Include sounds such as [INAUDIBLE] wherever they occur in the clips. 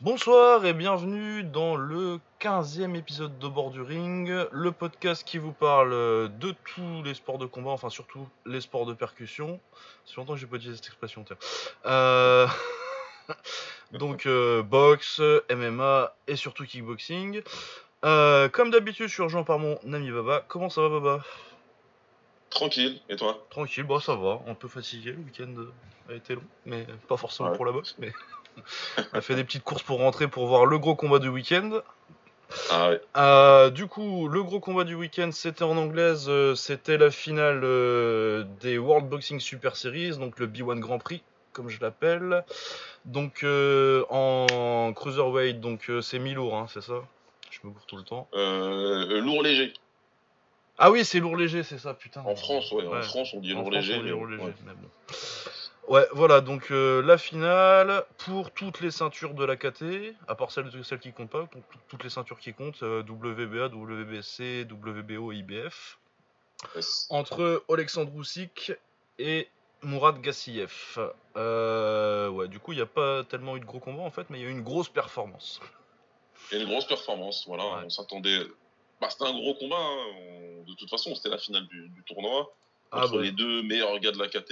Bonsoir et bienvenue dans le 15e épisode de Bord du Ring, le podcast qui vous parle de tous les sports de combat, enfin surtout les sports de percussion. C'est longtemps que j'ai pas utilisé cette expression, tiens. Euh, [LAUGHS] Donc euh, boxe, MMA et surtout kickboxing. Euh, comme d'habitude, je suis rejoint par mon ami Baba. Comment ça va Baba? Tranquille, et toi? Tranquille, bon ça va, un peu fatigué, le week-end a été long, mais pas forcément Ouais. pour la boxe, mais [LAUGHS] on a fait des petites courses pour rentrer pour voir le gros combat du week-end. Ah ouais, Euh, du coup, le gros combat du week-end, c'était en anglaise, euh, c'était la finale euh, des World Boxing Super Series, donc le B1 Grand Prix, comme je l'appelle. Donc en cruiserweight, donc c'est mi-lourd, hein, c'est ça? Je me gourre tout le temps. lourd léger. Ah oui, c'est lourd léger, c'est ça, putain. En France, ouais, Ouais. en France on dit lourd léger. on dit lourd léger, mais bon. Ouais, voilà, donc euh, la finale pour toutes les ceintures de la KT, à part celles, celles qui comptent pas, pour tout- toutes les ceintures qui comptent, euh, WBA, WBC, WBO et IBF, Yes. entre Alexandre Roussik et Mourad Gassiev. Euh, ouais, du coup, il n'y a pas tellement eu de gros combats en fait, mais il y a eu une grosse performance. Et une grosse performance, voilà, Ouais. on s'attendait... Bah, c'était un gros combat, hein. on- de toute façon c'était la finale du, du tournoi, Ah entre bah, les deux meilleurs gars de la KT,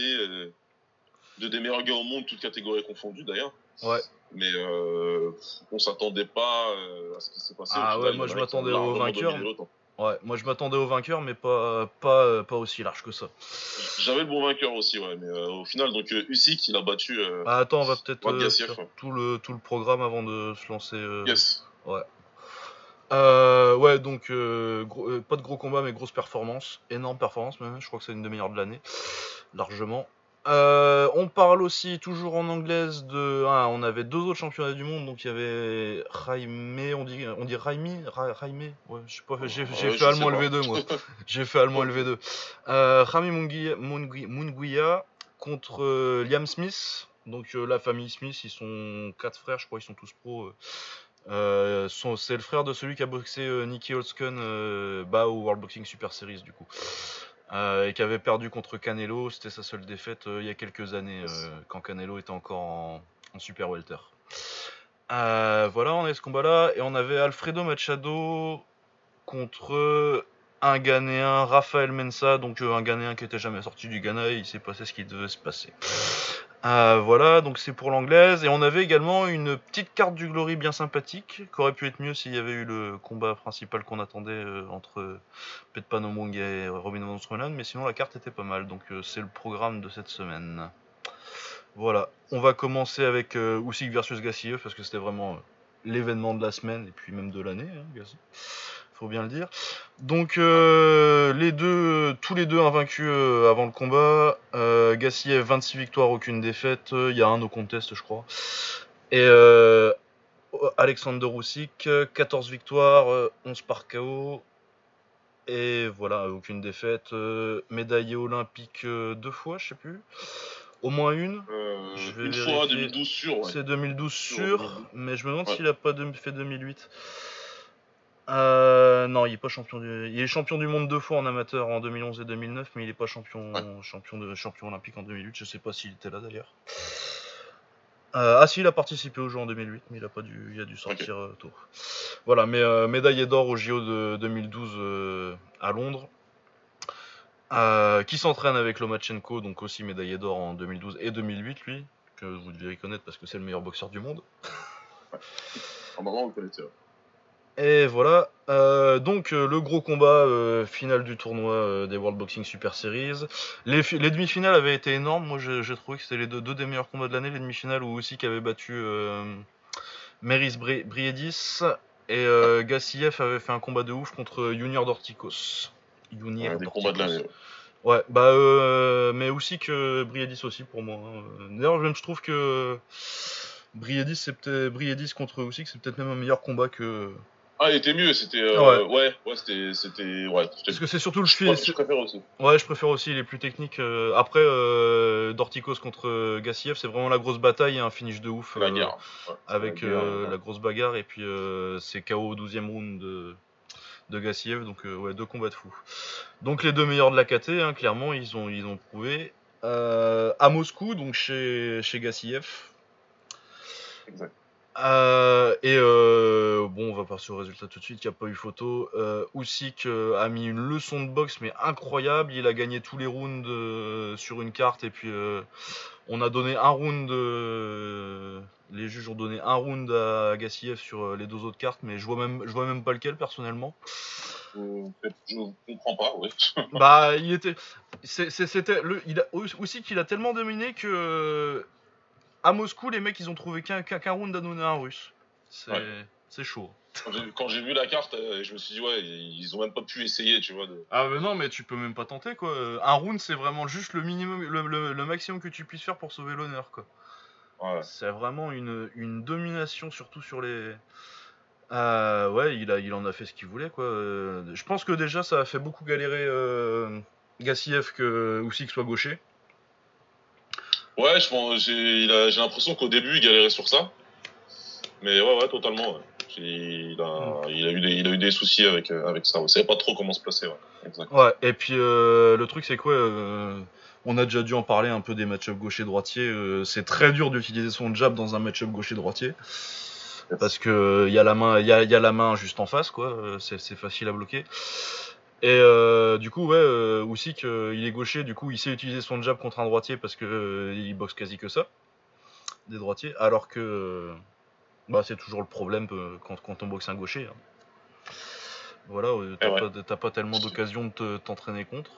deux des meilleurs gars au monde, toutes catégories confondues d'ailleurs. ouais. Mais euh, on s'attendait pas euh, à ce qui s'est passé. Ah final, ouais, moi, je m'attendais au vainqueur. l'autre. Ouais, moi je m'attendais au vainqueur, mais pas, pas, pas aussi large que ça. J'avais le bon vainqueur aussi, ouais, mais euh, au final, donc euh, Usyk, il a battu euh, Ah, attends, on va peut-être ouais. tout le, tout le programme avant de se lancer. Yes. Euh, ouais, donc gros- pas de gros combat, mais grosse performance, énorme performance même. Je crois que c'est une des meilleures de l'année, largement. Euh, on parle aussi toujours en anglaise de. Ah, on avait deux autres championnats du monde, donc il y avait Jaime, on dit, on dit Raimi, Ra- ouais, je sais pas, j'ai Ouais, fait allemand sais pas. LV2 moi, [LAUGHS] j'ai fait allemand LV2. Euh, Rami Munguia, Mungui- Munguia contre euh, Liam Smith, donc euh, la famille Smith, ils sont quatre frères, je crois, ils sont tous pros. euh. C'est le frère de celui qui a boxé euh, Nicky Holzken euh, bah, au World Boxing Super Series du coup. Euh, et qui avait perdu contre Canelo, c'était sa seule défaite euh, il y a quelques années euh, quand Canelo était encore en, en Super Welter. Voilà, on a ce combat là et on avait Alfredo Machado contre un Ghanéen, Rafael Mensa, donc un Ghanéen qui était jamais sorti du Ghana et il s'est passé ce qui devait se passer. Euh, voilà, donc c'est pour l'anglaise. Et on avait également une petite carte du Glory bien sympathique, qui aurait pu être mieux s'il y avait eu le combat principal qu'on attendait euh, entre Pet Panomong et Robin Streunen, mais sinon la carte était pas mal, donc euh, c'est le programme de cette semaine. Voilà, on va commencer avec euh, Usyk versus Gassiev, parce que c'était vraiment l'événement de la semaine, et puis même de l'année, hein. Faut bien le dire. Donc euh, les deux, tous les deux invaincus euh, avant le combat. Euh, Gassiev 26 victoires, aucune défaite. Euh, Il y a un no contest, je crois. Et Alexander Usyk 14 victoires, euh, 11 par KO. Et voilà, aucune défaite. Médaillé olympique deux fois, je sais plus. Au moins une. Je vais une vérifier. fois 2012 sûr, ouais. C'est 2012 Sur sûr, 2012. mais je me demande Ouais. s'il a pas de- fait 2008. Euh, non, il est pas champion du. Il est champion du monde deux fois en amateur en 2011 et 2009, mais il est pas champion Ouais. champion de champion olympique en 2008. Je sais pas s'il était là d'ailleurs. Euh, ah si, il a participé aux Jeux en 2008, mais il a pas dû, il a dû sortir euh, tôt. Voilà, mais euh, médaillé d'or au JO de 2012 euh, à Londres. Qui s'entraîne avec Lomachenko, donc aussi médaillé d'or en 2012 et 2008, lui, que vous devez connaître parce que c'est le meilleur boxeur du monde. En moment, on le connaissait. ouais. Et voilà, euh, donc euh, le gros combat euh, final du tournoi des World Boxing Super Series. Les, fi- les demi-finales avaient été énormes, moi j'ai trouvé que c'était les deux, deux des meilleurs combats de l'année. Les demi-finales où aussi avait battu Meris Bri- Briedis et euh, Gassiev avait fait un combat de ouf contre Junior Dorticos. Junior Ouais, des combats de l'année. ouais. Ouais, bah mais aussi que Briedis aussi pour moi. hein. D'ailleurs, même je trouve que Briedis, c'est peut-être Briedis contre Usyk, c'est peut-être même un meilleur combat que Ah, il était mieux, c'était. euh, Ouais. ouais, ouais, c'était. c'était ouais, c'était- parce que c'est surtout le je préfère aussi. Ouais, je préfère aussi les plus techniques. euh, Après, euh, Dorticos contre euh, Gassiev, c'est vraiment la grosse bataille et un finish de ouf. La euh. Ouais, Avec la guerre, ouais. la grosse bagarre et puis c'est KO au 12 e round de, de Gassiev. Donc, ouais, deux combats de fou. Donc, les deux meilleurs de la KT, hein, clairement, ils ont, ils ont prouvé. À Moscou, donc chez, chez Gassiev. Exact. Euh, et euh, bon, on va passer au résultat tout de suite. Il n'y a pas eu photo. Euh, Usyk euh, a mis une leçon de boxe, mais incroyable. Il a gagné tous les rounds euh, sur une carte. Et puis, euh, on a donné un round. euh, les juges ont donné un round à Gassiev sur les deux autres cartes, mais je vois même, je vois même pas lequel personnellement. Euh, je comprends pas, ouais. Bah, il était. C'était. le- Il a, aussi qu'il a tellement dominé que. À Moscou, les mecs, ils ont trouvé qu'un qu'un round à donner à un russe. C'est Ouais. chaud. Quand j'ai- vu la carte, euh, je me suis dit, ouais, ils ont même pas pu essayer, tu vois. De... Ah, mais non, mais tu peux même pas tenter, quoi. Un round, c'est vraiment juste le minimum, le, le- le maximum que tu puisses faire pour sauver l'honneur, quoi. Ouais. C'est vraiment une, une domination, surtout sur les. Euh, ouais, il, a, il en a fait ce qu'il voulait, quoi. Euh, Je pense que déjà, ça a fait beaucoup galérer euh, Gassiev que Usyk soit gaucher. Ouais, je pense, j'ai l'impression qu'au début, il galérait sur ça. Mais ouais, ouais, totalement. Ouais. Il, a, il, a eu des, il a eu des soucis avec, euh, avec ça. On savait pas trop comment se placer. Ouais. Ouais, et puis euh, le truc c'est quoi euh, On a déjà dû en parler un peu des match-up gaucher-droitier. euh, c'est très dur d'utiliser son jab dans un match-up gaucher-droitier. Parce que il y, a la main- y, a, y a la main juste en face, quoi. euh, c'est facile à bloquer. Et euh, du coup, ouais, euh, aussi qu'il est gaucher, du coup, il sait utiliser son jab contre un droitier parce que euh, il boxe quasi que ça, des droitiers. Alors que euh, bah, c'est toujours le problème euh, quand, quand on boxe un gaucher. hein. Voilà, euh, t'as ouais. pas, tellement d'occasion de te- t'entraîner contre.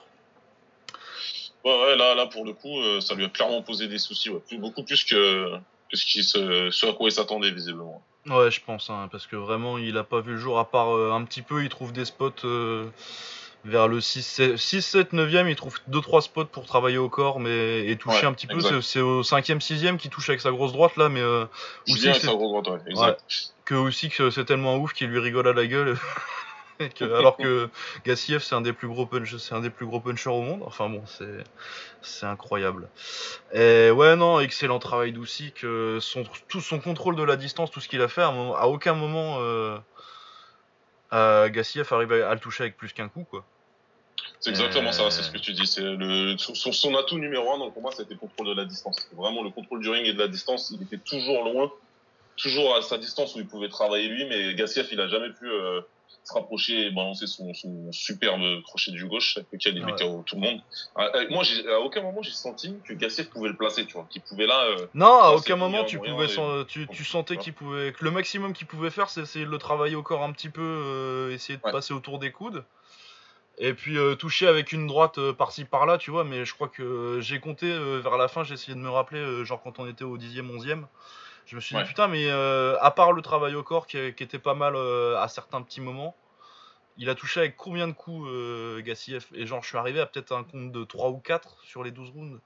Ouais, ouais, là, là, pour le coup, euh, ça lui a clairement posé des soucis. Ouais. Beaucoup plus que, que ce, qui se, ce à quoi il s'attendait, visiblement. Ouais, je pense, hein, parce que vraiment, il a pas vu le jour, à part euh, un petit peu, il trouve des spots euh, vers le 6, 7, 6, 7 9e, il trouve 2-3 spots pour travailler au corps, mais et toucher Ouais, un petit peu, exact. c'est c'est au 5e, 6e qui touche avec sa grosse droite, là, mais euh, Usyk, avec sa grosse droite, ouais. Exact. que aussi que c'est tellement ouf qu'il lui rigole à la gueule. [LAUGHS] [LAUGHS] que- alors que Gassiev, c'est un des plus gros punch, c'est un des plus gros punchers au monde. Enfin bon, c'est c'est incroyable. Et ouais, non, excellent travail d'Usyk. euh, Son, tout son contrôle de la distance, tout ce qu'il a fait, à, un moment- à aucun moment, euh, euh, Gassiev arrive à, à le toucher avec plus qu'un coup, quoi. C'est exactement Euh. ça, c'est ce que tu dis. C'est le, son, son atout numéro un dans le combat, c'était le contrôle de la distance. Vraiment, le contrôle du ring et de la distance, il était toujours loin, toujours à sa distance où il pouvait travailler lui, mais Gassiev, il a jamais pu euh, se rapprocher et balancer son, son superbe crochet du gauche, avec lequel il met KO tout le monde. Ah, euh, moi, à aucun moment, j'ai senti que Gassiev pouvait le placer, tu vois, qu'il pouvait là. euh, Non, à aucun moment tu pouvais, et- tu, tu sentais qu'il pouvait, que le maximum qu'il pouvait faire, c'est c'est de le travailler au corps un petit peu, euh, essayer de Ouais. passer autour des coudes, et puis euh, toucher avec une droite par-ci par-là, tu vois. Mais je crois que j'ai compté vers la fin, j'ai essayé de me rappeler, genre quand on était au 10e, 11e, je me suis dit putain, mais euh, à part le travail au corps qui, qui était pas mal euh, à certains petits moments. Il a touché avec combien de coups euh, Gassiev Et genre je suis arrivé à peut-être un compte de 3 ou 4 sur les 12 rounds.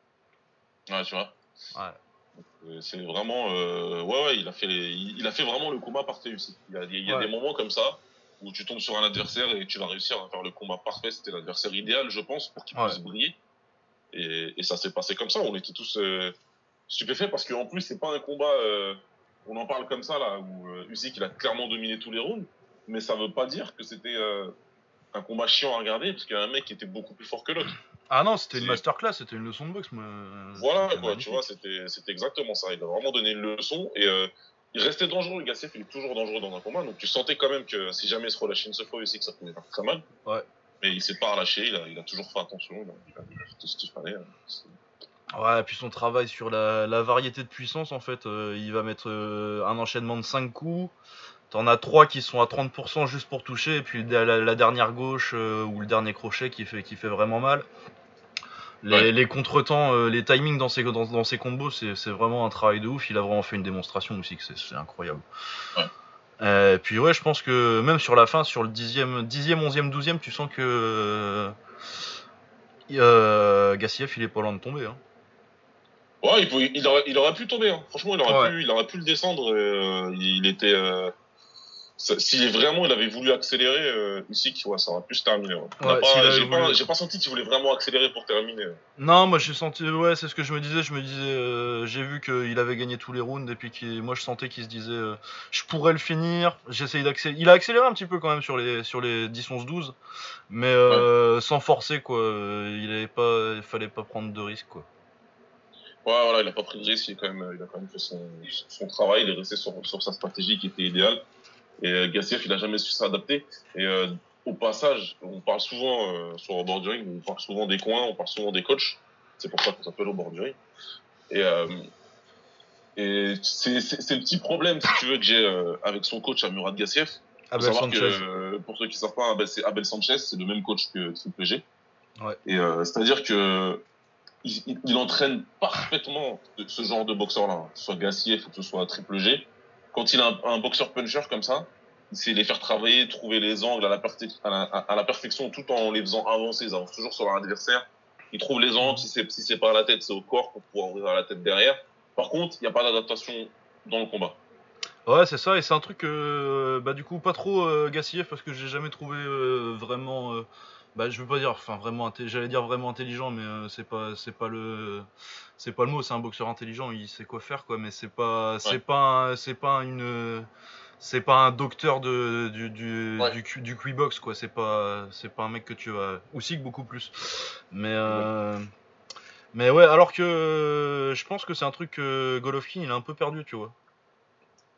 ouais, tu vois. Ouais. C'est vraiment, ouais, ouais, il a fait, les- il, a fait vraiment le combat parfait aussi. Il y a, il y a Ouais. des moments comme ça où tu tombes sur un adversaire et tu vas réussir à faire le combat parfait. C'était l'adversaire idéal, je pense, pour qu'il puisse briller. Et, et ça s'est passé comme ça. On était tous euh, stupéfaits parce qu'en plus, c'est pas un combat. euh, on en parle comme ça là où euh, Usyk il a clairement dominé tous les rounds, mais ça veut pas dire que c'était euh, un combat chiant à regarder parce qu'il y a un mec qui était beaucoup plus fort que l'autre. Ah non, c'était une masterclass, c'était une leçon de boxe. moi. Voilà, quoi, magnifique. tu vois, c'était, exactement ça. Il a vraiment donné une leçon et il restait dangereux. Le Gassiev, il est toujours dangereux dans un combat. Donc tu sentais quand même que si jamais il se relâchait une seule fois que ça pouvait faire très mal. Ouais. Mais il s'est pas relâché, il a, il a toujours fait attention. A- il a fait tout ce qu'il fallait. hein. Ouais, et puis son travail sur la, la variété de puissance, en fait, euh, il va mettre euh, un enchaînement de 5 coups. T'en as 3 qui sont à 30% juste pour toucher, et puis la, dernière gauche euh, ou le dernier crochet qui fait, qui fait vraiment mal. Les, Ouais. les contretemps, les timings dans ses, dans, dans ses combos, c'est vraiment un travail de ouf. Il a vraiment fait une démonstration aussi, que c'est- incroyable. Ouais. Puis ouais, je pense que même sur la fin, sur le 10e, 10e 11e, 12e, tu sens que euh, euh, Gassiev, il est pas loin de tomber. Hein. Ouais, il, il, aurait, il aurait pu tomber. hein. Franchement, il aurait, Ouais. pu, il aurait pu le descendre. euh, il était. Euh, si vraiment il avait voulu accélérer, euh, ici, ouais, ça aurait pu se terminer. ouais. Ouais, j'ai, pas, voulu- j'ai pas senti qu'il voulait vraiment accélérer pour terminer. Non, moi j'ai senti, ouais, c'est ce que je me disais. Je me disais, euh, j'ai vu qu'il avait gagné tous les rounds et puis moi je sentais qu'il se disait, euh, je pourrais le finir. J'essayais d'accélérer. Il a accéléré un petit peu quand même sur les sur les 10, 11, 12, mais euh, sans forcer quoi. Euh, Il avait pas, il fallait pas prendre de risques quoi. Ouais, voilà, il a pas pris de risque, il a quand même, il a quand même fait son, son travail, il est resté sur, sur sa stratégie qui était idéale. Et euh, Gassiev, il a jamais su s'adapter. Et euh, au passage, on parle souvent euh, sur le bordering, on parle souvent des coins, on parle souvent des coachs. C'est pour ça qu'on s'appelle au bordering. Et, euh, et c'est c'est le petit problème, si tu veux, que j'ai euh, avec son coach, Amurad Gassiev. Faut Abel savoir Sanchez. que, euh, pour ceux qui savent pas, Abel, c'est Abel Sanchez, c'est le même coach que Triple G. Ouais. Et euh, c'est-à-dire que il, entraîne parfaitement ce- genre de boxeur-là, hein. soit Gassiev ou que ce soit Triple G. Quand il a un, boxeur puncher comme ça, il sait les faire travailler, trouver les angles à la, perfection, tout en les faisant avancer. Ils avancent toujours sur leur adversaire. Il trouve les angles. Si c'est si c'est pas la tête, c'est au corps pour pouvoir ouvrir la tête derrière. Par contre, il n'y a pas d'adaptation dans le combat. Ouais, c'est ça, et c'est un truc, euh, bah du coup, pas trop euh, Gassiev parce que j'ai jamais trouvé euh, vraiment, euh, bah je veux pas dire, enfin vraiment, j'allais dire vraiment intelligent, mais euh, c'est pas, c'est pas le, c'est pas le mot, c'est un boxeur intelligent, il sait quoi faire quoi, mais c'est pas, c'est Ouais. pas, un- c'est pas une, c'est pas un docteur de, du, du, Ouais. du, du Quibox quoi, c'est pas, c'est pas un mec que tu vas, aussi beaucoup plus, mais. Euh, Mais ouais, alors que je pense que c'est un truc que Golovkin il a un peu perdu, tu vois.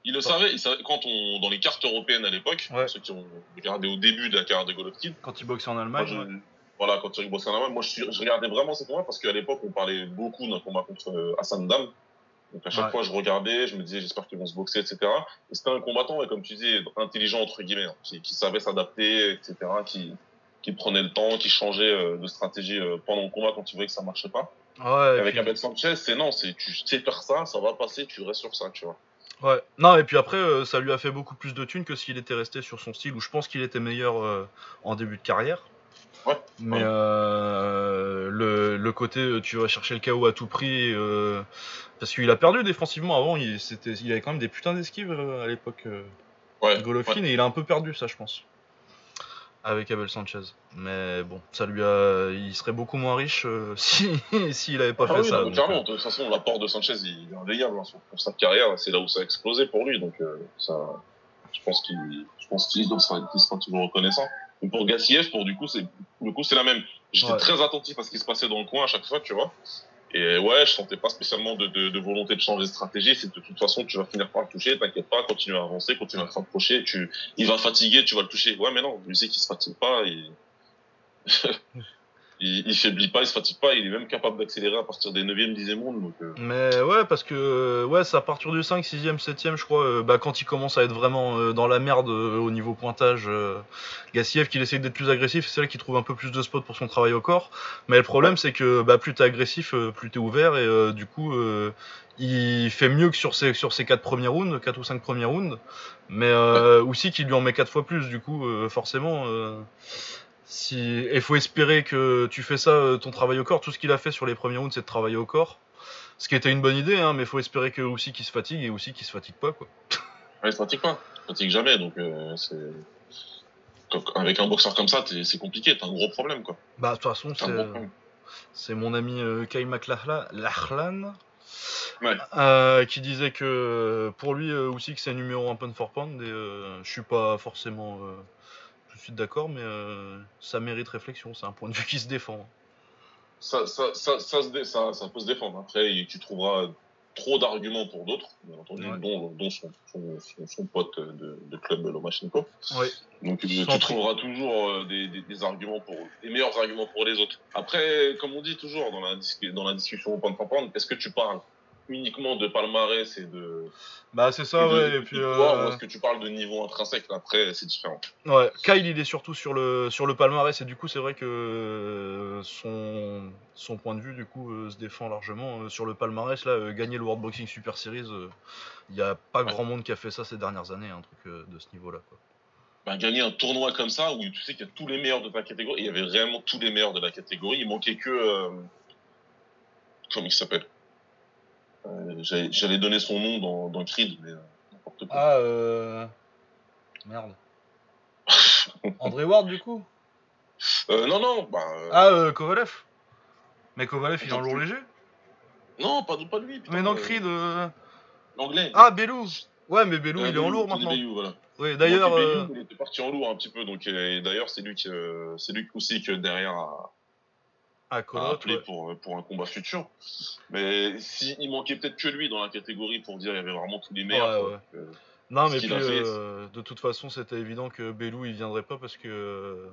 Il le savait, il savait quand on, dans les cartes européennes à l'époque, Ouais. ceux qui ont regardé au début de la carrière de Golovkin, Quand il boxe en moi, Allemagne. je- ouais. voilà, quand il bossait en Allemagne, moi je, regardais vraiment ces combats parce qu'à l'époque on parlait beaucoup d'un combat contre euh, Hassan Dam. Donc à chaque Ouais. fois je regardais, je me disais j'espère qu'ils vont se boxer, etc. Et c'était un combattant, et comme tu disais, intelligent entre guillemets, hein, qui, qui savait s'adapter, etc. Qui, qui prenait le temps, qui changeait euh, de stratégie euh, pendant le combat quand il voyait que ça marchait pas. Ouais, avec puis- Abel Sanchez, c'est non, c'est tu sais faire ça, ça va passer, tu restes sur ça, tu vois. Ouais. Non, et puis après, euh, ça lui a fait beaucoup plus de thunes que s'il était resté sur son style, où je pense qu'il était meilleur euh, en début de carrière. Ouais. Mais Ouais. euh, le, le côté, tu vas chercher le KO à tout prix, parce qu'il a perdu défensivement avant, il, c'était, il avait quand même des putains d'esquives à l'époque, Ouais. Golovkin, et il a un peu perdu ça, je pense. Avec Abel Sanchez. Mais bon, ça lui a. Il serait beaucoup moins riche euh, [LAUGHS] si s'il avait pas Ah fait oui, ça. non, donc, clairement, euh, de toute façon, l'apport de Sanchez, il est indéniable hein, pour sa carrière. C'est là où ça a explosé pour lui. Donc, euh, ça, je pense qu'il, je pense qu'il sera, sera toujours reconnaissant. Et pour Gassiev, pour du coup, c'est, coup, c'est la même. J'étais Ouais. très attentif à ce qui se passait dans le coin à chaque fois, tu vois. Et ouais, je sentais pas spécialement de, volonté de changer de stratégie. C'est de toute façon, tu vas finir par le toucher. T'inquiète pas, continue à avancer, continue à te rapprocher. Tu, il va fatiguer, tu vas le toucher. Ouais, mais non, lui sait qu'il se fatigue pas. Il... [LAUGHS] il, il faiblit pas, il se fatigue pas. Il est même capable d'accélérer à partir des 9e, 10e rounds. Donc, euh, Mais ouais, parce que euh, ouais, c'est à partir du 5, 6e, 7e, je crois, euh, bah, quand il commence à être vraiment euh, dans la merde euh, au niveau pointage, euh, Gassiev qu'il essaye d'être plus agressif, c'est là qu'il trouve un peu plus de spots pour son travail au corps. Mais le problème, c'est que bah, plus t'es agressif, plus t'es ouvert, et euh, du coup, euh, il fait mieux que sur ses, sur ses 4 premiers rounds, 4 ou 5 premiers rounds, mais euh, aussi qu'il lui en met 4 fois plus, du coup, euh, forcément. Si... Il faut espérer que tu fais ça, euh, ton travail au corps. Tout ce qu'il a fait sur les premiers rounds, c'est de travailler au corps. Ce qui était une bonne idée, hein, mais il faut espérer que aussi qu'il se fatigue et aussi qu'il se fatigue pas, quoi. Ouais, il se fatigue pas. Il se fatigue jamais, donc euh, c'est. Avec un boxeur comme ça, c'est compliqué, t'as un gros problème, quoi. Bah, de toute façon, c'est un mon ami euh, Kai McLachlan Ouais. euh, qui disait que pour lui euh, aussi que c'est numéro 1 pound for pound et je suis pas forcément suite d'accord, mais euh, ça mérite réflexion. C'est un point de vue qui se défend. Ça, ça, ça, ça, se dé- ça, ça peut se défendre. Après, tu trouveras trop d'arguments pour d'autres, bien entendu, Ouais. dont, dont son, son, son, son pote de, de club Lomachenko. Ouais. Donc tu trouveras toujours euh, des, des, des arguments pour des meilleurs arguments pour les autres. Après, comme on dit toujours dans la, dis- dans la discussion au point de est-ce que tu parles uniquement de palmarès et de, Bah c'est ça, et ouais. et Et puis euh, est-ce que tu parles de niveau intrinsèque? Après, c'est différent. Ouais, Kyle il est surtout sur le sur le palmarès et du coup c'est vrai que euh, son son point de vue du coup euh, se défend largement Euh, sur le palmarès là gagner le World Boxing Super Series il y a pas Ouais. grand monde qui a fait ça ces dernières années un truc de ce niveau là quoi. bah, gagner un tournoi comme ça où tu sais qu'il y a tous les meilleurs de ta catégorie. Il y avait vraiment tous les meilleurs de la catégorie. Il manquait que comment il s'appelle? J'allais j'allais donner son nom dans, dans Creed, mais euh, n'importe quoi. Ah euh... merde. [LAUGHS] André Ward du coup? Euh, non, non, bah euh, Ah euh, Kovalev. Mais Kovalev il est en lourd léger non, pas, pas lui. putain, Mais non euh, Creed euh, L'anglais. Ah Belou Ouais mais Belou Euh, il est en lourd maintenant. Voilà. Oui d'ailleurs euh, il était parti en lourd un petit peu, donc euh, d'ailleurs c'est lui qui, euh, c'est lui aussi que derrière a, à à appeler ouais. pour, pour un combat futur. Mais si, il manquait peut-être que lui dans la catégorie pour dire il y avait vraiment tous les meilleurs. Ouais, quoi. Euh, Non, mais puis euh, de toute façon, c'était évident que Belou il viendrait pas parce que euh,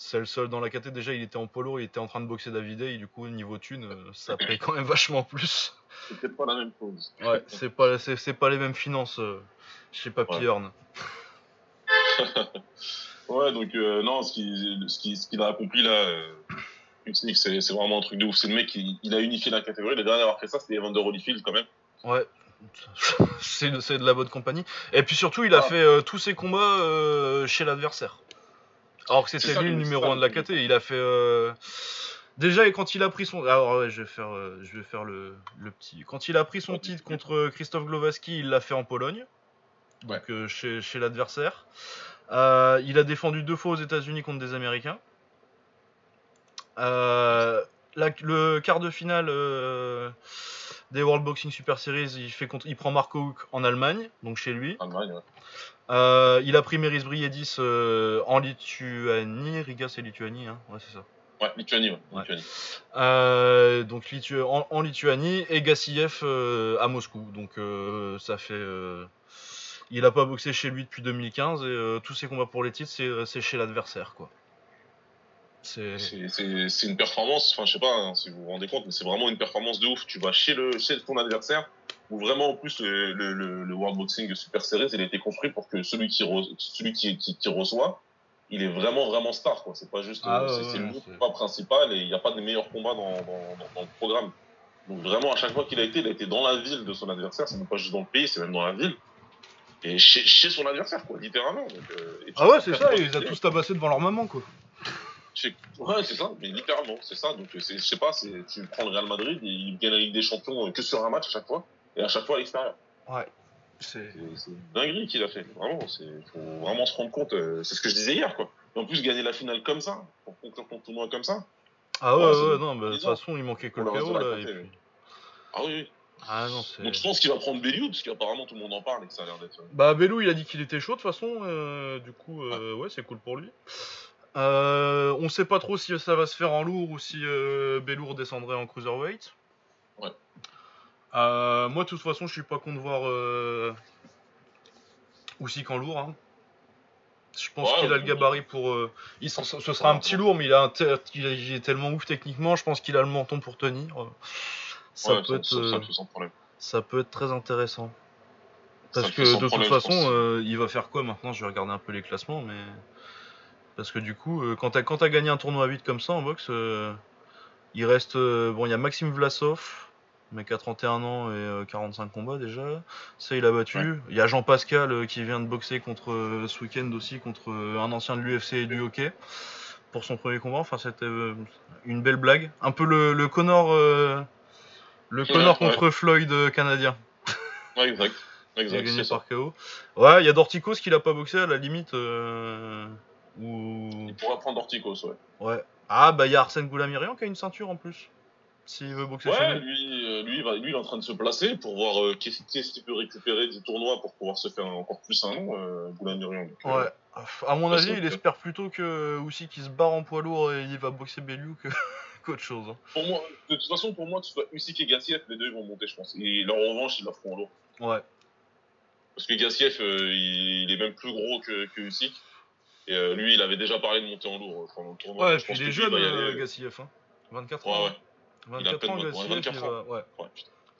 c'est le seul dans la KT. Déjà, il était en polo, il était en train de boxer Davide, et du coup, niveau thune, euh, ça paye quand même vachement plus. c'est peut-être pas la même chose. Ouais, c'est pas, c'est, pas les mêmes finances euh, chez Papy Ouais. [LAUGHS] Donc euh, non, ce qu'il ce ce qu'il a accompli là, Usyk, c'est c'est vraiment un truc de ouf. C'est le mec qui il a unifié la catégorie. Le dernier à avoir fait ça, c'était Evander Holyfield quand même. Ouais, [LAUGHS] c'est, c'est de la bonne compagnie. Et puis surtout, il a Ah. fait euh, tous ses combats euh, chez l'adversaire. Alors que c'était ça, lui le numéro c'est ça, 1 de la KT. Il a fait. euh, Déjà, et quand il a pris son. Alors, ouais, je vais faire, je vais faire le, le petit. Quand il a pris son titre contre Christophe Glowaski, il l'a fait en Pologne. Donc, Ouais. chez, chez l'adversaire. Il a défendu deux fois aux États-Unis contre des Américains. Euh, la- le quart de finale euh, des World Boxing Super Series, il, fait contre, il prend Marco Huck en Allemagne, donc chez lui. Allemagne, ouais. Euh, il a pris Meris Briedis en Lituanie. Riga, c'est Lituanie, hein ouais, c'est ça. Ouais, Lituanie, ouais. Ouais. Lituanie. Donc Litu- en, en Lituanie et Gassiev à Moscou. Donc ça fait. il a pas boxé chez lui depuis 2015 et tous ses combats pour les titres, c'est chez l'adversaire, quoi. C'est. Une performance, enfin je sais pas hein, si vous vous rendez compte, mais c'est vraiment une performance de ouf. Tu vas chez, le, chez ton adversaire, où vraiment en plus le, le, le, le World Boxing Super Series, il a été construit pour que celui qui, re- celui qui, qui, qui reçoit, il est vraiment vraiment star. quoi. C'est pas juste, Ah euh, ouais, c'est c'est ouais, le combat principal et il n'y a pas de meilleurs combats dans, dans, dans, dans le programme. Donc vraiment à chaque fois qu'il a été, il a été dans la ville de son adversaire, c'est même pas juste dans le pays, c'est même dans la ville. Et chez, chez son adversaire, quoi, littéralement. Donc, euh, Ah ouais, c'est ça, il les a tous tabassés devant leur maman, quoi. Ouais, c'est ça, mais littéralement, c'est ça. Donc, je sais pas, tu prends le Real Madrid, et il gagne la Ligue des Champions euh, que sur un match à chaque fois, et à chaque fois à l'extérieur. Ouais. C'est. Dinguerie qu'il a fait, vraiment. c'est faut vraiment se rendre compte, euh, c'est ce que je disais hier, quoi. Et en plus, gagner la finale comme ça, pour conclure ton tournoi comme ça. Ah ouais, Ouais, non, bah, de toute façon, il manquait que le KO, là. Et puis... Ah oui, oui. Ah non, c'est. Donc, je pense qu'il va prendre Bellew, parce qu'apparemment, tout le monde en parle et que ça a l'air d'être. euh, Bah Belou il a dit qu'il était chaud de toute façon, euh, du coup euh, ouais c'est cool pour lui. Euh, on sait pas trop si ça va se faire en lourd ou si euh, Belou redescendrait en cruiserweight. Ouais. Euh, moi de toute façon je suis pas con de voir euh, Usyk en lourd. hein. Je pense Ouais, qu'il a le gabarit pour. euh, il ce sera un petit lourd mais il, a un il est- tellement ouf techniquement, je pense qu'il a le menton pour tenir. Ça, ouais, peut être, ça, ça, euh, ça, ça peut être très intéressant. Parce Ça que de toute façon, euh, il va faire quoi maintenant? Je vais regarder un peu les classements, mais. Parce que du coup, euh, quand t'as quand t'as gagné un tournoi à 8 comme ça en boxe, euh, il reste. euh, bon, il y a Maxime Vlasov, mais qui a 31 ans et euh, 45 combats déjà. Ça, il a battu. Ouais. Il y a Jean Pascal qui vient de boxer contre ce week-end aussi contre un ancien de l'UFC et du hockey pour son premier combat. Enfin, c'était une belle blague. Un peu le, le Connor. euh, le Ouais, Connor ouais. contre Floyd canadien. Ouais, exact. Il a Exact, gagné ça. par KO. Ouais, il y a Dorticos qui l'a pas boxé à la limite. euh, Ou. Il pourrait prendre Orticos, ouais. Ouais. Ah, bah il y a Arsène Goulamirian qui a une ceinture en plus. S'il veut boxer Ouais, lui. lui, euh, lui, lui, il est en train de se placer pour voir euh, qu'est-ce qu'il peut récupérer du tournoi pour pouvoir se faire encore plus un nom, euh, Goulamirian. Euh, Ouais. À mon avis, il espère plutôt que aussi qu'il se barre en poids lourd et il va boxer Bellew que [LAUGHS] qu'autre chose. hein. Pour moi, de toute façon, pour moi, que ce soit Usyk et Gassiev, les deux ils vont monter, je pense. Et leur revanche, ils la feront en lourd. Ouais. Parce que Gassiev, euh, il, il est même plus gros que, que Usyk. Et euh, lui, il avait déjà parlé de monter en lourd euh, pendant le tournoi. Ouais, Je puis pense il est jeune, y euh, aller- Gassiev. Hein. 24 Ouais, ans. ouais. hein. Il a 24 ans, Gassiev. 24 il va- ouais. Ouais.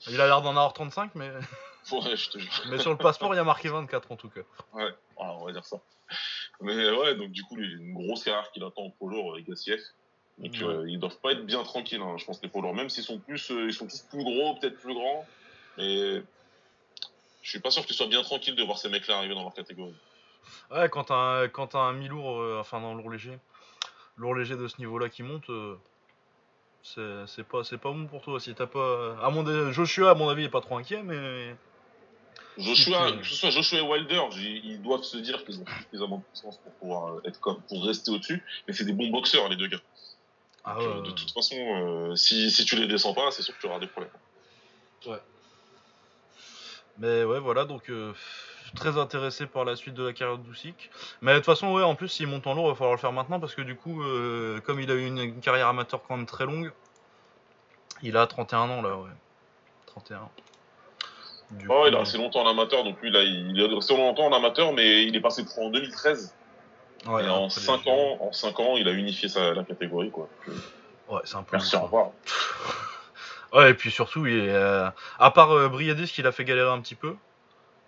Il a l'air d'en avoir 35, mais... [LAUGHS] Ouais, je te jure. [LAUGHS] mais sur le passeport, il y a marqué 24 en tout cas. Ouais, voilà, on va dire ça. Mais ouais, donc du coup, il a une grosse carrière qu'il attend en lourd avec Gassiev. Donc Ouais. euh, ils doivent pas être bien tranquilles, hein, je pense, les lourds. Même s'ils sont plus, euh, ils sont tous plus gros, peut-être plus grands. Mais je suis pas sûr qu'ils soient bien tranquilles de voir ces mecs-là arriver dans leur catégorie. Ouais, quand t'as un, quand t'as un mi-lourd, euh, enfin non, lourd léger, lourd léger de ce niveau-là qui monte, euh, c'est c'est pas, c'est pas bon pour toi. Si t'as pas. À mon, Joshua, à mon avis, est pas trop inquiet, mais. Joshua, que ce soit Joshua et Wilder, ils doivent se dire qu'ils ont suffisamment de puissance pour pouvoir euh, être comme, pour rester au-dessus. Mais c'est des bons boxeurs, les deux gars. Ah Donc, de toute façon, euh, si, si tu les descends pas, c'est sûr que tu auras des problèmes. Mais ouais, voilà, donc. euh, très intéressé par la suite de la carrière de Doucic. Mais de toute façon, ouais, en plus, s'il monte en lourd, il va falloir le faire maintenant parce que du coup, euh, comme il a eu une, carrière amateur quand même très longue, il a 31 ans là, ouais. 31. Du oh, il a assez longtemps en amateur, donc lui, il, a, il est resté longtemps en amateur, mais il est passé pro en 2013. Ouais, et en 5 ans, en 5 ans, il a unifié sa, la catégorie, quoi. Ouais, c'est un peu. Merci, au revoir. [LAUGHS] ouais, et puis surtout, il est, euh, à part euh, Briadis qui l'a fait galérer un petit peu,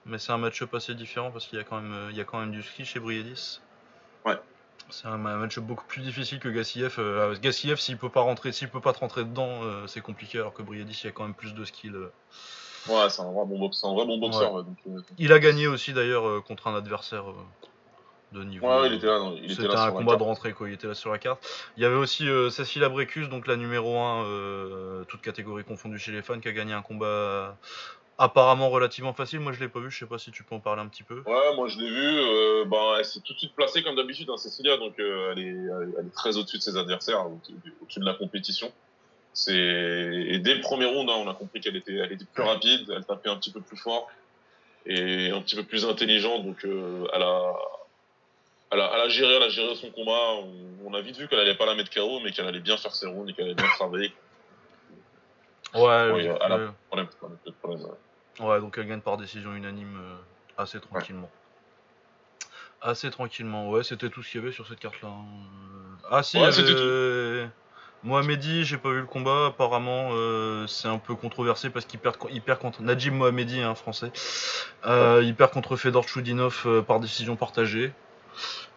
mais c'est un match-up assez différent parce qu'il y a quand même, il y a quand même du ski chez Briadis. Ouais. C'est un match beaucoup plus difficile que Gassiev. Euh, Gassiev, s'il peut pas rentrer, s'il peut pas te rentrer dedans, euh, c'est compliqué. Alors que Briadis, il y a quand même plus de skill. Euh. Ouais, c'est un vrai bon, boxeur. Un vrai bon boxeur il a gagné aussi d'ailleurs contre un adversaire de niveau. Ouais, il était là. C'était un combat de rentrée, quoi. Il était là sur la carte. Il y avait aussi Cécile Abrecus, donc la numéro 1, toute catégorie confondue chez les fans, qui a gagné un combat apparemment relativement facile. Moi, je l'ai pas vu. Je sais pas si tu peux en parler un petit peu. Ouais, moi je l'ai vu. Euh, ben, elle s'est tout de suite placée comme d'habitude, hein, Cecilia. Donc, euh, elle, est, elle, est, très au-dessus de ses adversaires, au-dessus de la compétition. Et dès le premier round, hein, on a compris qu'elle était, elle était plus rapide, elle tapait un petit peu plus fort et un petit peu plus intelligente. Donc, euh, elle a elle a, elle a, géré, elle a géré son combat. On, a vite vu qu'elle allait pas la mettre KO, mais qu'elle allait bien faire ses rounds et qu'elle allait bien travailler. Ouais, ouais, ouais. donc elle gagne par décision unanime euh, assez tranquillement. Assez tranquillement, ouais, c'était tout ce qu'il y avait sur cette carte-là. Hein. Ah si, ouais, Mohamedi, j'ai pas vu le combat, apparemment euh, c'est un peu controversé parce qu'il perd, il perd contre Najib Mohamedi, un hein, français. Euh, il perd contre Fedor Chudinov par décision partagée.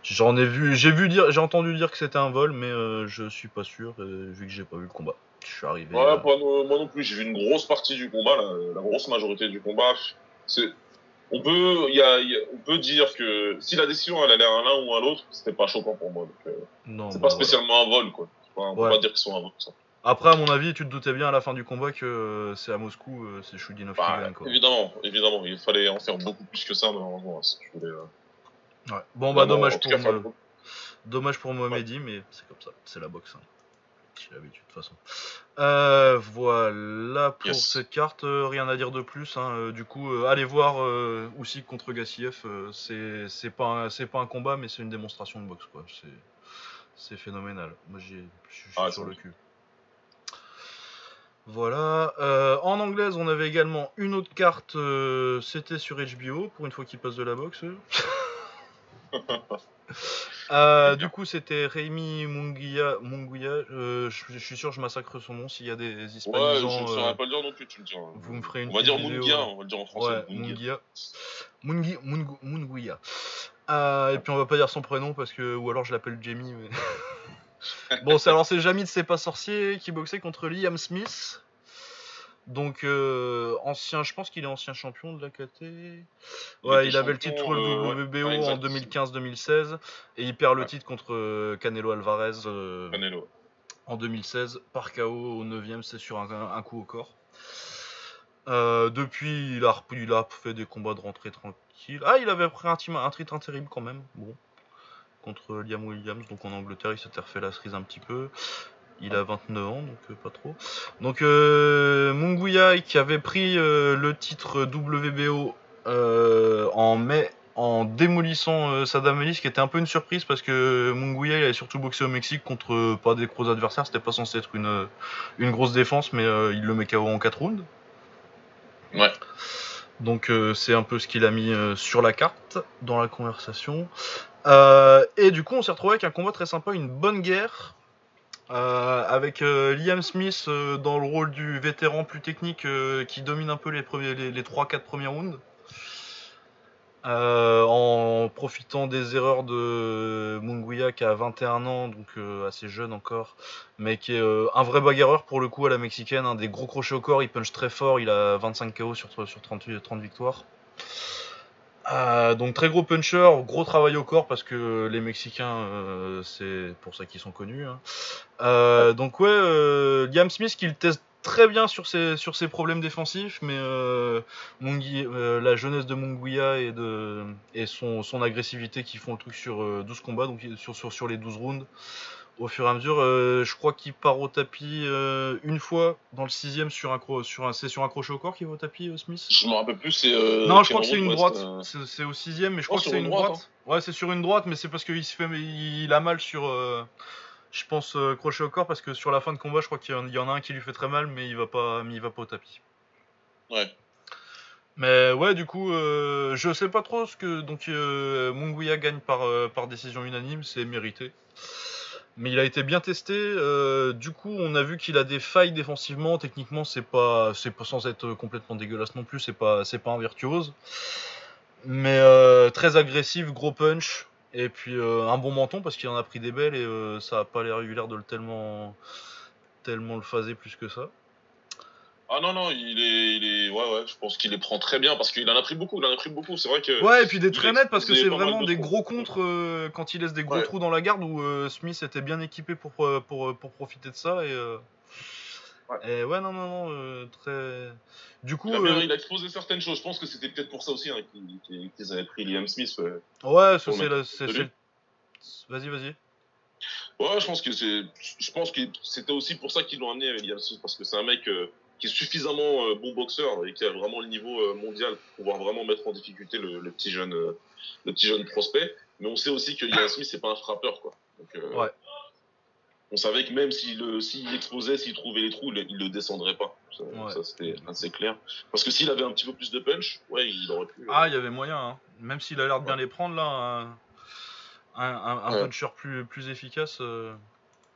J'en ai vu, j'ai vu dire, j'ai entendu dire que c'était un vol, mais je suis pas sûr vu que j'ai pas vu le combat je suis arrivé. Ouais, moi non plus, j'ai vu une grosse partie du combat, la, grosse majorité du combat. C'est, on peut, y a, on peut dire que si la décision elle allait à l'un ou à l'autre, c'était pas choquant pour moi. Donc, euh, non, c'est pas spécialement un vol, quoi. on peut pas dire qu'ils sont un vol. Ça. Après, à mon avis, tu te doutais bien à la fin du combat que euh, c'est à Moscou, euh, c'est Chudinov bah, qui gagne. Quoi. Évidemment, évidemment, il fallait en faire beaucoup plus que ça, malheureusement, si tu voulais. Ouais. Bon, bah, dommage pour, me... dommage pour Mohamedi, mais c'est comme ça, c'est la boxe. Hein l'habitude de toute façon. Euh, voilà pour cette carte, euh, rien à dire de plus. Hein. Euh, du coup, allez voir aussi contre Gassiev. c'est pas c'est pas un combat, mais c'est une démonstration de boxe quoi. C'est phénoménal. Moi, je suis ah, sur le cul. Voilà. en anglaise, on avait également une autre carte. C'était sur HBO pour une fois qu'il passe de la boxe. [LAUGHS] Euh, du coup, c'était Rémi Munguia. Munguia euh, je, suis sûr, je massacre son nom. S'il y a des hispanisants. Ouais, je ne saurais euh, pas le dire non plus, tu le. Vous me ferez une On va dire Munguia, on va le dire en français. Ouais, Munguia. Munguia. Munguia. et puis on va pas dire son prénom parce que. Ou alors je l'appelle Jamie. Mais... [LAUGHS] bon, c'est alors c'est Jamie C'est pas sorcier qui boxait contre Liam Smith. Donc, euh, ancien, je pense qu'il est ancien champion de la KT. Ouais, il, avait le titre euh, WBO en 2015-2016 et il perd le titre contre euh, Canelo Alvarez en 2016 par KO au 9ème, c'est sur un, coup au corps. depuis, il a, il a fait des combats de rentrée tranquille. Ah, il avait pris un, un titre intérible quand même. Bon, contre Liam Williams, donc en Angleterre, il s'était refait la cerise un petit peu. Il a 29 ans, donc euh, pas trop. Donc euh, Munguia qui avait pris euh, le titre WBO euh, en mai en démolissant Saddam Ali, ce qui était un peu une surprise parce que Munguia il avait surtout boxé au Mexique contre pas des gros adversaires, c'était pas censé être une, une grosse défense, mais il le met KO en 4 rounds. Ouais. Donc c'est un peu ce qu'il a mis sur la carte dans la conversation. et du coup on s'est retrouvé avec un combat très sympa, une bonne guerre euh, avec euh, Liam Smith euh, dans le rôle du vétéran plus technique qui domine un peu les, premiers, les, 3-4 premiers rounds. en profitant des erreurs de Munguia qui a 21 ans, donc assez jeune encore, mais qui est un vrai bagarreur pour le coup à la mexicaine, un des gros crochets au corps, il punch très fort, il a 25 KO sur 30 victoires. Euh, donc très gros puncher, gros travail au corps parce que les Mexicains, euh, c'est pour ça qu'ils sont connus. Hein. Euh, donc ouais, Liam Smith qui le teste très bien sur ses, sur ses problèmes défensifs, mais la jeunesse de Munguia et, de, et son, son agressivité qui font le truc sur 12 combats, donc sur, sur, sur les 12 rounds, au fur et à mesure. Euh, je crois qu'il part au tapis euh, une fois dans le sixième sur un, sur un, c'est sur un crochet au corps qu'il va au tapis, euh, Smith? Je me rappelle plus, c'est. non, je crois que c'est une droite. C'est, au sixième, mais je crois que c'est une droite. Hein. Ouais, c'est sur une droite, mais c'est parce qu'il se fait, il a mal sur. je pense crochet au corps parce que sur la fin de combat, je crois qu'il y en a un qui lui fait très mal, mais il va pas, mais il va pas au tapis. Ouais. Mais ouais, du coup, je sais pas trop ce que. Donc, Munguia gagne par, par décision unanime, c'est mérité mais il a été bien testé. Euh, du coup, on a vu qu'il a des failles défensivement. Techniquement, c'est pas, c'est pas sans être complètement dégueulasse non plus. C'est pas, c'est pas un virtuose, mais euh, très agressif, gros punch, et puis euh, un bon menton parce qu'il en a pris des belles et ça a pas l'air régulière de le tellement, tellement le phaser plus que ça. Ah non, non, il est, il est, ouais, ouais, je pense qu'il les prend très bien parce qu'il en a pris beaucoup, il en a pris beaucoup, c'est vrai que. Ouais, et puis des très nets parce que c'est vraiment des gros contres euh, quand il laisse des gros trous dans la garde où euh, Smith était bien équipé pour, euh, pour, pour, profiter de ça et. Ouais. Et ouais, non, non, non, très. Du coup. Il a, exposé certaines choses, je pense que c'était peut-être pour ça aussi hein, qu'ils avaient pris Liam Smith. ouais, c'est. Vas-y, vas-y. Ouais, je pense que c'est, je pense que c'était aussi pour ça qu'ils l'ont amené Liam Smith parce que c'est un mec qui est suffisamment euh, bon boxeur et qui a vraiment le niveau euh, mondial pour pouvoir vraiment mettre en difficulté le, petit jeune euh, le petit jeune prospect. Mais on sait aussi que Ian Smith c'est pas un frappeur quoi. Ouais. on savait que même s'il s'il exposait s'il trouvait les trous il, le descendrait pas. Ça, c'était assez clair. Parce que s'il avait un petit peu plus de punch ouais il aurait pu ah il y avait moyen hein. même s'il a l'air de bien les prendre là un, un, puncher plus plus efficace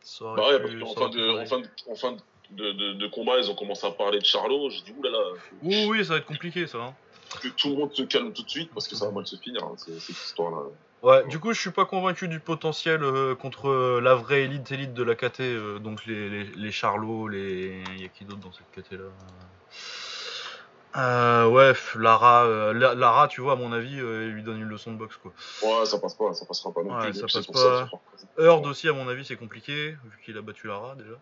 ça aurait bah pu, en, fin de, en, fin de, en fin de de, de, combat, ils ont commencé à parler de Charlot. J'ai dit, oulala. Oui, oui, ça va être compliqué, ça. Hein. Que tout le monde se calme tout de suite parce que ça va mal se finir, hein, cette histoire-là. Ouais, du coup, je suis pas convaincu du potentiel euh, contre euh, la vraie élite élite de la KT, euh, donc les, les, les Charlots, les. Il y a qui d'autre dans cette KT là euh, ouais, Lara, Lara, tu vois, à mon avis, il lui donne une leçon de boxe, quoi. Ouais, ça passe pas, ça passera pas non ouais, Ça passe pas. Heard aussi, à mon avis, c'est compliqué, vu qu'il a battu Lara déjà.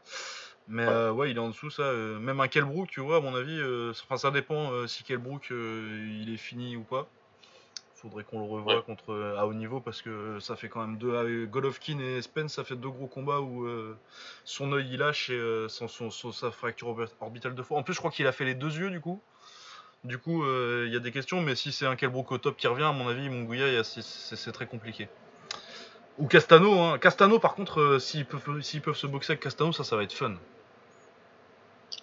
Mais ouais. Euh, ouais, il est en dessous, ça. Euh, même un Kelbrook, tu vois, à mon avis, euh, enfin, ça dépend si Kelbrook il est fini ou pas. Faudrait qu'on le revoie contre à haut niveau parce que ça fait quand même deux. Golovkin et Spence, ça fait deux gros combats où son œil il lâche et son, son, sa fracture orbitale de fois. En plus, je crois qu'il a fait les deux yeux du coup. Du coup, il y a des questions, mais si c'est un Kelbrook au top qui revient, à mon avis, Munguia, c'est très compliqué. Ou Castano, hein. Castano, par contre, s'ils peuvent, s'ils peuvent se boxer avec Castano, ça, ça va être fun.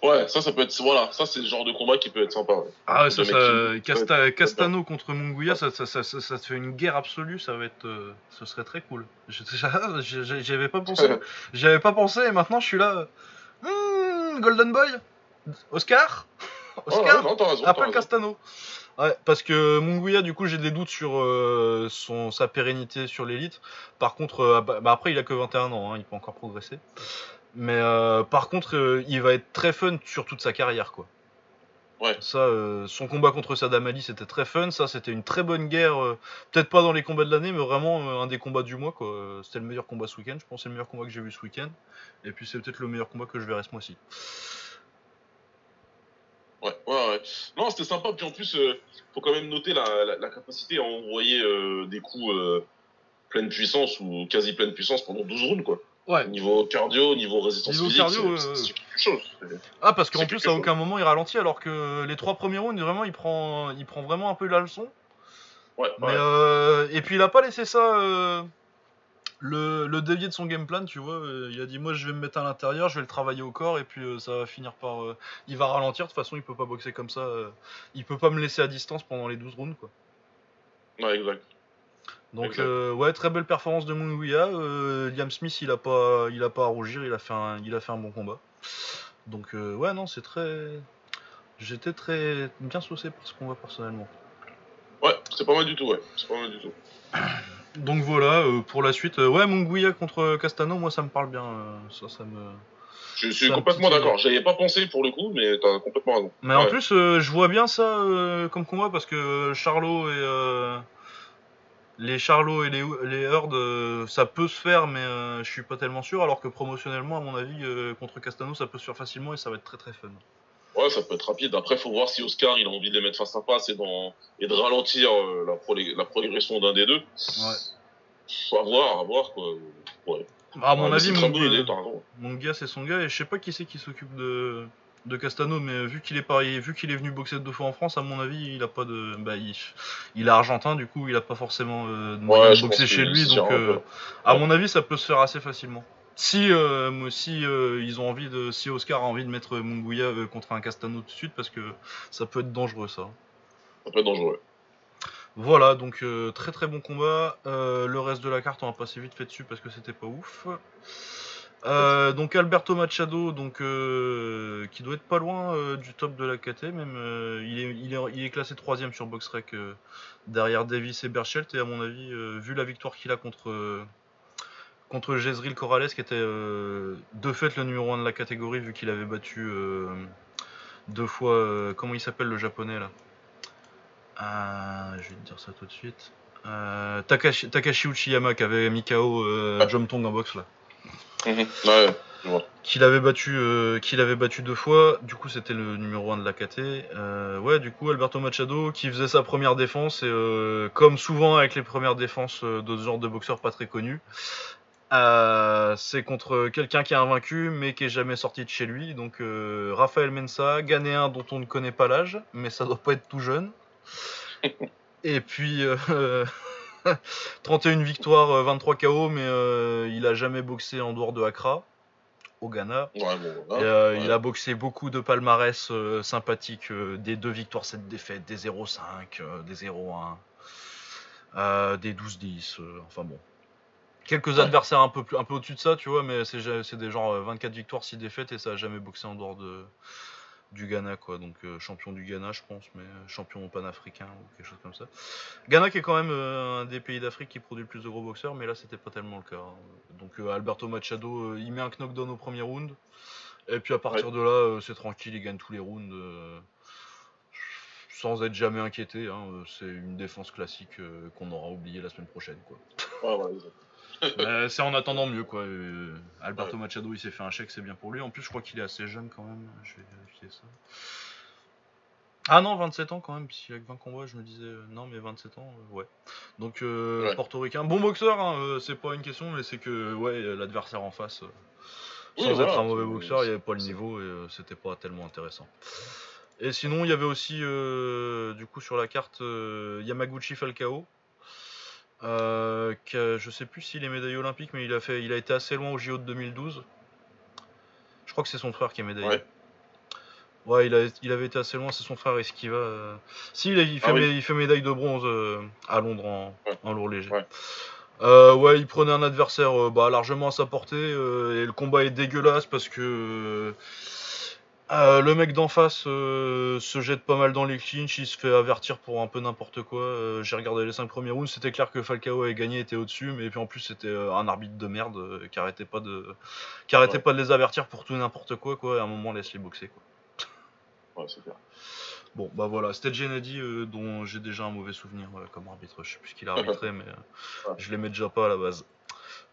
Ouais, ça, ça peut être. Voilà, ça, c'est le genre de combat qui peut être sympa. Ah ouais, ça, ça Castano contre Munguia, ça, ça, ça, ça, te fait une guerre absolue, ça va être. Euh, ce serait très cool. J'avais [LAUGHS] pas pensé. [LAUGHS] J'avais pas pensé, et maintenant je suis là. Hmm, Golden Boy Oscar? Oscar? oh, non, raison, Après Castano. Ouais, parce que Munguia, du coup, j'ai des doutes sur euh, son, sa pérennité sur l'élite. Par contre, euh, bah, bah, après, il a que 21 ans, hein, il peut encore progresser. Mais euh, par contre, euh, il va être très fun sur toute sa carrière, quoi. Ouais. Ça, euh, son combat contre Saddam Ali, c'était très fun. Ça, c'était une très bonne guerre. Peut-être pas dans les combats de l'année, mais vraiment un des combats du mois, quoi. C'était le meilleur combat ce week-end. Je pense c'est le meilleur combat que j'ai vu ce week-end. Et puis, c'est peut-être le meilleur combat que je verrai ce mois-ci. Ouais, ouais, ouais. Non, c'était sympa. Puis en plus, il faut quand même noter la, la capacité à envoyer des coups pleine puissance ou quasi pleine puissance pendant 12 rounds, quoi. Ouais. Niveau cardio, niveau résistance niveau physique, cardio, c'est quelque chose. Ah, parce qu'en plus, à aucun moment il ralentit, alors que les trois premiers rounds, vraiment, il prend, il prend vraiment un peu la leçon. Ouais. Mais euh, et puis il a pas laissé ça. Euh, le, le dévier de son game plan, tu vois, euh, il a dit moi je vais me mettre à l'intérieur, je vais le travailler au corps et puis ça va finir par il va ralentir de toute façon, il peut pas boxer comme ça, il peut pas me laisser à distance pendant les 12 rounds quoi. Ouais, exact. Donc euh, ouais, très belle performance de Munguia. Euh, Liam Smith, il a pas, il a pas à rougir, il a fait un, il a fait un bon combat. Donc euh, ouais, non, c'est très, j'étais très bien saucé par ce combat personnellement. Ouais, c'est pas mal du tout, ouais, c'est pas mal du tout. [CLEARS THROAT] Donc voilà, pour la suite, ouais, Munguia contre Castano, moi ça me parle bien, ça, ça me. Je suis complètement d'accord. J'avais pas pensé pour le coup, mais t'as complètement raison. Mais en plus, je vois bien ça comme combat parce que Charlot et les Charlots et les, les Heard, euh, ça peut se faire, mais euh, je suis pas tellement sûr. Alors que promotionnellement, à mon avis, euh, contre Castano, ça peut se faire facilement et ça va être très très fun. Ouais, ça peut être rapide. Après, faut voir si Oscar il a envie de les mettre face à face et, et de ralentir la, la, progression d'un des deux. Ouais. Faut voir, à voir quoi. Ouais. Bah, à mon Ouais, avis, mon, bon, gars, c'est son gars, et je sais pas qui c'est qui s'occupe de, de Castano, mais vu qu'il est vu qu'il est venu boxer deux fois en France, à mon avis, il a pas de. Bah, il, il est argentin, du coup, il a pas forcément euh, de Ouais, boxer chez lui, donc euh, à mon avis, ça peut se faire assez facilement. Si, euh, si euh, ils ont envie de, si Oscar a envie de mettre Munguia euh, contre un Castano tout de suite, parce que ça peut être dangereux ça. Ça peut être dangereux. Voilà, donc euh, très très bon combat. Le reste de la carte, on va passer vite fait dessus parce que c'était pas ouf. Donc Alberto Machado, donc qui doit être pas loin du top de la KT, même il, est, il, est, il est classé troisième sur BoxRec derrière Davis et Berchelt et à mon avis, vu la victoire qu'il a contre contre Jezreel Corrales, qui était euh, de fait le numéro 1 de la catégorie vu qu'il avait battu euh, deux fois, euh, comment il s'appelle le japonais là? Ah, je vais te dire ça tout de suite. Takashi, Takashi Uchiyama qui avait mis KO Ouais. Jom Tong en boxe là. [LAUGHS] Ouais, vois. Qu'il avait battu, euh, qu'il avait battu deux fois. Du coup, c'était le numéro 1 de la KT. Euh, ouais, du coup, Alberto Machado qui faisait sa première défense et euh, comme souvent avec les premières défenses de ce genre de boxeurs pas très connus. Euh, c'est contre quelqu'un qui est invaincu mais qui est jamais sorti de chez lui. Donc euh, Raphaël Mensa, Ghanéen dont on ne connaît pas l'âge, mais ça doit pas être tout jeune. [LAUGHS] Et puis euh, [LAUGHS] 31 victoires, euh, 23 KO, mais il a jamais boxé en dehors de Accra, au Ghana. Ouais, bon, Et, voilà. Ouais. Il a boxé beaucoup de palmarès sympathiques, des 2 victoires, 7 défaites, des 0-5, euh, des 0-1, euh, des 12-10, euh, enfin bon. Quelques adversaires un peu, plus, un peu au-dessus de ça, tu vois, mais c'est des genre euh, 24 victoires, 6 défaites, et ça a jamais boxé en dehors de, du Ghana, quoi. Donc euh, champion du Ghana, je pense, mais euh, champion panafricain ou quelque chose comme ça. Ghana qui est quand même euh, un des pays d'Afrique qui produit le plus de gros boxeurs, mais là c'était pas tellement le cas. hein. Donc euh, Alberto Machado, euh, il met un knockdown au premier round, et puis à partir de là, euh, c'est tranquille, il gagne tous les rounds. euh, sans être jamais inquiété, hein, euh, c'est une défense classique euh, qu'on aura oublié la semaine prochaine. Quoi. Ouais, ouais, [LAUGHS] c'est en attendant mieux. Quoi. euh, Alberto Machado, il s'est fait un chèque, c'est bien pour lui. En plus, je crois qu'il est assez jeune quand même. Je vais vérifier ça. Ah non, 27 ans quand même, puisqu'il a que 20 combats, je me disais, euh, non mais 27 ans, euh, ouais. Donc, Ouais. portoricain, bon boxeur, hein, c'est pas une question, mais c'est que, ouais, l'adversaire en face, Oui, sans voilà, être un mauvais boxeur, il n'y avait pas le niveau et c'était pas tellement intéressant. Et sinon, il y avait aussi, du coup, sur la carte, Yamaguchi Falcao. Euh, qui a- je sais plus s'il est médaillé olympique, mais il a, fait, il a été assez loin au JO de 2012. Je crois que c'est son frère qui est médaillé. Ouais. Ouais, il, a- il avait été assez loin, c'est son frère Esquiva. Euh... Si, il, a- il fait, Ah oui. il fait médaille de bronze euh, à Londres en, Ouais. en lourd léger. Ouais. Euh, ouais, il prenait un adversaire bah, largement à sa portée et le combat est dégueulasse parce que euh, le mec d'en face euh, se jette pas mal dans les clinches, il se fait avertir pour un peu n'importe quoi. Euh, J'ai regardé les 5 premiers rounds, c'était clair que Falcao avait gagné, était au-dessus, mais puis en plus c'était un arbitre de merde qui arrêtait pas de qui arrêtait Ouais. pas de les avertir pour tout n'importe quoi quoi. Et à un moment laisse les boxer quoi. Ouais, c'est clair. Bon bah voilà, c'était Gennady euh, dont j'ai déjà un mauvais souvenir euh, comme arbitre. Je sais plus ce qu'il a arbitré, [LAUGHS] mais euh, Ouais. je l'aimais déjà pas à la base.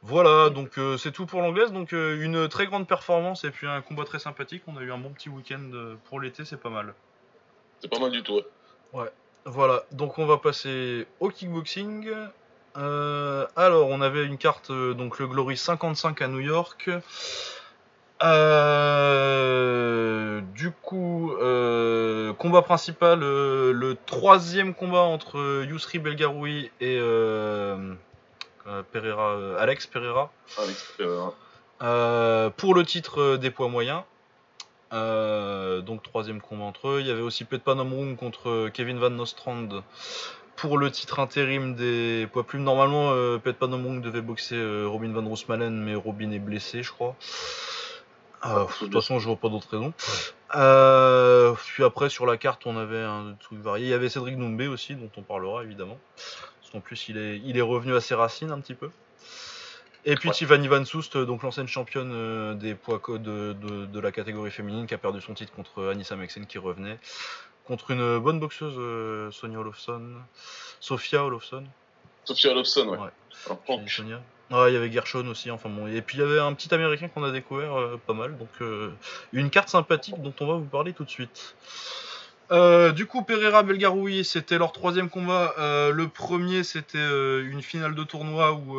Voilà, donc euh, c'est tout pour l'anglaise. Donc euh, une très grande performance et puis un combat très sympathique. On a eu un bon petit week-end euh, pour l'été, c'est pas mal. C'est pas mal du tout. ouais. Voilà, donc on va passer au kickboxing. Euh, alors, on avait une carte, donc le Glory 55 à New York. Euh, du coup, euh, combat principal, le troisième combat entre Yusri Belgaroui et Pereira, euh, Alex Pereira. Alex Pereira. Euh, pour le titre euh, des poids moyens. Euh, donc troisième combat entre eux. Il y avait aussi Petpan Omrung contre euh, Kevin Van Nostrand pour le titre intérim des poids plumes. Normalement, euh, Petpan devait boxer euh, Robin Van Roosmalen, mais Robin est blessé, je crois. Euh, de toute façon, je vois pas d'autre raison. Euh, puis après, sur la carte, on avait un truc varié. Il y avait Cédric Doumbé aussi, dont on parlera évidemment. Qu'en plus, il est, il est revenu à ses racines un petit peu. Et puis Ouais. Tiffany Van Soest, donc l'ancienne championne euh, des poids de, de, de la catégorie féminine, qui a perdu son titre contre Anissa Mexen qui revenait. Contre une bonne boxeuse, euh, Sonia Olofsson. Sophia Olofsson. Sophia Olofsson, ouais. Alors, Sonia. Il y avait Gershon aussi, enfin bon. Et puis il y avait un petit américain qu'on a découvert euh, pas mal, donc euh, une carte sympathique dont on va vous parler tout de suite. Euh, du coup, Pereira Belgaroui, c'était leur troisième combat. Euh, le premier, c'était euh, une finale de tournoi où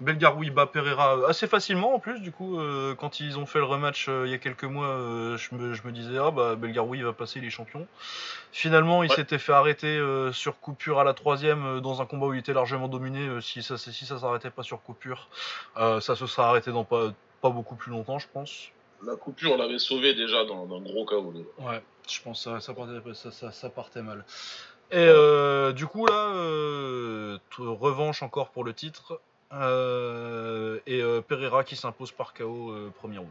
Belgaroui bat Pereira assez facilement en plus. Du coup, quand ils ont fait le rematch il y a quelques mois, je, me, je me disais, ah bah Belgaroui va passer les champions. Finalement, il Ouais. s'était fait arrêter sur coupure à la troisième dans un combat où il était largement dominé. Si ça si ça s'arrêtait pas sur coupure, ça se serait arrêté dans pas, pas beaucoup plus longtemps, je pense. La coupure l'avait sauvé déjà dans un gros chaos. Ouais, je pense que ça, ça, partait, ça, ça- ça partait mal. Et euh, du coup, là, euh, revanche encore pour le titre. Euh, et Pereira qui s'impose par KO premier round.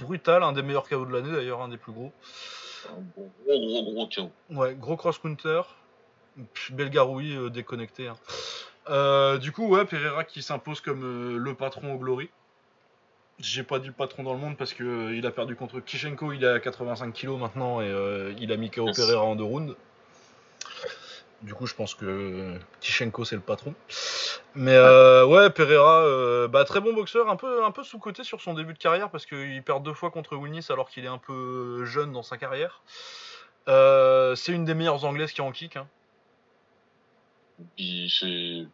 Brutal, un des meilleurs KO de l'année d'ailleurs, un des plus gros. Un gros, gros, gros, chaos. Ouais, gros cross-counter. Belgaroui déconnecté. hein. Du coup, ouais, Pereira qui s'impose comme le patron au Glory. J'ai pas dit le patron dans le monde parce que euh, il a perdu contre Kishenko, il est à 85 kg maintenant et euh, il a mis KO. Pereira en deux rounds. Du coup, je pense que Kishenko c'est le patron. Mais euh, ouais, Pereira, euh, bah, très bon boxeur, un peu, un peu sous-côté sur son début de carrière parce qu'il perd deux fois contre Wilnis alors qu'il est un peu jeune dans sa carrière. C'est une des meilleures anglaises qui est en kick. hein. C'est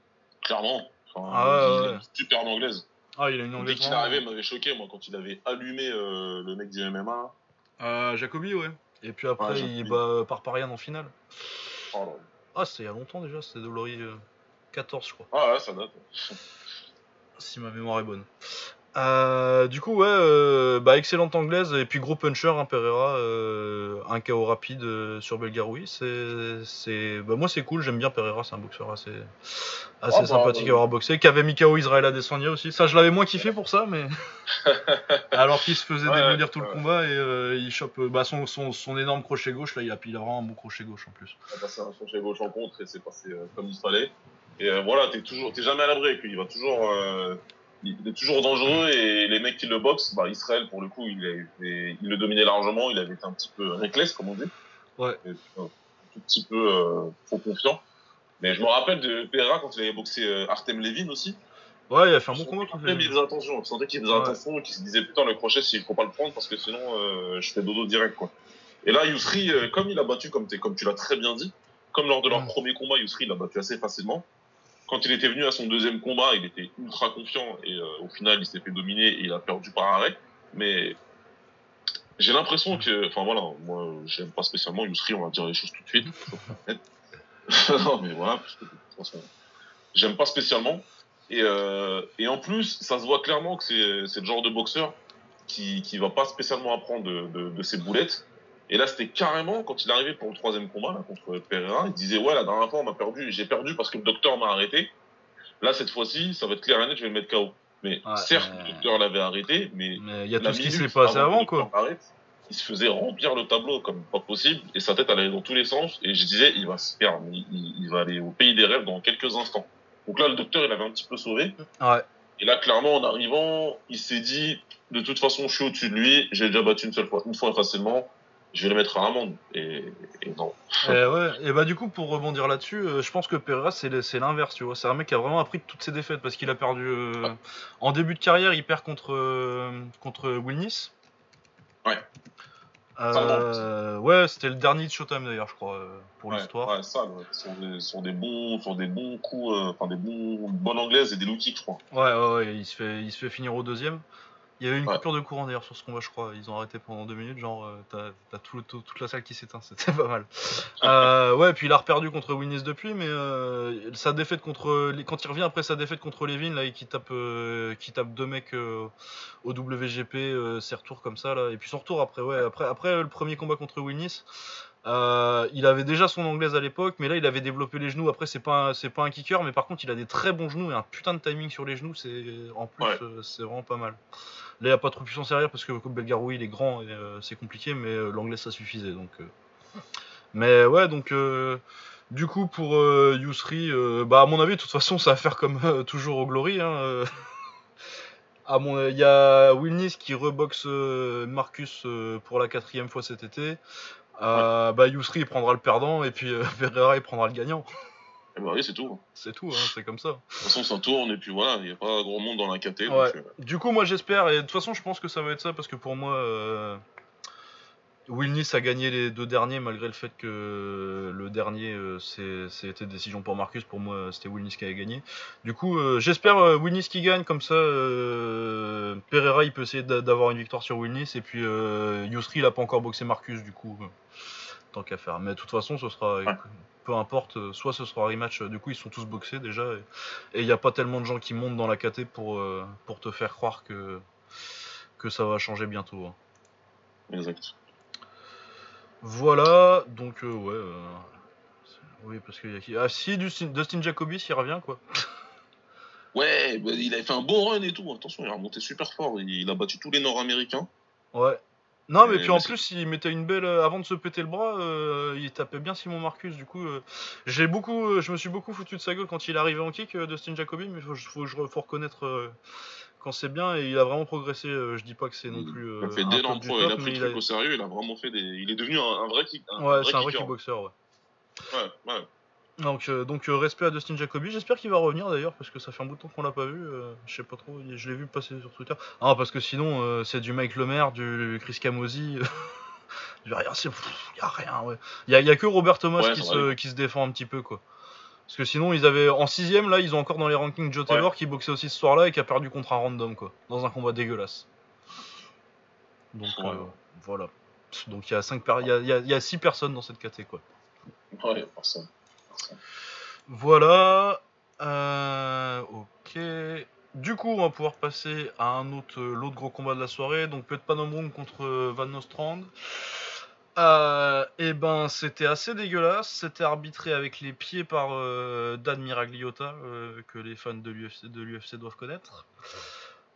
clairement. Enfin, Ah il ouais, superbe anglaise. Ah, il a une Dès qu'il est arrivé, il m'avait choqué, moi, quand il avait allumé euh, le mec du MMA. Euh, Jacobi, ouais. Et puis après, Ouais, il bat par Parian en finale. Oh là. Ah, c'était il y a longtemps déjà, c'était Dolori euh, 14, je crois, Ah ouais, ça date. si ma mémoire est bonne. Euh, du coup, ouais, euh, bah, excellente anglaise, et puis gros puncher, hein, Pereira, euh, un KO rapide sur Belgaroui. C'est, bah, moi c'est cool, j'aime bien Pereira, c'est un boxeur assez, assez Ah, bah, sympathique à avoir boxé, qui avait mis KO Israël Adesanya aussi. Ça, je l'avais moins kiffé pour ça, mais. [LAUGHS] Alors qu'il se faisait Ouais, démolir tout le combat, et il chope son, son, son énorme crochet gauche, là, il a, il a vraiment un bon crochet gauche en plus. Il a passé un crochet gauche en contre et c'est passé comme il fallait. Et voilà, t'es toujours, t'es jamais à l'abri. Il va toujours, il est toujours dangereux et les mecs qui le boxent, bah Israël pour le coup, il, est, il, il le dominait largement. Il avait été un petit peu reckless comme on dit. Ouais. Et, euh, un tout petit peu euh, trop confiant. Mais je me rappelle de Pereira quand il avait boxé euh, Artem Levin aussi. Ouais, il a fait un bon combat qu'il les. faisait attention. Je sentais qu'il faisait Ouais. attention, qu'il se disait putain le crochet, il faut pas le prendre parce que sinon euh, je fais dodo direct quoi. Et là, Yousri, comme il a battu, comme tu l'as très bien dit, comme lors de leur Mm. premier combat, Yousri l'a battu assez facilement. Quand il était venu à son deuxième combat, il était ultra confiant et euh, au final, il s'est fait dominer et il a perdu par arrêt. Mais j'ai l'impression que, enfin voilà, moi, j'aime pas spécialement Yousri, on va dire les choses tout de suite. [LAUGHS] non, mais voilà, parce que de toute façon, j'aime pas spécialement. Et, euh, en plus, ça se voit clairement que c'est le genre de boxeur qui, qui va pas spécialement apprendre de ses boulettes. Et là, c'était carrément, quand il arrivé pour le troisième combat, là, contre Pereira, il disait, ouais, la dernière fois, on m'a perdu, j'ai perdu parce que le docteur m'a arrêté. Là, cette fois-ci, ça va être clair et net, je vais le mettre KO. Mais Ouais, certes, le docteur l'avait arrêté, mais Mais il y a tout ce qui s'est passé avant avant, quoi. arrête, il se faisait remplir le tableau comme pas possible, et sa tête allait dans tous les sens, et je disais, il va se perdre, il, il- il va aller au pays des rêves dans quelques instants. Donc là, le docteur, il avait un petit peu sauvé, Ouais. et là, clairement, en arrivant, il s'est dit, de toute façon, je suis au-dessus de lui, j'ai déjà battu une seule fois, une fois facilement, je vais le mettre à l'amende. Et, et non. Et ouais, et bah du coup pour rebondir là-dessus, euh, je pense que Pereira c'est l'inverse, tu vois. C'est un mec qui a vraiment appris de toutes ses défaites parce qu'il a perdu euh, en début de carrière, il perd contre euh, contre Wilnis. Ouais. Euh, ouais, c'était le dernier de Showtime d'ailleurs, je crois, pour Ouais, l'histoire. ouais, ça, ouais. Sur des, bons, sur des bons coups, euh, enfin, des bons, bonnes anglaises et des low kicks, je crois. Ouais, ouais, ouais, il se fait, il se fait finir au deuxième. Il y avait une Ouais. coupure de courant d'ailleurs sur ce combat, je crois. Ils ont arrêté pendant deux minutes, genre euh, t'as tout, tout- toute la salle qui s'éteint, [LAUGHS] c'était pas mal. Euh, ouais, puis il a reperdu contre Winnis depuis, mais euh, sa défaite contre, quand il revient après sa défaite contre Levin là, et qui tape, euh, qui tape deux mecs au WGP, ses retours comme ça là, et puis son retour après, ouais, après, après le premier combat contre Winnis. Euh, il avait déjà son anglaise à l'époque, mais là il avait développé les genoux. Après c'est pas c'est pas un kicker, mais par contre il a des très bons genoux et un putain de timing sur les genoux. C'est en plus Ouais. euh, c'est vraiment pas mal. Là il a pas trop de puissance arrière parce que comme Belgaroui il est grand et euh, c'est compliqué, mais euh, l'anglais ça suffisait donc. euh. Mais ouais donc euh, du coup pour euh, Yousri, euh, bah à mon avis de toute façon ça va faire comme euh, toujours au Glory. Hein. [LAUGHS] À mon, il y a Wilnis qui reboxe Marcus euh, pour la quatrième fois cet été. Euh, Bah Yousri il prendra le perdant et puis euh, [LAUGHS] Pereira il prendra le gagnant. Et bah oui, c'est tout. C'est tout, hein, c'est comme ça. De toute façon, ça tourne, et puis voilà, il n'y a pas grand monde dans la KT. donc, euh, Du coup moi j'espère et de toute façon je pense que ça va être ça parce que pour moi euh, Wilnis a gagné les deux derniers malgré le fait que le dernier euh, c'était décision pour Marcus. Pour moi, c'était Wilnis qui avait gagné. Du coup, euh, j'espère euh, Wilnis qui gagne comme ça. euh, Pereira il peut essayer d'a- d'avoir une victoire sur Wilnis et puis Yusri il a pas encore boxé Marcus du coup. tant qu'à faire. Mais de toute façon, ce sera peu importe. euh, Soit ce sera un rematch. euh, Du coup, ils sont tous boxés déjà et il n'y a pas tellement de gens qui montent dans la KT pour euh, pour te faire croire que que ça va changer bientôt. hein. Exact. Voilà, donc euh, ouais. euh, oui, parce qu'il y a qui Ah, si, Dustin, Dustin Jacobis, il revient quoi. [LAUGHS] Ouais, bah, il avait fait un bon run et tout. Attention, il a remonté super fort. Il, il a battu tous les Nord-Américains. Ouais. Non, mais Mais- puis en mais plus, il mettait une belle. euh, Avant de se péter le bras, euh, il tapait bien Simon Marcus. Du coup, euh, j'ai beaucoup, euh, je me suis beaucoup foutu de sa gueule quand il est arrivé en kick, euh, Dustin Jacobi, mais faut, faut, faut, faut reconnaître quand c'est bien et il a vraiment progressé. je dis pas que c'est non plus. il fait dès top il a pris le truc a- au sérieux. Il a vraiment fait des. Il est devenu un, un vrai kick. Un, Ouais, c'est un vrai kicker. kickboxer, ouais. Ouais, ouais. Donc, euh, donc euh, respect à Dustin Jacobi. J'espère qu'il va revenir d'ailleurs parce que ça fait un bout de temps qu'on l'a pas vu. euh, je sais pas trop. Je l'ai vu passer sur Twitter. Ah parce que sinon euh, c'est du Mike Lemaire, du Chris Camozzi. [LAUGHS] Il rien. c'est- y a rien. Ouais. Il y a, y a que Robert Thomas Ouais, qui, se, vrai. qui se défend un petit peu quoi. Parce que sinon ils avaient en sixième là ils ont encore dans les rankings Joe Ouais. Taylor qui boxait aussi ce soir-là et qui a perdu contre un random quoi dans un combat dégueulasse. Donc Ouais. voilà. Donc il y a cinq per- il y a, y personnes dans cette caté quoi. Ouais, personne. Voilà. Euh, ok. Du coup, on va pouvoir passer à un autre, l'autre gros combat de la soirée. Donc, Pet Panombrung contre euh, Van Nostrand. Euh, et ben, c'était assez dégueulasse. C'était arbitré avec les pieds par Dan Miragliota, euh, que les fans de l'UFC doivent connaître.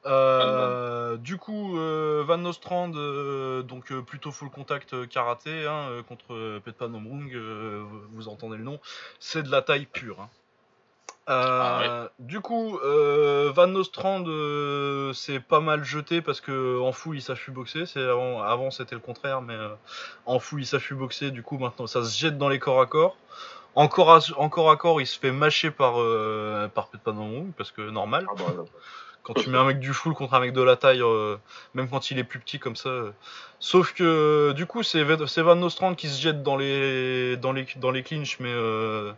Euh, du coup, euh, Van Nostrand, euh, donc euh, plutôt full contact karaté hein, euh, contre Pet Panombrung, euh, vous, entendez le nom, c'est de la taille pure. hein. Euh, Du coup, euh, Van Nostrand euh, s'est pas mal jeté parce que en fou il s'affuit boxer. C'est avant, avant c'était le contraire, mais euh, en fou il s'affuit boxer. Du coup maintenant ça se jette dans les corps à corps. Encore à, encore à corps, il se fait mâcher par euh, par parce que normal. Ah bah. Quand tu mets un mec du full contre un mec de la taille, euh, même quand il est plus petit comme ça. euh. Sauf que du coup, c'est Ve- c'est Van Nostrand qui se jette dans les dans les dans les clinches, mais euh,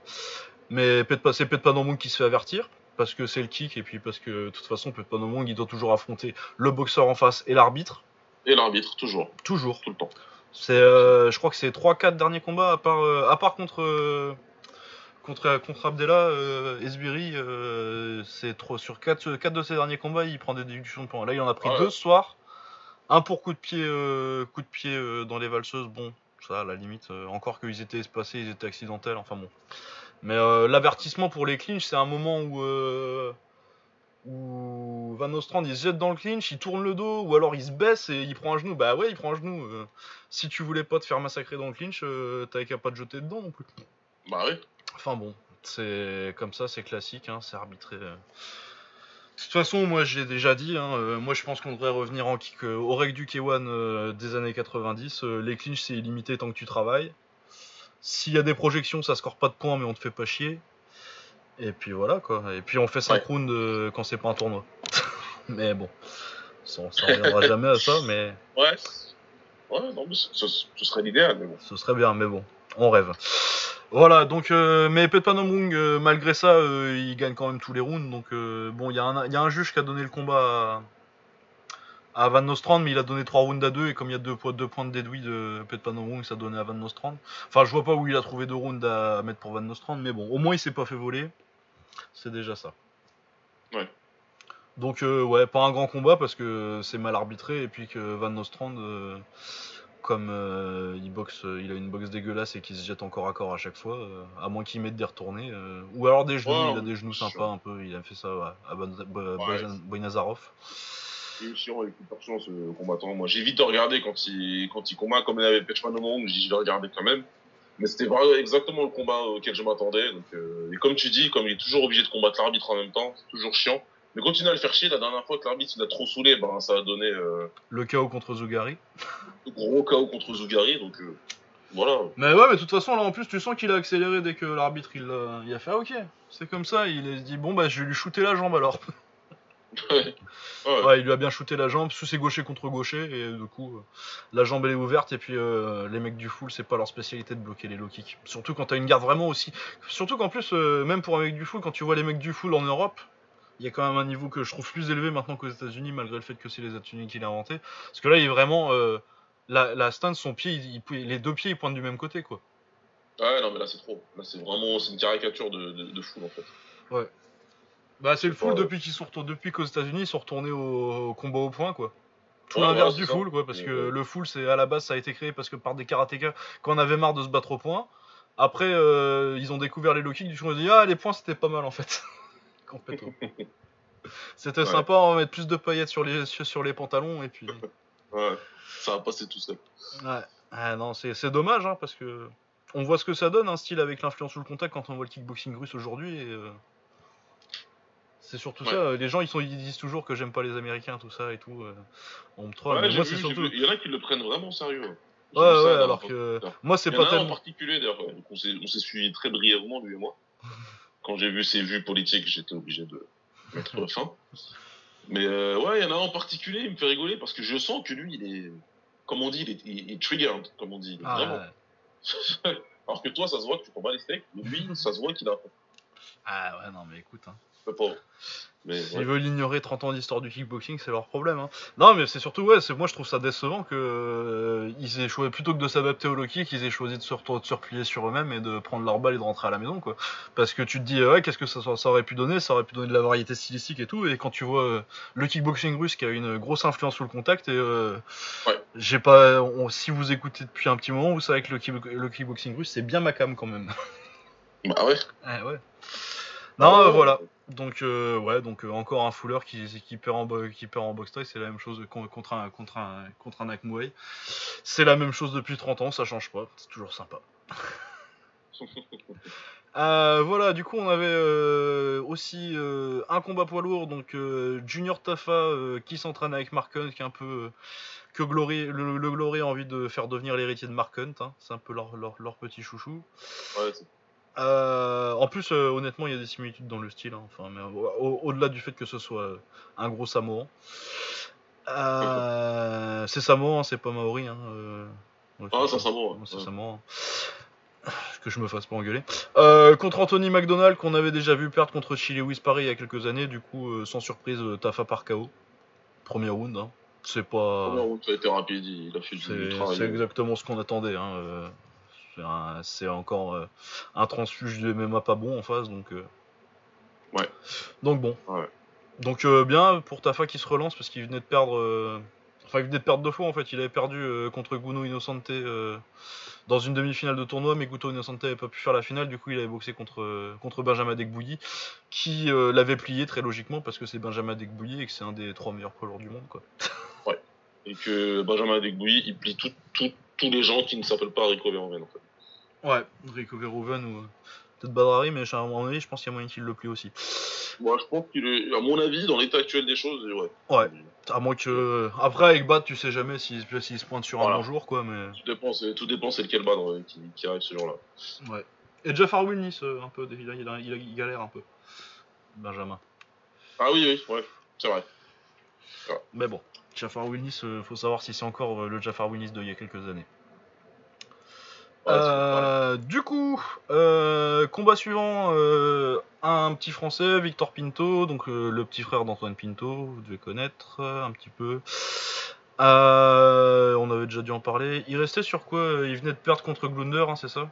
mais Pet- c'est Pet Panomong qui se fait avertir parce que c'est le kick et puis parce que de toute façon Pet Panomong il doit toujours affronter le boxeur en face et l'arbitre Et l'arbitre, toujours, toujours. tout le temps. C'est euh, je crois que c'est 3 4 derniers combats à part euh, à part contre euh, contre contre Abdella euh, Esbiri euh, c'est trop sur 4 quatre de ses derniers combats, il prend des déductions de points. Là, il en a pris Ah ouais. deux ce soir. Un pour coup de pied euh, coup de pied euh, dans les valseuses, bon, ça à la limite euh, encore qu'ils étaient espacés, ils étaient accidentels, enfin bon. Mais euh, l'avertissement pour les clinches, c'est un moment où euh, où Van Ostrand il se jette dans le clinch, il tourne le dos, ou alors il se baisse et il prend un genou. Bah ouais, il prend un genou. euh. si tu voulais pas te faire massacrer dans le clinch, euh, t'avais qu'à pas te jeter dedans non plus. Bah oui. Enfin bon, c'est comme ça, c'est classique, hein, c'est arbitré. euh. De toute façon, moi j'ai déjà dit, hein, euh, moi je pense qu'on devrait revenir en kick euh, au reg du K1 euh, des années 90. euh, les clinches c'est illimité tant que tu travailles. S'il y a des projections, ça score pas de points, mais on te fait pas chier. Et puis voilà quoi. Et puis on fait 5 Ouais. rounds quand c'est pas un tournoi. [LAUGHS] mais bon, ça, on s'en reviendra [LAUGHS] jamais à ça, mais Ouais. Ouais, non, mais ce, ce- ce serait l'idéal, mais bon. ce serait bien, mais bon, on rêve. Voilà, donc, euh, mais Pet Panomrung, euh, malgré ça, euh, il gagne quand même tous les rounds. Donc, bon, il y, a un- il y a un juge qui a donné le combat à, à Van Nostrand, mais il a donné 3 rounds à 2. Et comme il y a 2 deux, points de déduit de Pet Panomrung, ça donnait à Van Nostrand. Enfin, je vois pas où il a trouvé 2 rounds à mettre pour Van Nostrand, mais bon, au moins il s'est pas fait voler. C'est déjà ça. Ouais. Donc, ouais, pas un grand combat parce que c'est mal arbitré. Et puis que Van Nostrand. Comme euh, il boxe, il a une boxe dégueulasse et qu'il se jette encore à corps à chaque fois, euh, à moins qu'il mette des retournés, euh, ou alors des genoux, Ouais, il a des genoux c'est sympas un peu, il a fait ça à, à Ban- Bo- Ouais. Et chiant avec personne, ce combattant. Moi, j'évite de regarder quand il, quand il combat, comme il avait Pechman au moment, je dis, je vais regarder quand même. Mais c'était vraiment exactement le combat auquel je m'attendais. Et comme tu dis, comme il est toujours obligé de combattre l'arbitre en même temps, c'est toujours chiant. Mais continue à le faire chier. La dernière fois que l'arbitre il a trop saoulé, ben, ça a donné euh, Le KO contre Zugari. gros KO contre Zougari. Donc, euh, voilà. Mais ouais, mais de toute façon, là en plus, tu sens qu'il a accéléré dès que l'arbitre il, a- il a fait ah, ok, c'est comme ça, il a dit bon bah je vais lui shooter la jambe alors. [LAUGHS] Ouais. Ouais. Ouais, il lui a bien shooté la jambe, sous ses gauchers contre gaucher, et du coup, euh, la jambe elle est ouverte, et puis euh, les mecs du full, c'est pas leur spécialité de bloquer les low kicks. Surtout quand t'as une garde vraiment aussi. Surtout qu'en plus, euh, même pour un mec du full, quand tu vois les mecs du full en Europe, il y a quand même un niveau que je trouve plus élevé maintenant qu'aux États-Unis, malgré le fait que c'est les États-Unis qui l'a inventé. Parce que là, il est vraiment. euh, la, la stance, son pied, il- il- les deux pieds, ils pointent du même côté, quoi. Ouais, non, mais là, c'est trop. Là, c'est vraiment c'est une caricature de, de, de fou, en fait. Bah, c'est le full Ouais. depuis qu'ils sont retournés, depuis qu'aux États-Unis, ils sont retournés au, au combat au point, quoi. Tout Ouais, l'inverse ouais, du ça. full, quoi, parce Ouais, que ouais. le full, c'est à la base, ça a été créé parce que par des karatékas, quand on avait marre de se battre au point. Après, euh, ils ont découvert les low kicks, du coup, ils ont dit ah les points c'était pas mal en fait. [LAUGHS] [LAUGHS] Complètement. [LAUGHS] C'était Ouais. sympa, on va mettre plus de paillettes sur les sur, les pantalons et puis. [LAUGHS] Ouais, ça va passer tout seul. Ouais. Ah non, c'est dommage hein, parce que on voit ce que ça donne un style avec l'influence sous le contact quand on voit le kickboxing russe aujourd'hui et. euh, C'est surtout Ouais. ça, les gens ils, sont, ils disent toujours que j'aime pas les américains, tout ça et tout. euh, on me troll, Ouais, mais j'ai moi c'est surtout. Il y en a qui le prennent vraiment sérieux. hein. Ouais, ça ouais, alors un que moi c'est pas en tellement. particulier, d'ailleurs, on s'est suivi très brièvement, lui et moi. Quand j'ai vu ses vues politiques, j'étais obligé de mettre fin. Mais euh, ouais, il y en a un en particulier, il me fait rigoler parce que je sens que lui, il est, comme on dit, il est, il est triggered, comme on dit. Ah, vraiment. ouais. [LAUGHS] Alors que toi, ça se voit que tu prends pas les steaks, mais lui, ça se voit qu'il a Ah ouais, non mais écoute. Hein. pas. Mais S'ils ouais. veulent ignorer 30 ans d'histoire du kickboxing, c'est leur problème. Hein. Non, mais c'est surtout, ouais, c'est, moi je trouve ça décevant que euh, ils aient choisi, plutôt que de s'adapter au low kick, ils aient choisi de se, retour- de se replier sur eux-mêmes et de prendre leur balle et de rentrer à la maison, quoi. Parce que tu te dis, euh, ouais, qu'est-ce que ça, ça aurait pu donner? Ça aurait pu donner de la variété stylistique et tout. Et quand tu vois euh, le kickboxing russe qui a une grosse influence sur le contact, et euh, Ouais. j'ai pas, on- si vous écoutez depuis un petit moment, vous savez que le, kick- le kickboxing russe c'est bien ma cam quand même. Bah ouais. ouais, [LAUGHS] ouais. Non, euh, voilà. Donc euh, ouais, donc euh, encore un fouleur qui, qui perd en qui perd en box c'est la même chose con- contre un contre un contre un. C'est la même chose depuis 30 ans, ça change pas, c'est toujours sympa. [LAUGHS] Euh, voilà, du coup on avait aussi un combat poids lourd, donc Junior Tafa qui s'entraîne avec Mark Hunt, qui est un peu que Glory, le, le Glory a envie de faire devenir l'héritier de Mark Hunt, hein. c'est un peu leur, leur, leur petit chouchou. Ouais, Euh, en plus, euh, honnêtement, il y a des similitudes dans le style. hein. Enfin, mais, au- au-delà du fait que ce soit euh, un gros Samoan. Euh, c'est Samoan, c'est pas Maori. Hein. euh. Ouais, Ah, c'est. Ouais, c'est Samoan. Que je me fasse pas engueuler. Euh, contre Anthony McDonald, qu'on avait déjà vu perdre contre Chile Paris il y a quelques années. Du coup, euh, sans surprise, euh, Tafa par KO. Premier round. hein. C'est pas. Première route, ça a été rapide, il a fait du, du C'est travail. c'est exactement ce qu'on attendait. Hein. euh, c'est encore euh, un transfuge de MMA pas bon en face, donc. euh, Ouais. Donc bon. Ouais. Donc euh, bien pour Tafa qui se relance parce qu'il venait de perdre. Enfin, il venait de perdre deux fois en fait. Il avait perdu euh, contre Guno Innocente euh, dans une demi-finale de tournoi, mais Guto Innocente avait pas pu faire la finale. Du coup, il avait boxé contre, euh, contre Benjamin Degbouilly, qui l'avait plié très logiquement parce que c'est Benjamin Degbouilly et que c'est un des trois meilleurs poids lourds du monde. Quoi. [LAUGHS] Et que Benjamin Adegbouyi, il plie tout- tout- tous les gens qui ne s'appellent pas Rico Verhoeven, en fait. Ouais, Rico Verhoeven ou euh, peut-être Badrari, mais à mon avis, je pense qu'il y a moyen qu'il le plie aussi. Moi, je pense qu'il est, à mon avis, dans l'état actuel des choses, ouais. Ouais. À moins que. Après, avec Bat, tu sais jamais s'il s'il se pointe sur un bon jour, quoi, mais. Tout dépend, c'est, tout dépend, c'est lequel euh, qui, qui arrive ce jour-là. Ouais. Et Jeff Harwin, Nice, euh, un peu, il, a- il, a- il a- il galère un peu. Benjamin. Ah oui, oui, ouais, c'est vrai. Mais bon, Jafar Willis, euh, faut savoir si c'est encore euh, le Jafar Willis d'il y a quelques années. Euh, du coup, euh, combat suivant, euh, un petit français, Victor Pinto, donc le petit frère d'Antoine Pinto, vous devez connaître un petit peu. On avait déjà dû en parler. Il restait sur quoi? Il venait de perdre contre Glunder, hein, c'est ça?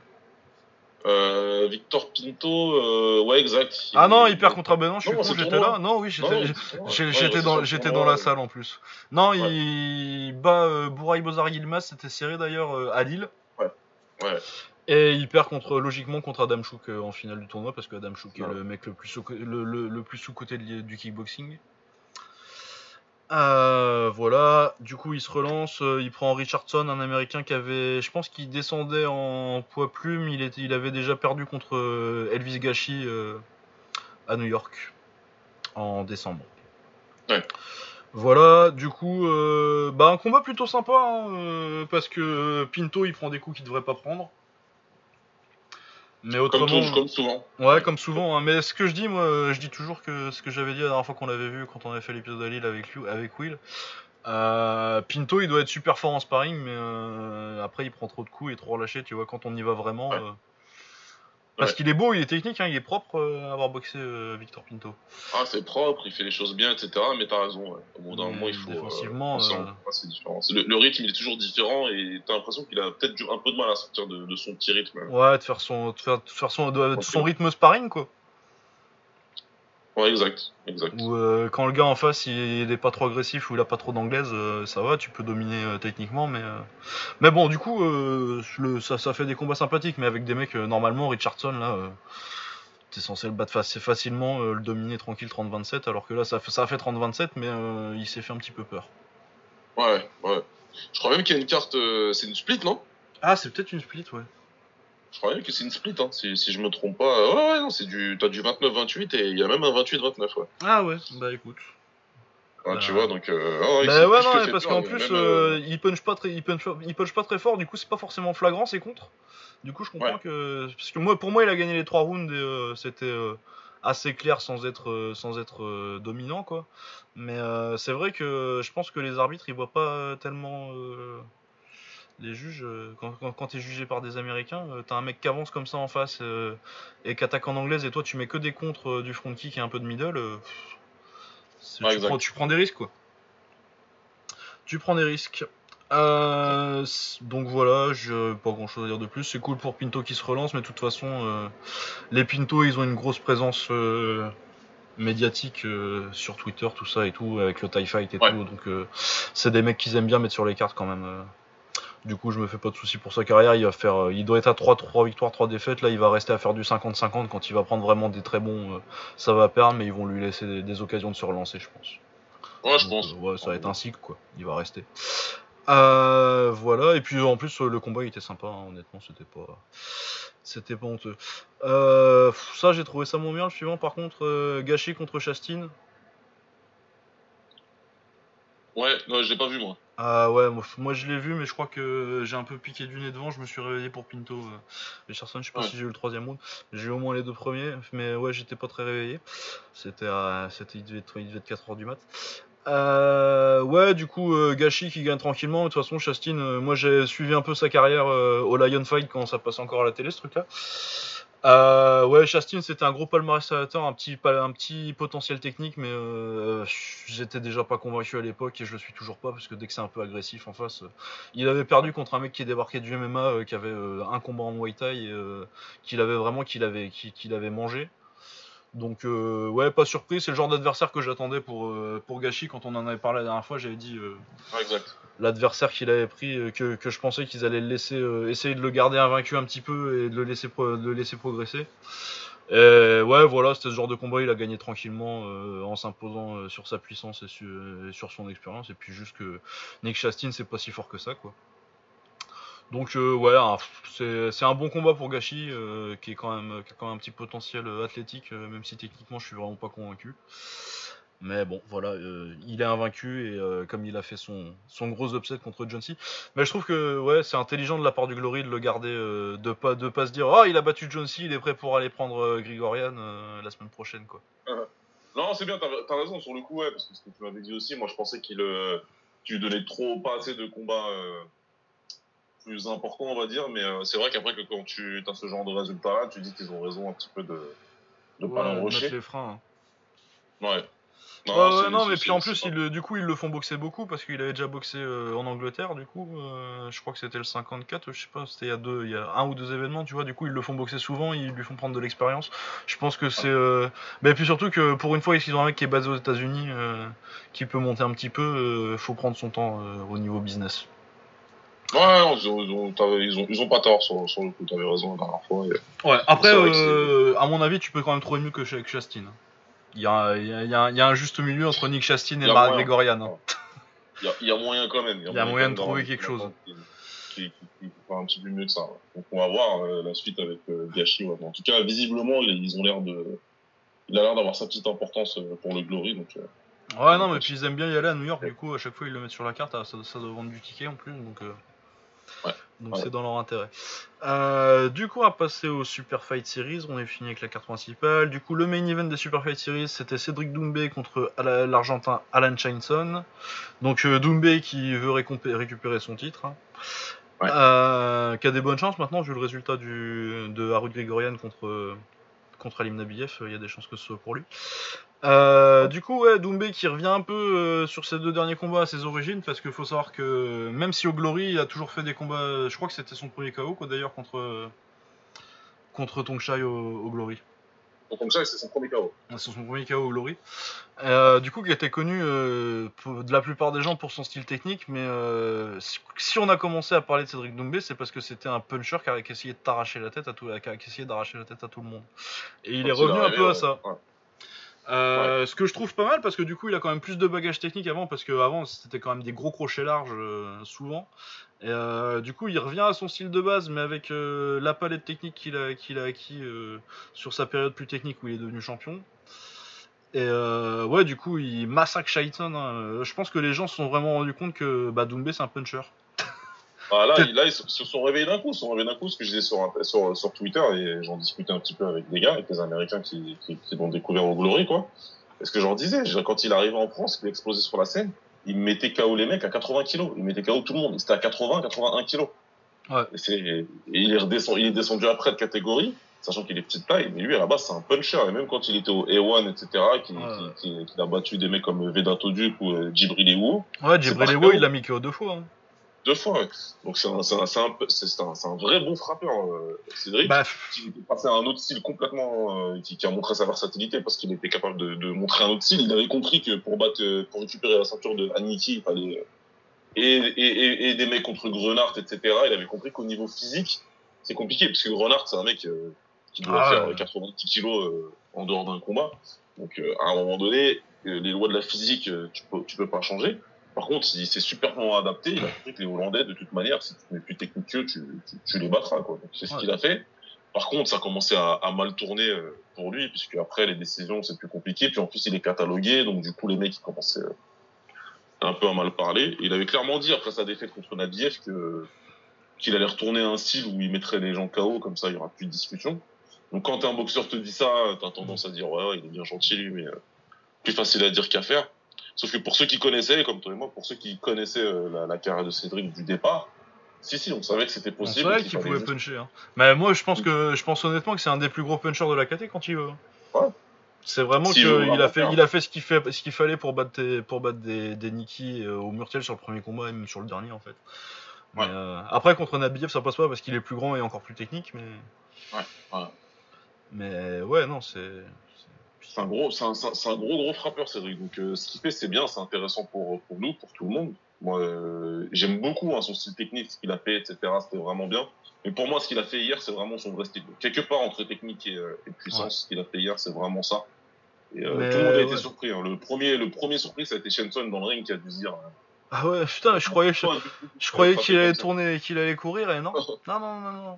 Euh, Victor Pinto, euh, ouais, exact. Ah non, il perd contre Abenon, je suis Non, c'est j'étais là. Non, oui, j'étais [LAUGHS] Ouais, ouais, dans, j'étais la ouais. salle en plus. Non, il bat euh, Bouraï Bozar Yilmaz, c'était serré d'ailleurs à Lille. Ouais. Et il perd contre, logiquement contre Adam Chouk en finale du tournoi parce que Adam Chouk est Ouais. le mec le plus sous, le, le- le plus sous côté du kickboxing. Euh, voilà, du coup il se relance, euh, il prend Richardson, un américain qui avait, je pense qu'il descendait en poids plume, il, était, il avait déjà perdu contre euh, Elvis Gachi euh, à New York en décembre. Ouais. Voilà, du coup, bah un combat plutôt sympa hein, parce que Pinto il prend des coups qu'il devrait pas prendre. Mais Comme, autrement. tout- comme souvent. Ouais, comme souvent. hein. Mais ce que je dis, moi, je dis toujours que ce que j'avais dit la dernière fois qu'on l'avait vu, quand on avait fait l'épisode à Lille avec, lui, avec Will. euh, Pinto, il doit être super fort en sparring, mais euh, après, il prend trop de coups et trop relâché, tu vois, quand on y va vraiment. Ouais. euh, Parce Ouais. qu'il est beau, il est technique, hein, il est propre euh, à avoir boxé euh, Victor Pinto. Ah, c'est propre, il fait les choses bien, etc. Mais t'as raison, ouais. Au bout d'un moment, il faut. euh, défensivement, euh, c'est différent. Le, le rythme, il est toujours différent et t'as l'impression qu'il a peut-être un peu de mal à sortir de, de son petit rythme. Ouais, de faire son, de faire, de faire son, de- son rythme sparring, quoi. Ouais, exact. exact. Ou euh, quand le gars en face il est pas trop agressif ou il a pas trop d'anglaise, euh, ça va, tu peux dominer euh, techniquement, mais euh, mais bon, du coup, le, ça, ça fait des combats sympathiques, mais avec des mecs normalement Richardson là, t'es censé le battre assez facilement, le dominer tranquille 30-27, alors que là ça, a fait 30-27, mais il s'est fait un petit peu peur. Ouais, ouais. Je crois même qu'il y a une carte. c'est une split, non? Ah, c'est peut-être une split, ouais. Je crois même que c'est une split, hein, si, si je me trompe pas. Ouais, ouais, non, c'est du. T'as du 29-28 et il y a même un 28-29, ouais. Ah ouais, bah écoute. Bah. Tu vois, donc. Euh, ah Bah ouais, non, parce qu'en plus, même, euh, euh, il punch pas très, il punch, il punch pas très fort. Du coup, c'est pas forcément flagrant, c'est contre. Du coup, je comprends Ouais. que parce que moi, pour moi, il a gagné les trois rounds et euh, c'était euh, assez clair sans être, euh, sans être euh, dominant, quoi. Mais euh, c'est vrai que je pense que les arbitres, ils voient pas tellement euh, les juges. euh, quand quand, quand t'es jugé par des Américains, euh, t'as un mec qui avance comme ça en face euh, et qui attaque en anglaise et toi, tu mets que des contres euh, du front kick et un peu de middle. euh, Ouais, tu, prends, tu prends des risques, quoi. Tu prends des risques. Donc voilà, j'ai pas grand chose à dire de plus. C'est cool pour Pinto qui se relance, mais de toute façon, les Pinto ils ont une grosse présence médiatique euh, sur Twitter, tout ça et tout, avec le TIE Fight et Ouais. tout. Donc euh, c'est des mecs qu'ils aiment bien mettre sur les cartes quand même. euh. Du coup, je me fais pas de soucis pour sa carrière. Il va faire, euh, il doit être à 3, 3 victoires, 3 défaites. Là, il va rester à faire du 50-50. Quand il va prendre vraiment des très bons, euh, ça va perdre, mais ils vont lui laisser des, des occasions de se relancer, je pense. Ouais, je pense. euh, ouais, ça va être un cycle, quoi. Il va rester. Euh, voilà, et puis en plus, le combat il était sympa, hein, honnêtement, c'était pas. C'était pas honteux. Euh, ça, j'ai trouvé ça moins bien. Le suivant, par contre, euh, Gâché contre Chastine. Ouais, non, je l'ai pas vu, moi. Ah ouais, moi, moi, je l'ai vu, mais je crois que j'ai un peu piqué du nez devant. Je me suis réveillé pour Pinto. Euh, Richardson, je sais pas Ouais. si j'ai eu le troisième round. J'ai eu au moins les deux premiers, mais ouais, j'étais pas très réveillé. C'était à. C'était, il, devait être, il devait être 4h du mat. Euh, ouais, du coup, euh, Gachi qui gagne tranquillement. De toute façon, Chastine, euh, moi j'ai suivi un peu sa carrière euh, au Lion Fight quand ça passe encore à la télé, ce truc-là. Euh, ouais, Chastine, c'était un gros palmarès amateur, un petit, un petit potentiel technique, mais euh, j'étais déjà pas convaincu à l'époque et je le suis toujours pas parce que dès que c'est un peu agressif en face, euh, il avait perdu contre un mec qui débarquait du MMA, euh, qui avait euh, un combat en Muay Thai, qu'il avait vraiment, qu'il avait, qu'il avait mangé. Donc euh, ouais, pas surpris, c'est le genre d'adversaire que j'attendais pour, euh, pour Gachi quand on en avait parlé la dernière fois, j'avais dit euh, Ouais, l'adversaire qu'il avait pris, euh, que, que je pensais qu'ils allaient le laisser, essayer de le garder invaincu un petit peu et de le laisser, pro- de le laisser progresser. Et ouais, voilà, c'était ce genre de combat, il a gagné tranquillement en s'imposant sur sa puissance et sur, et sur son expérience. Et puis juste que Nick Chastin, c'est pas si fort que ça, quoi. Donc euh, ouais, c'est un bon combat pour Gachi, euh, qui, est quand même, qui a quand même un petit potentiel euh, athlétique, euh, même si techniquement je suis vraiment pas convaincu. Mais bon, voilà, euh, il est invaincu et euh, comme il a fait son, son gros upset contre John C. Mais je trouve que ouais, c'est intelligent de la part du Glory de le garder, euh, de pas de pas se dire oh il a battu John C, il est prêt pour aller prendre euh, Grigorian euh, la semaine prochaine quoi. [LAUGHS] Non, c'est bien, t'as as raison sur le coup, ouais, parce que ce que tu m'avais dit aussi, moi je pensais qu'il euh, tu donnais trop, pas assez de combats euh, plus importants, on va dire, mais euh, c'est vrai qu'après que quand tu as ce genre de résultat-là, tu dis qu'ils ont raison un petit peu de de pas Ouais, mettre les freins. hein. Ouais. Ouais, ouais, c'est- non, mais puis en plus, ils du coup, ils le font boxer beaucoup parce qu'il avait déjà boxé euh, en Angleterre. Du coup, euh, je crois que c'était le 54, je sais pas, c'était il y a deux, il y a un ou deux événements, tu vois. Du coup, ils le font boxer souvent, ils lui font prendre de l'expérience. Je pense que c'est, euh... mais puis surtout que pour une fois, ils ont un mec qui est basé aux États-Unis, qui peut monter un petit peu. faut prendre son temps au niveau business. Ouais, ils ont, ils ont, t'avais- ils ont, ils ont pas tort sur, sur le coup, t'avais raison la dernière fois. et- Ouais. Après, que euh, à mon avis, tu peux quand même trouver mieux que avec Chastin. Il y a, il y, a, il y a un- juste milieu entre Nick Chastin Il y et a Mark moyen. Gregorian. hein. Il y a, il y a moyen quand même. Il y a moyen de trouver quelque chose. Qui, qui, qui, un petit peu mieux que ça. ouais. Donc on va voir euh, la suite avec euh, Gachi. ouais. En tout cas, visiblement, ils ont l'air de. Il a l'air d'avoir sa petite importance euh, pour le Glory. Donc, Ouais, non, mais puis ils aiment bien y aller à New York, du coup, à chaque fois ils le mettent sur la carte, ça, ça doit vendre du ticket en plus, donc. euh, Ouais. Donc c'est dans leur intérêt. Euh, du coup, on va passer au Super Fight Series. On est fini avec la carte principale. Du coup, le main event des Super Fight Series, c'était Cédric Doumbé contre l'Argentin Alan Chainson. Donc euh, Doumbé qui veut récupérer son titre. Hein. Euh, qui a des bonnes chances maintenant, vu le résultat du, de Harut Grigorian contre, contre Alim Nabiev. Il y a des chances que ce soit pour lui. Euh, du coup, ouais, Doumbé qui revient un peu euh, sur ses deux derniers combats à ses origines, parce qu'il faut savoir que même si au Glory, il a toujours fait des combats, je crois que c'était son premier KO, quoi, d'ailleurs, contre, contre Tongshai au, Glory. Tongshai, c'est son premier KO. C'est son premier KO au Glory. Euh, du coup, qui était connu de la plupart des gens pour son style technique, mais si, on a commencé à parler de Cédric Doumbé, c'est parce que c'était un puncher qui a de t'arracher la tête à tout, qui d'arracher la tête à tout le monde. Et il est revenu un peu à ça. Euh, ce que je trouve pas mal parce que du coup il a quand même plus de bagages techniques avant parce que avant c'était quand même des gros crochets larges euh, souvent. Et euh, du coup il revient à son style de base mais avec la palette technique qu'il a, qu'il a acquis sur sa période plus technique où il est devenu champion. Et ouais du coup il massacre Shaitan hein. je pense que les gens se sont vraiment rendus compte que bah, Doumbé c'est un puncher bah, là, ils se sont réveillés d'un coup, ils se sont réveillés d'un coup, ce que je disais sur, sur, sur Twitter, et j'en discutais un petit peu avec des gars, avec des Américains qui, qui, qui l'ont découvert au Glory, quoi. Et ce que j'en disais, quand il arrivait en France, qu'il explosait sur la scène, il mettait KO les mecs à 80 kilos. Il mettait KO tout le monde. C'était à 80, 81 kilos. Ouais. Et, et il, est redescendu, il est descendu après de catégorie, sachant qu'il est petite taille. Mais lui, à la base, c'est un puncher. Et même quand il était au A1, etc., qu'il qui, a battu des mecs comme Vedato Duke ou euh, Djibril Ewo. Ouais, Djibril Ewo, il l'a mis KO deux fois. Hein. Deux fois, ouais. Donc c'est un, un, un, un, vrai bon frappeur, euh, Cédric, bah, qui est passé à un autre style complètement, euh, qui, qui, a montré sa versatilité parce qu'il était capable de, de, montrer un autre style. Il avait compris que pour battre, pour récupérer la ceinture de Aniki, il fallait et, et, et, des mecs contre Grenard, etc. Il avait compris qu'au niveau physique, c'est compliqué parce que Grenard, c'est un mec euh, qui doit ah, faire 90 kilos en dehors d'un combat. Donc à un moment donné, les lois de la physique, tu peux, tu peux pas changer. Par contre, il s'est superment adapté. Il a compris que les Hollandais, de toute manière, si tu n'es plus technique tu, tu, les battras. C'est ce qu'il a fait. Par contre, ça a commencé à, à, mal tourner euh, pour lui, puisque après les décisions, c'est plus compliqué. Puis en plus, il est catalogué, donc du coup, les mecs, ils commençaient euh, un peu à mal parler. Il avait clairement dit, après sa défaite contre Nabiev, que qu'il allait retourner à un style où il mettrait les gens KO, comme ça, il y aura plus de discussion. Donc quand un boxeur te dit ça, t'as tendance à dire, ouais, il est bien gentil, lui, mais euh, plus facile à dire qu'à faire. Sauf que pour ceux qui connaissaient, comme toi et moi, pour ceux qui connaissaient euh, la, la, carrière de Cédric du départ, si si, on savait que c'était possible. C'est vrai qu'il pouvait puncher. Hein. Mais moi, je pense que je pense honnêtement que c'est un des plus gros punchers de la KT quand il veut. Ouais. C'est vraiment qu'il a fait, il a fait ce qu'il fallait pour battre, pour battre des, des Nikki euh, au Murtiel sur le premier combat et même sur le dernier en fait. Ouais. euh, après contre Nabiev ça passe pas parce qu'il est plus grand et encore plus technique, mais. Ouais. ouais. Mais ouais non c'est c'est un gros, c'est un, un, gros gros frappeur Cédric. Donc euh, ce qu'il fait c'est bien, c'est intéressant pour pour nous, pour tout le monde. Moi euh, j'aime beaucoup hein, son style technique, ce qu'il a fait, etc. C'était vraiment bien. Mais pour moi ce qu'il a fait hier c'est vraiment son vrai style. Quelque part entre technique et, euh, et puissance, ce qu'il a fait hier c'est vraiment ça. Et tout le monde a été surpris. Hein. Le premier le premier surpris ça a été Shenson dans le ring qui a dû se dire. Ah ouais putain je croyais je, croyais qu'il allait tourner qu'il allait courir et non [LAUGHS] non non non non.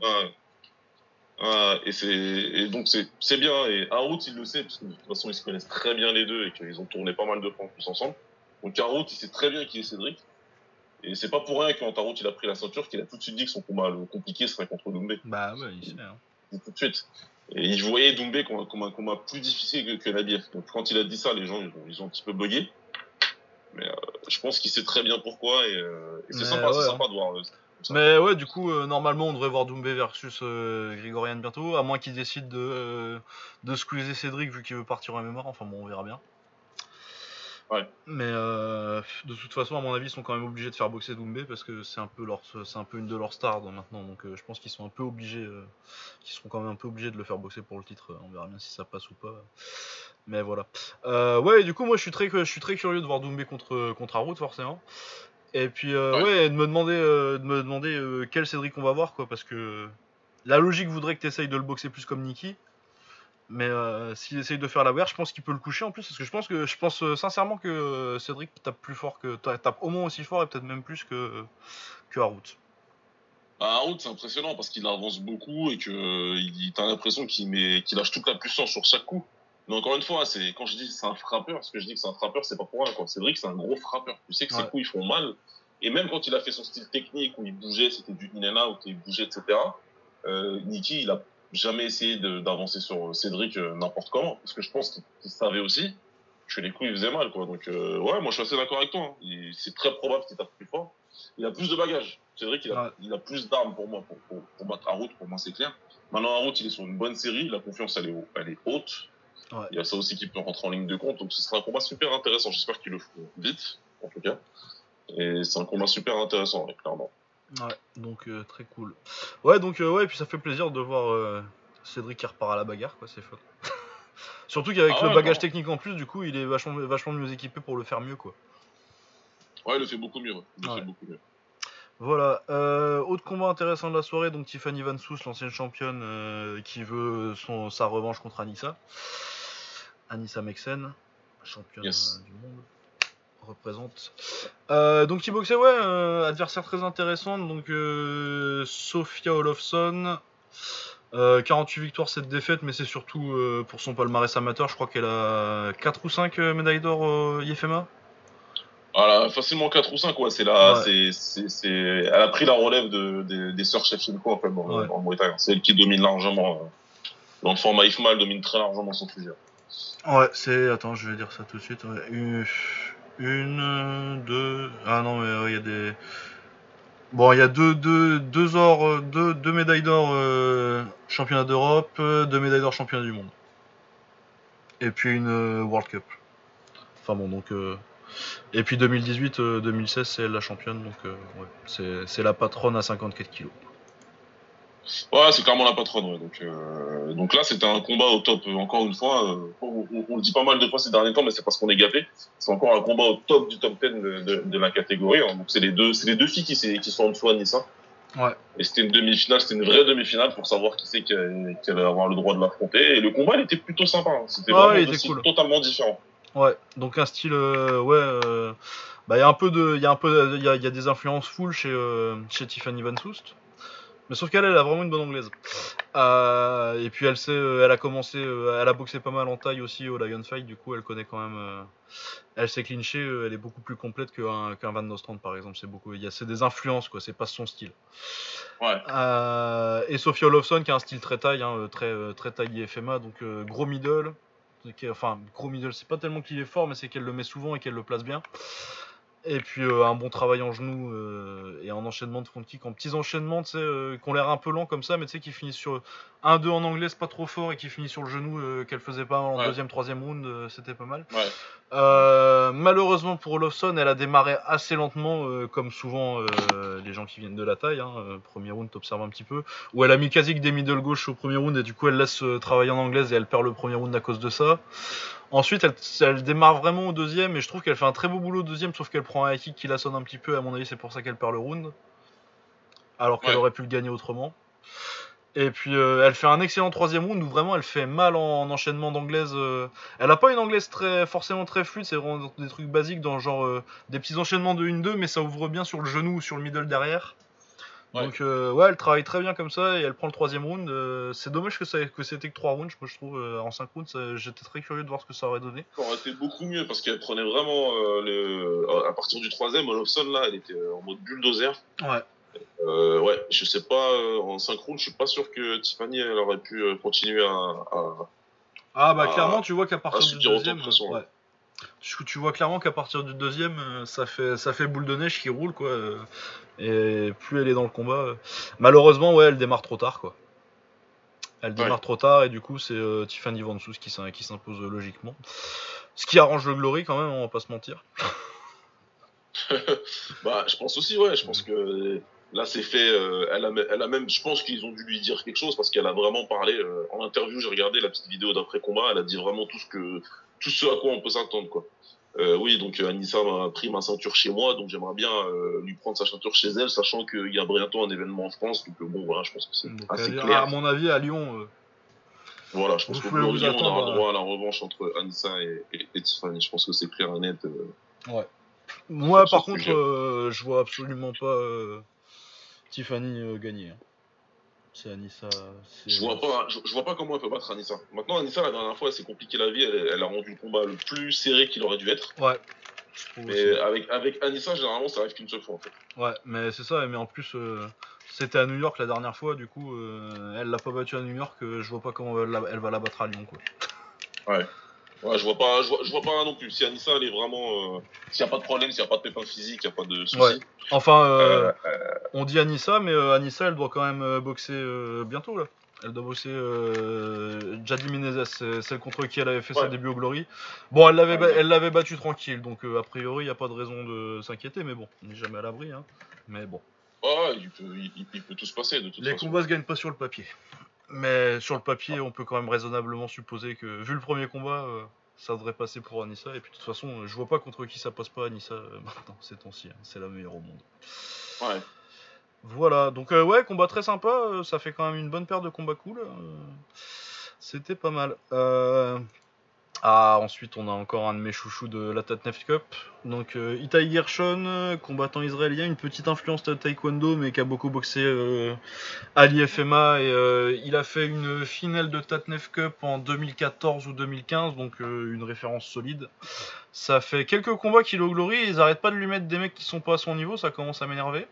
Euh, et c'est et donc c'est c'est bien et Harout il le sait parce que de toute façon ils se connaissent très bien les deux et qu'ils ont tourné pas mal de fois en plus ensemble. Donc Harout il sait très bien qui est Cédric et c'est pas pour rien que quand Harout il a pris la ceinture qu'il a tout de suite dit que son combat le compliqué serait contre Doumbé. Bah ouais il sait. Hein. Tout de suite. Et il voyait Doumbé comme, comme un combat plus difficile que, que Nabiev. Donc quand il a dit ça les gens ils ont, ils ont un petit peu bugué. Mais euh, je pense qu'il sait très bien pourquoi et, euh, et c'est sympa, c'est hein. sympa de voir. Mais ouais, du coup, euh, normalement, on devrait voir Doumbé versus euh, Grigorian bientôt, à moins qu'il décide de, euh, de squeezer Cédric vu qu'il veut partir en mémoire. Enfin bon, on verra bien. Ouais. Mais euh, de toute façon, à mon avis, ils sont quand même obligés de faire boxer Doumbé parce que c'est un peu leur, c'est un peu une de leurs stars maintenant. Donc je pense qu'ils sont un peu obligés, qu'ils seront quand même un peu obligés de le faire boxer pour le titre. On verra bien si ça passe ou pas. Mais voilà. ouais, du coup, moi, je suis très, je suis très curieux de voir Doumbé contre contre forcément. Et puis euh, ouais. de me demander, euh, de me demander euh, quel Cédric on va voir quoi, parce que la logique voudrait que tu essayes de le boxer plus comme Nikki. Mais s'il essaye de faire la wear, je pense qu'il peut le coucher en plus, parce que je pense que je pense sincèrement que Cédric tape plus fort que tape au moins aussi fort et peut-être même plus que que Harout. Bah, Harout c'est impressionnant parce qu'il avance beaucoup et que il t'as l'impression qu'il met qu'il lâche toute la puissance sur chaque coup. Mais encore une fois, c'est quand je dis c'est un frappeur, ce que je dis que c'est un frappeur, c'est pas pour rien. Quoi. Cédric, c'est un gros frappeur. Tu sais que ses coups ils font mal Et même quand il a fait son style technique où il bougeait, c'était du in and out, il bougeait, etc. Euh, Nicky, il a jamais essayé d'avancer sur Cédric euh, n'importe comment, parce que je pense qu'il savait aussi que les coups il faisait mal, quoi. Donc euh, ouais, moi je suis assez d'accord avec toi. Hein. C'est très probable qu'il tape plus fort. Il a plus de bagages. Cédric, il a, il a plus d'armes pour moi, pour, pour, pour battre route, pour moi c'est clair. Maintenant, route, il est sur une bonne série, la confiance elle est, elle est haute. Ouais. Il y a ça aussi qui peut rentrer en ligne de compte, donc ce sera un combat super intéressant. J'espère qu'il le feront vite, en tout cas. Et c'est un combat super intéressant, clairement. Ouais, donc euh, très cool. Ouais, donc euh, ouais, et puis ça fait plaisir de voir euh, Cédric qui repart à la bagarre, quoi, c'est fun. [LAUGHS] Surtout qu'avec ah le bagage technique en plus, du coup, il est vachement, vachement mieux équipé pour le faire mieux, quoi. Ouais, il le fait beaucoup mieux. Il le fait beaucoup mieux. Voilà. autre combat intéressant de la soirée, donc Tiffany Van Soos, l'ancienne championne, qui veut son, sa revanche contre Anissa. Anissa Mexen, championne du monde représente. Euh, donc qui boxait, ouais, euh, adversaire très intéressant. Donc euh, Sofia Olofsson, 48 victoires, 7 défaites, mais c'est surtout pour son palmarès amateur. Je crois qu'elle a 4 ou 5 médailles d'or au IFMA. Voilà, facilement 4 ou 5, ouais. C'est là, c'est, c'est, elle a pris la relève de, des sœurs Shevchenko en fait dans, ouais. C'est elle qui domine largement. dans le format IFMA, elle domine très largement son sujet. Ouais, c'est. Attends, je vais dire ça tout de suite. Une, deux. Ah non, mais il y a des. Bon, il y a deux, deux, deux, or, deux, deux médailles d'or euh, championnat d'Europe, deux médailles d'or championnat du monde. Et puis une euh, World Cup. Enfin bon, donc. Euh, et puis 2018-2016, c'est la championne, donc ouais, c'est la patronne à 54 kilos. Ouais, c'est clairement la patronne. Ouais. Donc, euh, donc là, c'était un combat au top. Encore une fois, euh, on, on, le dit pas mal de fois ces derniers temps, mais c'est parce qu'on est gâté. C'est encore un combat au top du top 10 de, de, de la catégorie. Hein. Donc c'est les deux, c'est les deux filles qui, qui sont en dessous à Nice. Ouais. Et c'était une demi-finale, c'était une vraie demi-finale pour savoir qui c'est qui, qui, allait avoir le droit de l'affronter. Et le combat, il était plutôt sympa. Hein. C'était vraiment cool. totalement différent. Ouais. Donc un style, euh, ouais. Euh, bah, il y a un peu de, il y a un peu, il y a, y a, des influences full chez, euh, chez Tiffany Van Soest. Mais sauf qu'elle, elle a vraiment une bonne anglaise. Euh, et puis elle sait, euh, elle a commencé, euh, elle a boxé pas mal en taille aussi au Lion Fight, du coup elle connaît quand même. elle sait clincher, elle est beaucoup plus complète qu'un qu'un Van Nostrand par exemple. C'est beaucoup, il c'est des influences quoi, c'est pas son style. Ouais. et Sophie Olofsson qui a un style très taille, hein, très très taille FMA, donc gros middle. Enfin gros middle, c'est pas tellement qu'il est fort, mais c'est qu'elle le met souvent et qu'elle le place bien. Et puis euh, un bon travail en genou euh, et un enchaînement de front kick en petits enchaînements, tu sais, euh, qui ont l'air un peu lents comme ça, mais tu sais, qui finissent sur 1-2 en anglais, c'est pas trop fort, et qui finit sur le genou qu'elle faisait pas en deuxième, troisième round, c'était pas mal. malheureusement pour Olofsson, elle a démarré assez lentement, comme souvent les gens qui viennent de la taille. Hein, premier round, t'observes un petit peu. Où elle a mis quasi que des middle gauche au premier round, et du coup elle laisse travailler en anglaise et elle perd le premier round à cause de ça. Ensuite, elle, démarre vraiment au deuxième et je trouve qu'elle fait un très beau boulot au deuxième, sauf qu'elle prend un kick qui la sonne un petit peu. À mon avis, c'est pour ça qu'elle perd le round. Alors qu'elle aurait pu le gagner autrement. Et puis euh, elle fait un excellent troisième round où vraiment elle fait mal en, enchaînement d'anglaise. Euh. Elle a pas une anglaise très forcément très fluide, c'est vraiment des trucs basiques dans genre euh, des petits enchaînements de 1-2, mais ça ouvre bien sur le genou ou sur le middle derrière. Donc euh, ouais, elle travaille très bien comme ça et elle prend le troisième round. Euh, c'est dommage que, ça, que c'était que 3 rounds, moi je trouve. Euh, en 5 rounds, j'étais très curieux de voir ce que ça aurait donné. Ça aurait été beaucoup mieux parce qu'elle prenait vraiment le... à partir du troisième, Olofsson là, elle était en mode bulldozer. Ouais. ouais, je sais pas, en 5 rounds, je suis pas sûr que Tiffany elle aurait pu continuer à, Ah bah clairement, tu vois qu'à partir du deuxième, ouais. Tu, vois clairement qu'à partir du deuxième, ça fait, ça fait boule de neige qui roule quoi. Et plus elle est dans le combat. Euh, malheureusement, ouais, elle démarre trop tard, quoi. Elle démarre trop tard et du coup, c'est euh, Tiffany Van Soos qui s'impose euh, logiquement. Ce qui arrange le Glory quand même, on va pas se mentir. [LAUGHS] bah, je pense aussi, ouais. Je pense que là, c'est fait. elle, a, elle, a, même, je pense qu'ils ont dû lui dire quelque chose parce qu'elle a vraiment parlé en interview. J'ai regardé la petite vidéo d'après combat. Elle a dit vraiment tout ce que, tout ce à quoi on peut s'attendre, quoi. Euh, oui, donc euh, Anissa m'a pris ma ceinture chez moi, donc j'aimerais bien euh, lui prendre sa ceinture chez elle, sachant qu'il y a bientôt un événement en France. Donc bon, voilà, je pense que c'est assez clair. À mon avis, à Lyon. Voilà, je pense qu'au Lyon, on aura droit à la revanche entre Anissa et, et, Tiffany. Je pense que c'est clair et net. Ouais. Moi, par contre, je vois absolument pas Tiffany gagner. Hein. C'est Anissa. Je vois pas, je, vois pas comment elle peut battre Anissa. Maintenant, Anissa, la dernière fois, elle s'est compliqué la vie. Elle, a rendu le combat le plus serré qu'il aurait dû être. Ouais. Mais avec, avec Anissa, généralement, ça arrive qu'une seule fois, en fait. Ouais, mais c'est ça, mais en plus, euh, c'était à New York la dernière fois, du coup, euh, elle l'a pas battue à New York, euh, je vois pas comment elle, elle va la battre à Lyon, quoi. Ouais, je vois pas, je vois, je vois pas non plus. Si Anissa, elle est vraiment. euh, S'il n'y a pas de problème, s'il n'y a pas de pépin physique, il n'y a pas de soucis. Ouais. Enfin, euh, Euh, on dit Anissa, mais euh, Anissa, elle doit quand même boxer bientôt, là. Elle doit boxer euh, Jadi Menezes, c'est celle contre qui elle avait fait ses Ouais. débuts au Glory. Bon, elle l'avait elle l'avait battu tranquille, donc a priori, il n'y a pas de raison de s'inquiéter, mais bon, on n'est jamais à l'abri, hein. Mais bon. ouais, il peut, il, il- il peut tout se passer, de toute Les façon. combats se gagnent pas sur le papier. Mais sur le papier, on peut quand même raisonnablement supposer que, vu le premier combat, euh, ça devrait passer pour Anissa. Et puis de toute façon, euh, je vois pas contre qui ça passe pas Anissa euh, [LAUGHS] maintenant, ces temps-ci. hein. C'est la meilleure au monde. Ouais. Voilà, donc euh, ouais, combat très sympa. ça fait quand même une bonne paire de combats cool. euh, C'était pas mal. Ah, ensuite, on a encore un de mes chouchous de la Tatnef Cup. Donc, euh, Itai Gershon, euh, combattant israélien, une petite influence de taekwondo, mais qui a beaucoup boxé euh, à l'IFMA. Et euh, il a fait une finale de Tatnef Cup en 2014 ou 2015, donc une référence solide. Ça fait quelques combats qu'il au Glory, et ils arrêtent pas de lui mettre des mecs qui sont pas à son niveau, ça commence à m'énerver.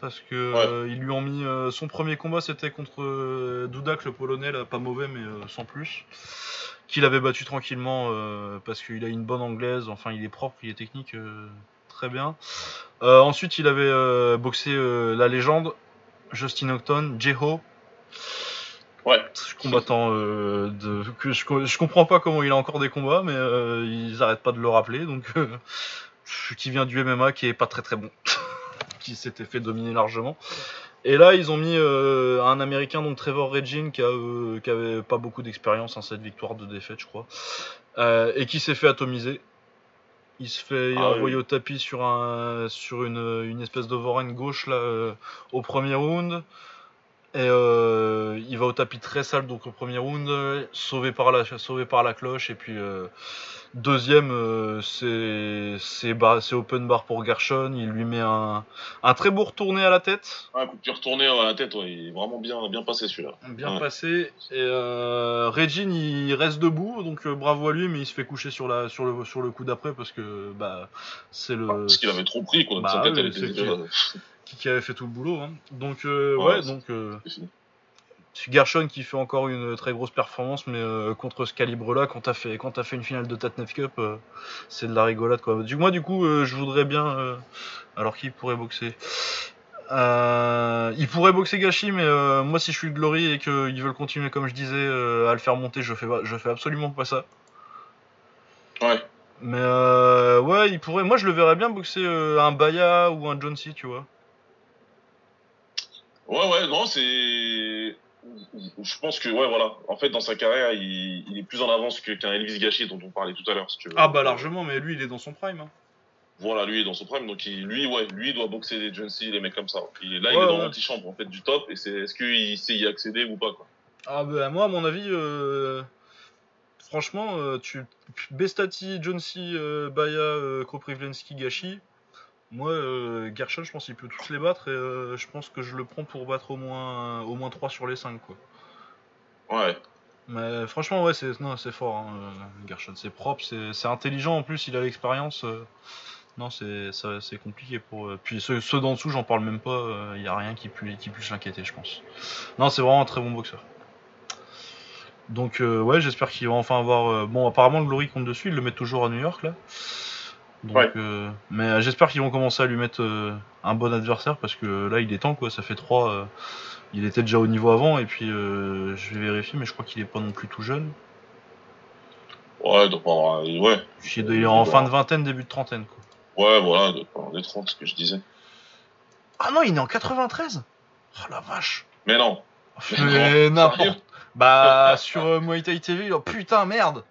Parce que Ouais. euh, ils lui ont mis euh, son premier combat, c'était contre euh, Dudak, le polonais, là, pas mauvais, mais sans plus. Qu'il avait battu tranquillement euh, parce qu'il a une bonne anglaise, enfin il est propre, il est technique, euh, très bien. Euh, ensuite, il avait boxé la légende, Justin Octon, Jeho, Ouais. combattant euh, de, que je, je comprends pas comment il a encore des combats, mais euh, ils arrêtent pas de le rappeler, donc euh, qui vient du MMA, qui est pas très très bon, [LAUGHS] qui s'était fait dominer largement. Et là, ils ont mis euh, un Américain, donc Trevor Regin, qui, a, euh, qui avait pas beaucoup d'expérience, hein, cette victoire de défaite, je crois, euh, et qui s'est fait atomiser. Il se fait Ah oui. envoyé au tapis sur, un, sur une, une espèce d'overhand gauche là, euh, au premier round. Et euh, il va au tapis très sale donc au premier round, sauvé par la, sauvé par la cloche. Et puis euh, deuxième, euh, c'est c'est bar- c'est open bar pour Gershon. Il lui met un, un très beau retourné à la tête. Un coup de pied retourné à la tête, ouais, il est vraiment bien, bien passé celui-là. Bien Ouais. passé. Et euh, Regin, il reste debout, donc bravo à lui, mais il se fait coucher sur, la, sur, le, sur le coup d'après parce que bah, c'est le. Parce qu'il avait trop pris, quoi. bah Sa tête, elle était. Qui, qui avait fait tout le boulot. hein. Donc, euh, Ouais, ouais, c'est- donc. euh, Gershon qui fait encore une très grosse performance, mais euh, contre ce calibre-là, quand t'as fait, quand t'as fait une finale de Tatnef Cup, euh, c'est de la rigolade quoi. Du, moi, du coup, euh, je voudrais bien. euh, alors qui pourrait boxer? Euh, Il pourrait boxer Gachi, mais euh, moi, si je suis le Glory et qu'ils veulent continuer, comme je disais, euh, à le faire monter, je fais, je fais absolument pas ça. Ouais. Mais euh, ouais, il pourrait. Moi, je le verrais bien boxer euh, un Baya ou un John C, tu vois. Ouais, ouais, non, c'est. Je pense que, ouais, voilà. En fait, dans sa carrière, il, il est plus en avance qu'un Elvis Gachet dont on parlait tout à l'heure, si tu veux. Ah bah largement, mais lui, il est dans son prime. hein. Voilà, lui est dans son prime, donc il- lui, ouais, lui il doit boxer les John C, les mecs comme ça. Il là, Ouais, il est dans ouais. l'antichambre, en fait, du top, et c'est est-ce qu'il sait y accéder ou pas, quoi? Ah bah moi à mon avis, euh, franchement, euh, tu Bestati, John C, euh, Baya, Koprivlensky, Gachi, moi euh, Gershon je pense qu'il peut tous les battre et euh, je pense que je le prends pour battre au moins au moins 3 sur les 5 quoi. Ouais. Mais franchement ouais c'est non c'est fort hein, euh, Gershon, c'est propre, c'est c'est intelligent en plus, il a l'expérience. euh, non c'est ça- c'est compliqué pour puis ceux, ceux d'en dessous j'en parle même pas, il y a rien qui, pu- qui puisse l'inquiéter je pense. Non c'est vraiment un très bon boxeur. Donc ouais, j'espère qu'il va enfin avoir. Bon, apparemment le Glory compte dessus, ils le mettent toujours à New York là. Donc, Ouais. euh, mais euh, j'espère qu'ils vont commencer à lui mettre euh, un bon adversaire parce que là il est temps quoi. Ça fait 3 Il était déjà au niveau avant et puis euh, je vais vérifier, mais je crois qu'il est pas non plus tout jeune. Ouais, donc, euh, ouais. Il est en fin de vingtaine, début de trentaine quoi. Ouais, voilà, de, des 30, ce que je disais. Ah non, il est en 93 Oh la vache Mais non. Mais n'importe Bah sur euh, Muay Thai TV, oh, putain merde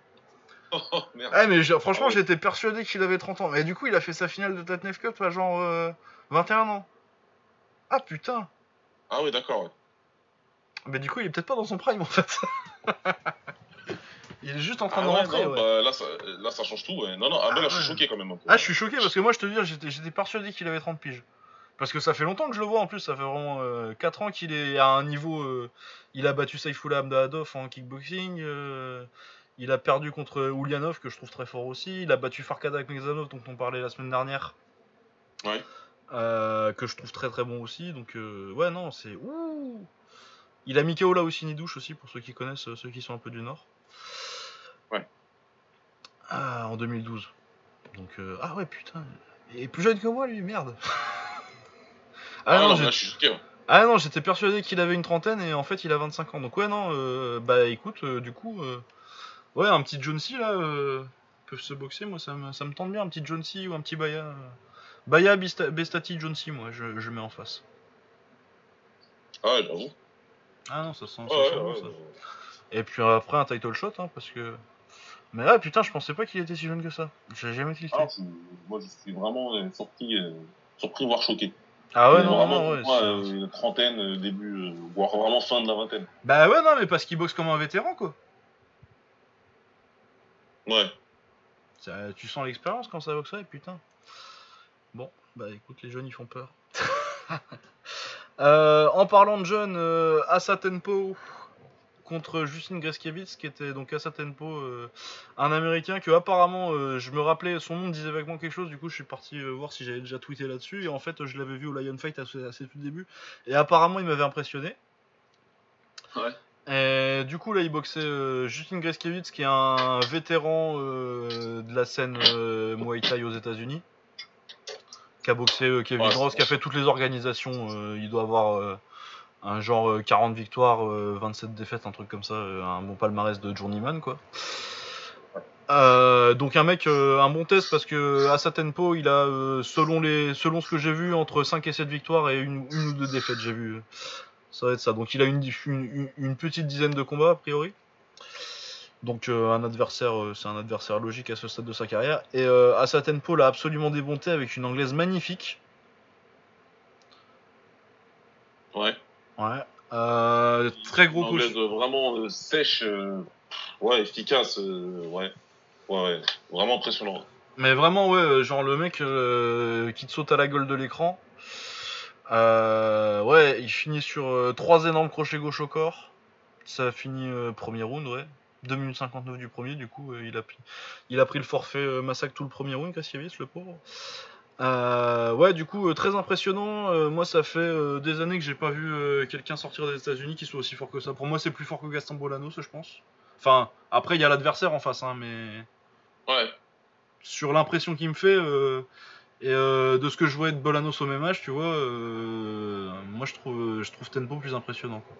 Oh, merde. Ah mais franchement Ah ouais. j'étais persuadé qu'il avait 30 ans. Mais du coup il a fait sa finale de Tatnef Cup à genre euh, 21 ans. Ah putain Ah ouais, d'accord, ouais. Mais du coup il est peut-être pas dans son prime en fait. [LAUGHS] il est juste en train Ah de ouais, rentrer. non, bah, là, ça, là, ça change tout. Non, non, ah, là, je suis ouais. choqué quand même. un peu. Ah je suis choqué parce que moi je te dis j'étais j'étais persuadé qu'il avait 30 piges. Parce que ça fait longtemps que je le vois en plus, ça fait vraiment 4 ans qu'il est à un niveau... euh, il a battu Saifullah Amdahadov en kickboxing, euh, Il a perdu contre Ulyanov, que je trouve très fort aussi. Il a battu Farkada Mexanov, dont on parlait la semaine dernière. Ouais. Euh, que je trouve très très bon aussi. Donc, euh, ouais, non, c'est. Ouh Il a mis KO là aussi Nidouche aussi, pour ceux qui connaissent, euh, ceux qui sont un peu du Nord. Ouais. Ah, en 2012. Donc, euh, ah ouais, putain. Il est plus jeune que moi, lui, merde. [LAUGHS] Ah, non, là, je suis choqué. ouais. ah non, j'étais persuadé qu'il avait une trentaine et en fait il a 25 ans. Donc ouais non, euh, bah écoute, euh, du coup, euh, ouais un petit John C là, euh, peuvent se boxer, moi ça me, ça me tente bien, un petit John C ou un petit Baya. euh. Baya, Bista- Bestati, John C, moi je, je mets en face. Ah, ouais. Ah non, ça sent, ça Ouais, sent ouais, bon, ouais, ça. ouais. Et puis après un title shot, hein, parce que... Mais là putain, je pensais pas qu'il était si jeune que ça. J'ai jamais tilté. Ah, je- moi, je suis vraiment euh, surpris, euh, surpris, voire choqué. Ah ouais, Mais non, vraiment, non, ouais. moi, euh, trentaine, début, voire vraiment fin de la vingtaine. Bah ouais, non, mais parce qu'il boxe comme un vétéran quoi. Ouais. Ça- tu sens l'expérience quand ça boxe ça, et putain. Bon, bah écoute, les jeunes ils font peur. [LAUGHS] Euh, en parlant de jeunes, euh, Asa Tempo contre Justin Greskiewicz, qui était donc Asa Tempo, euh, un américain que apparemment euh, je me rappelais, son nom disait vaguement quelque chose, du coup je suis parti voir si j'avais déjà tweeté là-dessus, et en fait je l'avais vu au Lion Fight assez, assez tout début, et apparemment il m'avait impressionné. Ouais. Et du coup là il boxait euh, Justin Greskiewicz qui est un vétéran euh, de la scène euh, Muay Thai aux États-Unis, qui a boxé euh, Kevin Ouais, Ross, qui a fait toutes les organisations. euh, il doit avoir euh, un genre euh, 40 victoires, euh, 27 défaites, un truc comme ça, euh, un bon palmarès de journeyman quoi. Euh, donc un mec, euh, un bon test parce que à sa tempo, il a euh, selon les, selon ce que j'ai vu, entre 5 et 7 victoires et une, une ou deux défaites. J'ai vu, ça va être ça. Donc il a une, une, petite dizaine de combats a priori. Donc euh, un adversaire, euh, c'est un adversaire logique à ce stade de sa carrière. Et euh, à sa tempo, l'a absolument démonté avec une anglaise magnifique. Ouais. Ouais. Euh, très gros Une anglaise vraiment sèche, ouais, efficace, ouais. Ouais, ouais. Vraiment impressionnant. Mais vraiment, ouais, genre le mec qui te saute à la gueule de l'écran. Euh, ouais, il finit sur euh, trois énormes crochets gauche au corps. Ça finit euh, premier round, ouais. 2 minutes 59 du premier, du coup, il, a pris, il a pris le forfait massacre tout le premier round, Kassiavis, le pauvre. Euh, ouais, du coup, euh, très impressionnant. Euh, moi, ça fait des années que j'ai pas vu quelqu'un sortir des États-Unis qui soit aussi fort que ça. Pour moi, c'est plus fort que Gaston Bolanos, je pense. Enfin, après, il y a l'adversaire en face, hein, mais Ouais. sur l'impression qu'il me fait et euh, de ce que je vois de Bolanos au même âge, tu vois, euh, moi je trouve, je trouve Tempo plus impressionnant. quoi.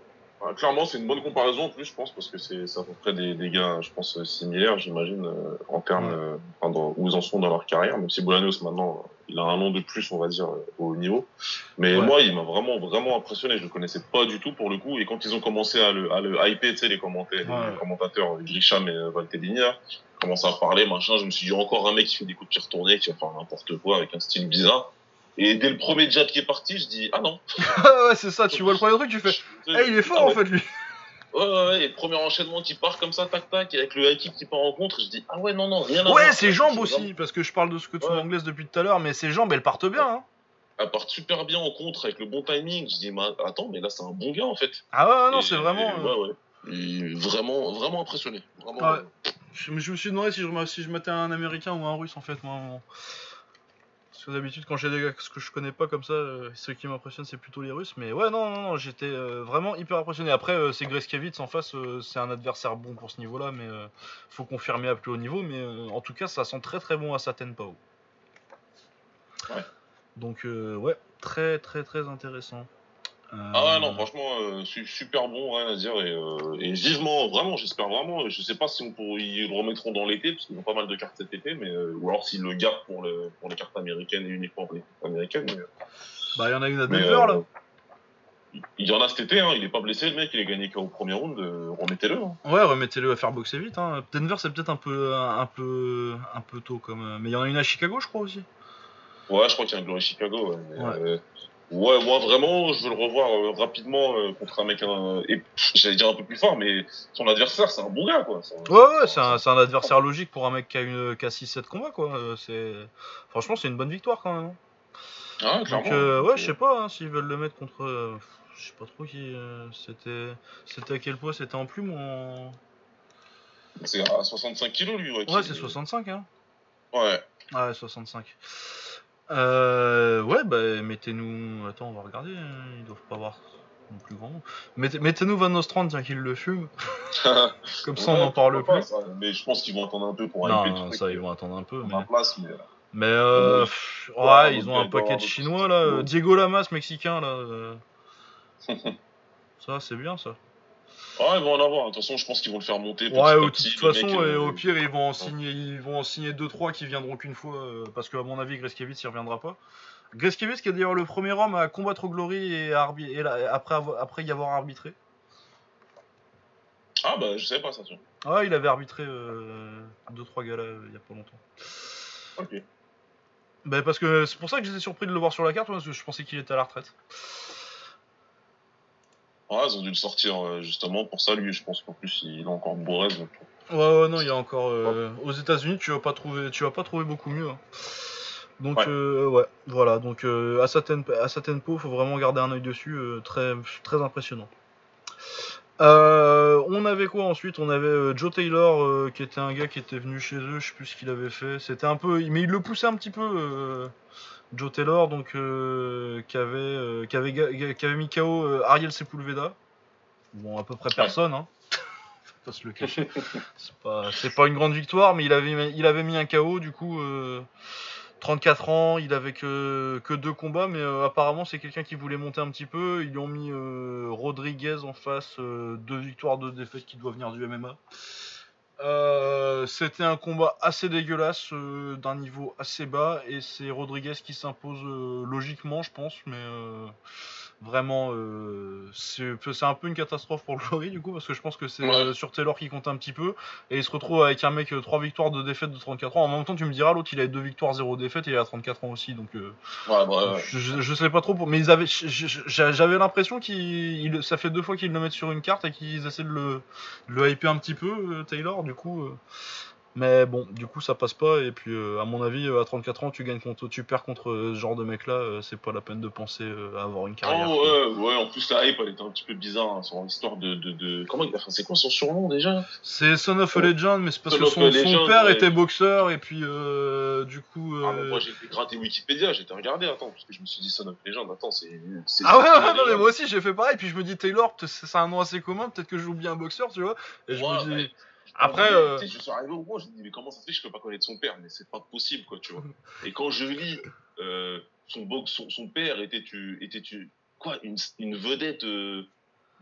Ouais, Clairement, c'est une bonne comparaison en plus, je pense, parce que c'est à peu près des, des gars, je pense, similaires, j'imagine, euh, en termes Ouais. enfin, dans- où ils en sont dans leur carrière, même si Bolanos, maintenant, il a un an de plus, on va dire, au niveau. Mais Ouais. moi, il m'a vraiment, vraiment impressionné. Je le connaissais pas du tout pour le coup. Et quand ils ont commencé à le, à le hyper, tu sais, les, commentaires, les commentateurs, Grisham et euh, Commencent à parler, machin, je me suis dit, encore un mec qui fait des coups de pied retournés, qui va faire n'importe quoi avec un style bizarre. Et dès le premier jab qui est parti, je dis, ah non. [LAUGHS] ouais, c'est ça, tu vois le premier truc, tu fais, Eh, il est fort Ah en ouais. fait lui. Ouais, ouais, ouais, et le premier enchaînement qui part comme ça, tac, tac, et avec le high kick qui part en contre, je dis, ah ouais, non, non, rien à. Ouais, ses jambes aussi, vraiment- parce que je parle de ce que son Ouais. anglaise depuis tout à l'heure, mais ses jambes elles partent bien. Hein. Elle part super bien en contre avec le bon timing. Je dis, mais attends, mais là, c'est un bon gars, en fait. Ah ouais, non, c'est vraiment. et- euh, ouais, ouais. Et vraiment, vraiment impressionné. Vraiment. Ouais. Je, me- je me suis demandé si je, me- si je mettais un américain ou un russe en fait, moi. Parce que d'habitude, quand j'ai des gars que je connais pas comme ça, euh, ceux qui m'impressionnent, c'est plutôt les Russes. Mais ouais, non, non, non j'étais euh, vraiment hyper impressionné. Après, euh, c'est Greskevitz en face, c'est un adversaire bon pour ce niveau-là, mais faut confirmer à plus haut niveau. Mais en tout cas, ça sent très très bon à Saten Pao. Ouais. Donc, ouais, très très très intéressant. Euh, Ah ouais, non, franchement, euh, su- super bon, rien à dire. Et, euh, et vivement, vraiment, j'espère vraiment. Je sais pas si on pour, ils le remettront dans l'été, parce qu'ils ont pas mal de cartes cet été, mais, euh, ou alors s'ils le gardent pour, le, pour les cartes américaines et uniquement pour les cartes américaines. Mais, Bah, il y en a une à Denver euh, là. Il y en a cet été, hein, il est pas blessé, le mec, il a gagné qu'au premier round, euh, remettez-le. Hein. Ouais, remettez-le à faire boxer vite. Hein. Denver, c'est peut-être un peu, un peu, un peu tôt comme. euh, Mais il y en a une à Chicago, je crois aussi. Ouais, je crois qu'il y a un Glory Chicago. Ouais, mais, Ouais. Ouais, moi vraiment, je veux le revoir euh, rapidement euh, contre un mec, euh, et j'allais dire un peu plus fort, mais son adversaire, c'est un bon gars, quoi. Un- Ouais, ouais, c'est un, un adversaire logique pour un mec qui a, une, qui a 6-7 combats, quoi. Euh, C'est... Franchement, c'est une bonne victoire quand même. hein. Ah, Donc, clairement. euh, ouais, je sais pas hein, s'ils veulent le mettre contre. je sais pas trop qui. c'était. C'était à quel poids C'était en plume ou en. C'est à 65 kilos, lui, ouais. Ouais, c'est 65, hein. Ouais. Ouais, 65. Euh, ouais, bah mettez-nous. Attends, on va regarder. hein, Ils doivent pas avoir non plus grand. Mettez- Mettez-nous Van Nostrand, tiens qu'il le fume. [LAUGHS] Comme ça, on n'en parle plus. pas. Mais je pense qu'ils vont attendre un peu pour le Non, ça, euh, ils vont attendre un peu. Mais, la place, mais... mais euh, Ouais. pff, Ouais, ouais, ils ont un il doit paquet de chinois là. euh, Diego Lamas, mexicain là. euh, [LAUGHS] Ça, c'est bien ça. Ouais, ils vont en avoir. De toute façon, je pense qu'ils vont le faire monter. petit Ouais, de toute façon, et euh, au pire, ils vont en signer, ils vont en signer 2-3 qui viendront qu'une fois, euh, parce qu'à mon avis, Greskevitz, il reviendra pas. Greskevitz, qui est d'ailleurs le premier homme à combattre au Glory et, à arbi- et là, après, avoir- après y avoir arbitré. Ah, bah, je savais pas ça, tu vois. Ouais, il avait arbitré 2-3 galas euh, il y a pas longtemps. Ok. Bah, parce que c'est pour ça que j'étais surpris de le voir sur la carte, parce que je pensais qu'il était à la retraite. Ouais, ils ont dû le sortir euh, justement pour ça, lui. Je pense qu'en plus, il a encore rêve. donc. Ouais, ouais, non, il y a encore. euh, aux États-Unis, tu vas pas trouver, tu vas pas trouver beaucoup mieux. hein. Donc, Ouais. euh, ouais, voilà. Donc, euh, à, sa tempo, à sa tempo, faut vraiment garder un œil dessus. euh, très, très impressionnant. Euh, on avait quoi ensuite? On avait Joe Taylor, qui était un gars qui était venu chez eux. Je sais plus ce qu'il avait fait. C'était un peu, mais il le poussait un petit peu. Euh, Joe Taylor, donc euh, qui avait, euh, qui avait, qui avait mis KO euh, Ariel Sepulveda. Bon, à peu près personne. Hein. [LAUGHS] Faut pas se le cacher. [LAUGHS] C'est pas, c'est pas une grande victoire, mais il avait, il avait mis un KO, du coup, euh, 34 ans, il avait que, que deux combats, mais euh, apparemment c'est quelqu'un qui voulait monter un petit peu. Ils lui ont mis euh, Rodriguez en face, euh, deux victoires, deux défaites qui doit venir du MMA. Euh, C'était un combat assez dégueulasse, euh, d'un niveau assez bas, et c'est Rodriguez qui s'impose euh, logiquement, je pense, mais vraiment, euh, c'est un peu une catastrophe pour [LAUGHS] le Glory du coup, parce que je pense que c'est Ouais. euh, sur Taylor qui compte un petit peu, et il se retrouve avec un mec, euh, 3 victoires, 2 défaites de 34 ans. En même temps, tu me diras, l'autre il a 2 victoires, 0 défaites, et il a 34 ans aussi, donc euh, Ouais, bah, ouais. je, sais pas trop, pour... mais ils avaient, j'avais l'impression qu'ils, ça fait deux fois qu'ils le mettent sur une carte et qu'ils essaient de le, de le hyper un petit peu, euh, Taylor, du coup. Mais bon, du coup, ça passe pas. Et puis, euh, à mon avis, euh, à 34 ans, tu gagnes contre, tu perds contre euh, ce genre de mec-là. euh, c'est pas la peine de penser euh, à avoir une carrière. Oh, ouais, ouais, en plus la hype elle était un petit peu bizarre hein, sur l'histoire de, de, de... Comment il enfin, c'est quoi son surnom déjà? C'est Son of a Legend, mais c'est parce Son que son, a son père ouais. était boxeur et puis euh, du coup. Ah, moi j'ai été gratter Wikipédia, j'ai été regarder, attends, parce que je me suis dit Son of Legend, attends, c'est. Ah ouais, ouais, [LAUGHS] non mais moi aussi j'ai fait pareil, puis je me dis Taylor, c'est un nom assez commun, peut-être que j'ai oublié un boxeur, tu vois. Et je Ouais, me dis, ouais. Après, euh, tu sais, je suis arrivé au point, je me dis, mais comment ça se fait que je peux pas connaître son père? Mais c'est pas possible, quoi, tu vois. Et quand je lis, euh, son, son, son père était, tu, était tu, quoi, une, une vedette euh,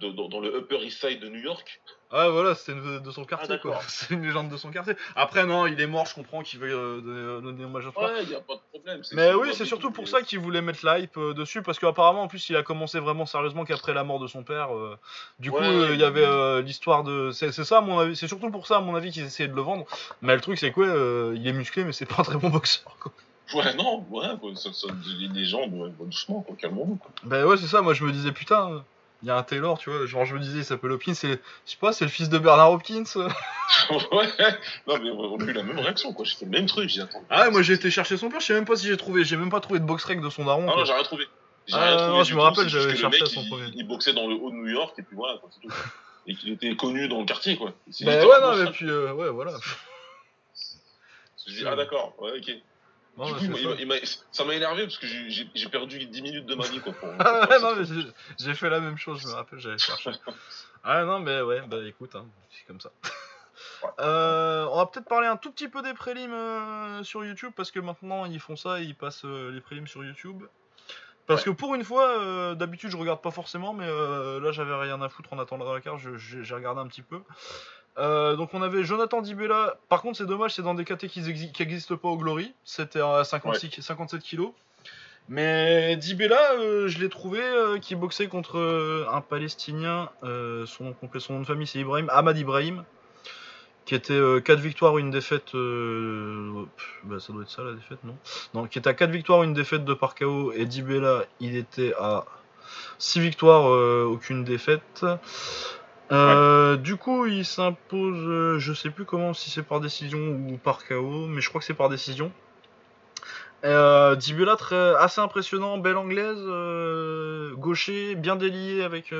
de, dans, dans le Upper East Side de New York Ah voilà, c'était une de son quartier Ah, quoi. d'accord. [LAUGHS] C'est une légende de son quartier. Après non, il est mort, je comprends qu'il veut euh, donner, donner hommage à toi. Ouais, y a pas de problème. c'est- Mais c'est oui, c'est surtout tout- pour ça qu'il voulait mettre la hype euh, dessus, parce qu'apparemment en plus il a commencé vraiment sérieusement qu'après la mort de son père. euh, du coup, Ouais, euh, il ouais, y avait euh, l'histoire de. C'est c'est ça à mon avis. C'est surtout pour ça à mon avis qu'ils essayaient de le vendre. Mais le truc c'est quoi euh, Il est musclé, mais c'est pas un très bon [LAUGHS] boxeur. Quoi. Ouais, non, ouais, ça, ça, les, les gens, ouais, bah, doucement, quoi, calmons-nous. quoi. Ben ouais, c'est ça. Moi je me disais putain. Il y a un Taylor, tu vois, genre je me disais, il s'appelle Hopkins, c'est, je sais pas, c'est le fils de Bernard Hopkins. [LAUGHS] ouais, non, mais on a eu la même réaction, quoi. J'ai fait le même truc, j'ai dit, attends. Ah ouais, moi j'ai été chercher son père, je sais même pas si j'ai trouvé, j'ai même pas trouvé de box rec de son daron. Ah non, j'ai rien trouvé. J'ai Ah, rien non, trouvé je me tout, rappelle, j'avais cherché mec, son il- premier. Il boxait dans le haut de New York, et puis voilà, quoi, c'est tout. [LAUGHS] Et qu'il était connu dans le quartier, quoi. Ben ouais, non, ça. mais puis, euh, ouais, voilà. [LAUGHS] Je dis, ah d'accord, ouais, ok. Non, du mais coup, c'est il m'a- ça. il m'a- ça m'a énervé parce que j'ai- perdu 10 minutes de ma vie, quoi. Pour, [LAUGHS] pour ouais, faire non, ça. mais j'ai- j'ai fait la même chose, je me rappelle, j'avais cherché. [LAUGHS] Ah non, mais ouais, bah écoute, hein, c'est comme ça. [LAUGHS] Ouais. Euh, on va peut-être parler un tout petit peu des prélims euh, sur YouTube parce que maintenant ils font ça, ils passent euh, les prélims sur YouTube. Parce que pour une fois, d'habitude je regarde pas forcément, mais là j'avais rien à foutre en attendant la carte, je- j'ai j'ai regardé un petit peu. Euh, donc on avait Jonathan Dibella. Par contre c'est dommage, c'est dans des KT qui n'existent pas au Glory. C'était à 56, 57 kilos. Mais Dibella, euh, je l'ai trouvé euh, qui boxait contre un Palestinien. son nom complet, son nom de famille c'est Ibrahim Ahmad Ibrahim, qui était 4 victoires, une défaite. bah, ça doit être ça la défaite, non? Non, qui était à 4 victoires, une défaite de par KO. Et Dibella, il était à 6 victoires, aucune défaite. Euh, Du coup, il s'impose, euh, je sais plus comment, si c'est par décision ou par KO, mais je crois que c'est par décision. Euh, Dibella très assez impressionnant, belle anglaise, euh, gaucher, bien délié avec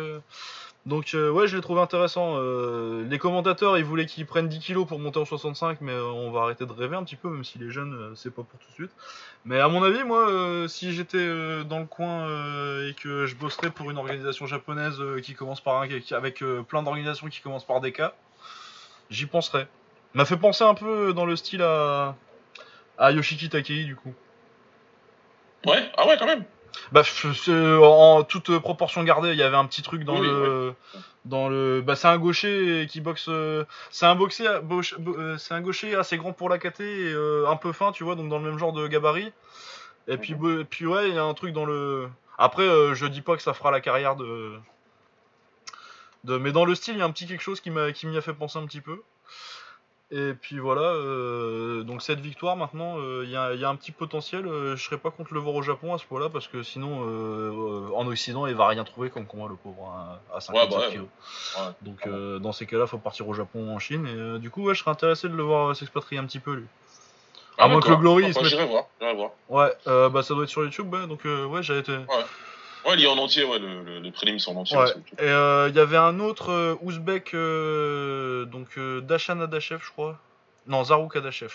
Donc euh, ouais, je l'ai trouvé intéressant. Euh, les commentateurs, ils voulaient qu'il prenne 10 kilos pour monter en 65, mais euh, on va arrêter de rêver un petit peu, même si les jeunes, c'est pas pour tout de suite. Mais à mon avis, moi, si j'étais dans le coin et que je bosserais pour une organisation japonaise qui commence par un, avec plein d'organisations qui commencent par des K, j'y penserais. M'a fait penser un peu dans le style à Yoshiki Takei du coup. Ouais, ah ouais, quand même. Bah, c'est- en toute euh, proportion gardée, il y avait un petit truc dans Oui, le, dans le, bah, c'est un gaucher qui boxe, euh, c'est un boxer, euh, c'est un gaucher assez grand pour la KT et euh, un peu fin, tu vois, donc dans le même genre de gabarit. Et puis, puis ouais, il y a un truc dans le. Après, euh, je dis pas que ça fera la carrière de, de, mais dans le style, il y a un petit quelque chose qui m'a, qui m'y a fait penser un petit peu. Et puis voilà, euh, donc cette victoire maintenant, euh, il y, a, il y a un petit potentiel. euh, je serais pas contre le voir au Japon à ce point-là parce que sinon, euh, euh, en Occident, il va rien trouver comme combat le pauvre hein, à 57 bah ouais, kilos. ouais. Donc euh, dans ces cas-là, faut partir au Japon ou en Chine. Et euh, du coup, ouais, je serais intéressé de le voir euh, s'expatrier un petit peu lui. À moins que le. Glory, Enfin, se mette- J'irai voir. Ouais, euh, bah ça doit être sur YouTube, ouais. Donc euh, ouais, j'avais été. Ouais, il est en entier, ouais, le, le, sont en entier. Ouais. Et euh, il y avait un autre euh, Ouzbek, euh, donc Dashan Adachev, je crois. Non, Zarouk Adachev.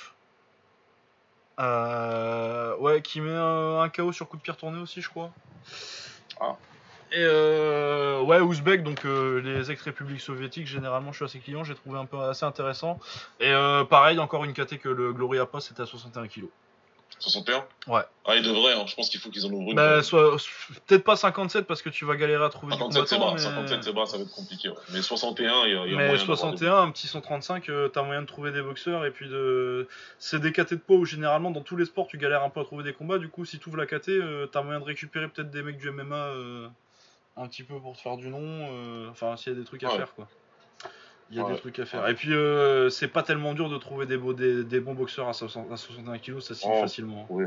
Euh, ouais, qui met un, un KO sur coup de pied retourné aussi, je crois. Ah. Et euh, ouais, Ouzbek, donc euh, les ex-républiques soviétiques, généralement je suis assez client, j'ai trouvé un peu assez intéressant. Et euh, pareil, encore une KT que le Glory a pas, c'était à 61 kg. 61 Ouais. Ah, il devrait, hein. je pense qu'il faut qu'ils en ouvrent une. Bah, soit, peut-être pas 57 parce que tu vas galérer à trouver 57 c'est bas, mais... 57 c'est bas, ça va être compliqué. ouais. Mais 61, il y a, y a Mais moyen d'avoir 61, un petit 135, euh, t'as moyen de trouver des boxeurs et puis de. C'est des KT de poids où généralement dans tous les sports tu galères un peu à trouver des combats. Du coup, si tu ouvres la KT, euh, t'as moyen de récupérer peut-être des mecs du MMA euh, un petit peu pour te faire du nom. Enfin, s'il y a des trucs à Ouais. faire quoi. Il y a Ouais. des trucs à faire. Ouais. Et puis, euh, c'est pas tellement dur de trouver des, beaux, des, des bons boxeurs à, 60 à 61 kg, ça signe Oh. facilement. Oui.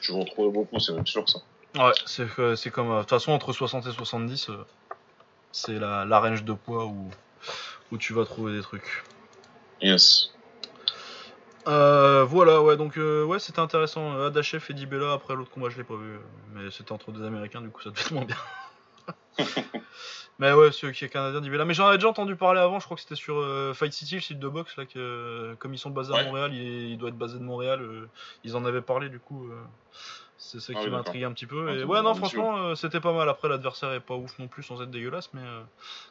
Tu vas en trouver beaucoup, c'est même sûr ça. Ouais, c'est c'est comme. euh, De toute façon, entre 60 et 70, euh, c'est la, la range de poids où, où tu vas trouver des trucs. Yes. Euh, voilà, ouais, donc euh, ouais, c'était intéressant. Adachev et Dibella, après l'autre combat, je l'ai pas vu, mais c'était entre deux Américains, du coup, ça devait être moins bien. [LAUGHS] mais ouais, celui qui est canadien, Dibella. Mais j'en avais déjà entendu parler avant, je crois que c'était sur euh, Fight City, le site de boxe, là, que euh, comme ils sont basés à Ouais. Montréal, il, il doit être basé de Montréal, euh, ils en avaient parlé, du coup. c'est ça Ah qui oui, m'a intrigué un petit peu. Ah, Et ouais, non, franchement, c'était pas mal. Après, l'adversaire est pas ouf non plus, sans être dégueulasse, mais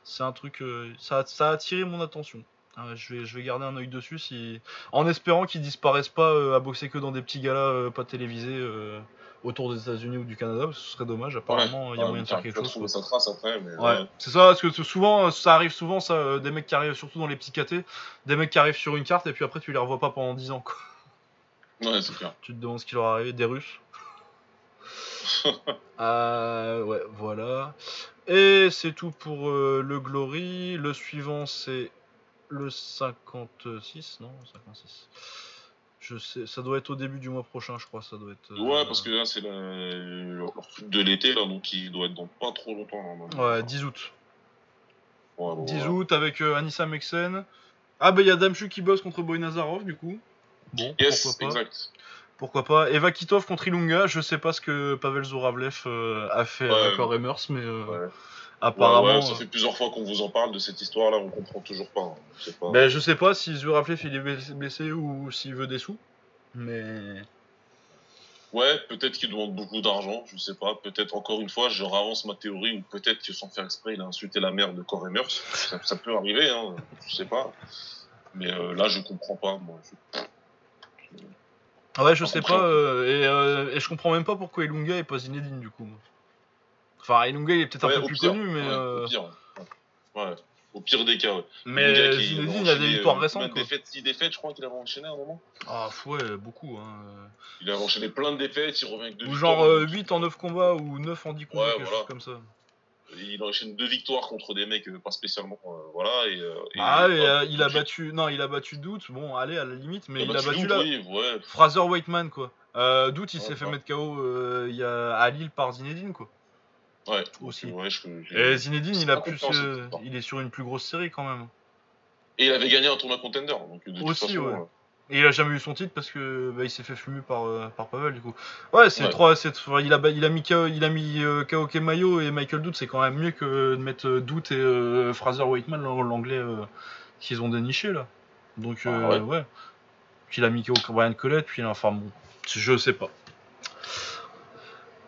c'est un truc. ça, a- ça a attiré mon attention. Euh, je, vais, je vais garder un œil dessus si... en espérant qu'ils disparaissent pas euh, à boxer que dans des petits galas euh, pas télévisés euh, autour des États-Unis ou du Canada, parce que ce serait dommage. Apparemment, il y a moyen de faire quelque chose. quoi. sa trace après, mais. Ouais, c'est ça, parce que souvent, ça arrive souvent, ça, euh, des mecs qui arrivent, surtout dans les petits KT, des mecs qui arrivent sur une carte et puis après tu les revois pas pendant 10 ans. Quoi. Ouais, c'est clair. Tu te demandes ce qui leur est arrivé, des Russes. [LAUGHS] Euh, ouais, voilà. Et c'est tout pour euh, le Glory. Le suivant, c'est le 56, non 56. Je sais, ça doit être au début du mois prochain, je crois. Ça doit être. euh, Ouais, parce que là, c'est leur truc de l'été, là, donc il doit être dans pas trop longtemps. Ouais, 10 août. Ouais, bon, 10 voilà. août avec euh, Anissa Mexen. Ah, bah il y a Damchu qui bosse contre Boy Nazarov, du coup. Bon, Yes, pourquoi pas. exact. Pourquoi pas. Eva Kitov contre Ilunga. Je sais pas ce que Pavel Zoravlev euh, a fait Ouais. avec mais euh, Ouais. Apparemment. Ouais, ouais, ça euh, fait plusieurs fois qu'on vous en parle de cette histoire-là, on comprend toujours pas. hein. C'est pas... Ben, je sais pas si il est blessé- ou s'il veut des sous. Mais. Ouais, peut-être qu'il demande beaucoup d'argent, je sais pas. Peut-être, encore une fois, je ravance ma théorie, ou peut-être que sans faire exprès, il a insulté la mère de Corey Meurs. Ça, ça peut arriver, hein, je sais pas. Mais euh, là, je comprends pas, moi. Je- Ah ouais, je sais pas. euh, et, euh, et je comprends même pas pourquoi Ilunga est pas Zinedine du coup. Enfin, Ilunga il est peut-être Ouais, un peu au plus pire, connu, mais. ouais, euh, Au pire, ouais. Au pire des cas, ouais. Mais qui Zinedine, il a des victoires euh, récentes quoi. défaites, 6 défaites, je crois qu'il avait enchaîné à un moment. Ah, ouais, beaucoup. Hein. Il a enchaîné plein de défaites, il revient avec deux Ou genre euh, 8 en 9 combats ou 9 en 10 combats, quelque voilà. chose comme ça. Il enchaîne deux victoires contre des mecs euh, pas spécialement. euh, voilà. Et, euh, ah, et, euh, il a battu. Non, il a battu Doute. Bon, allez, à la limite, mais il a battu là. Oui, ouais. Fraser Whiteman quoi. Euh, Doute, il Ouais, s'est fait ouais. mettre KO euh, il y a, à Lille par Zinedine quoi. Ouais, Aussi. Ouais, je, je- Et Zinedine, il a plus, euh, il est sur une plus grosse série quand même. Et il avait gagné un tournoi contender. Donc de toute Aussi, façon, ouais. euh, Et il a jamais eu son titre parce que bah, il s'est fait fumer par, euh, par Pavel du coup. Ouais, c'est Ouais. trois. il a il a mis Ka- il a mis euh, Kaoke Mayo et Michael Doute, c'est quand même mieux que de mettre Doute et euh, Fraser Waitman l'ang- l'anglais euh, qu'ils ont déniché là. Donc Ah, ouais. ouais. Puis il a mis Kaoke Brian Collette, puis enfin bon, je sais pas.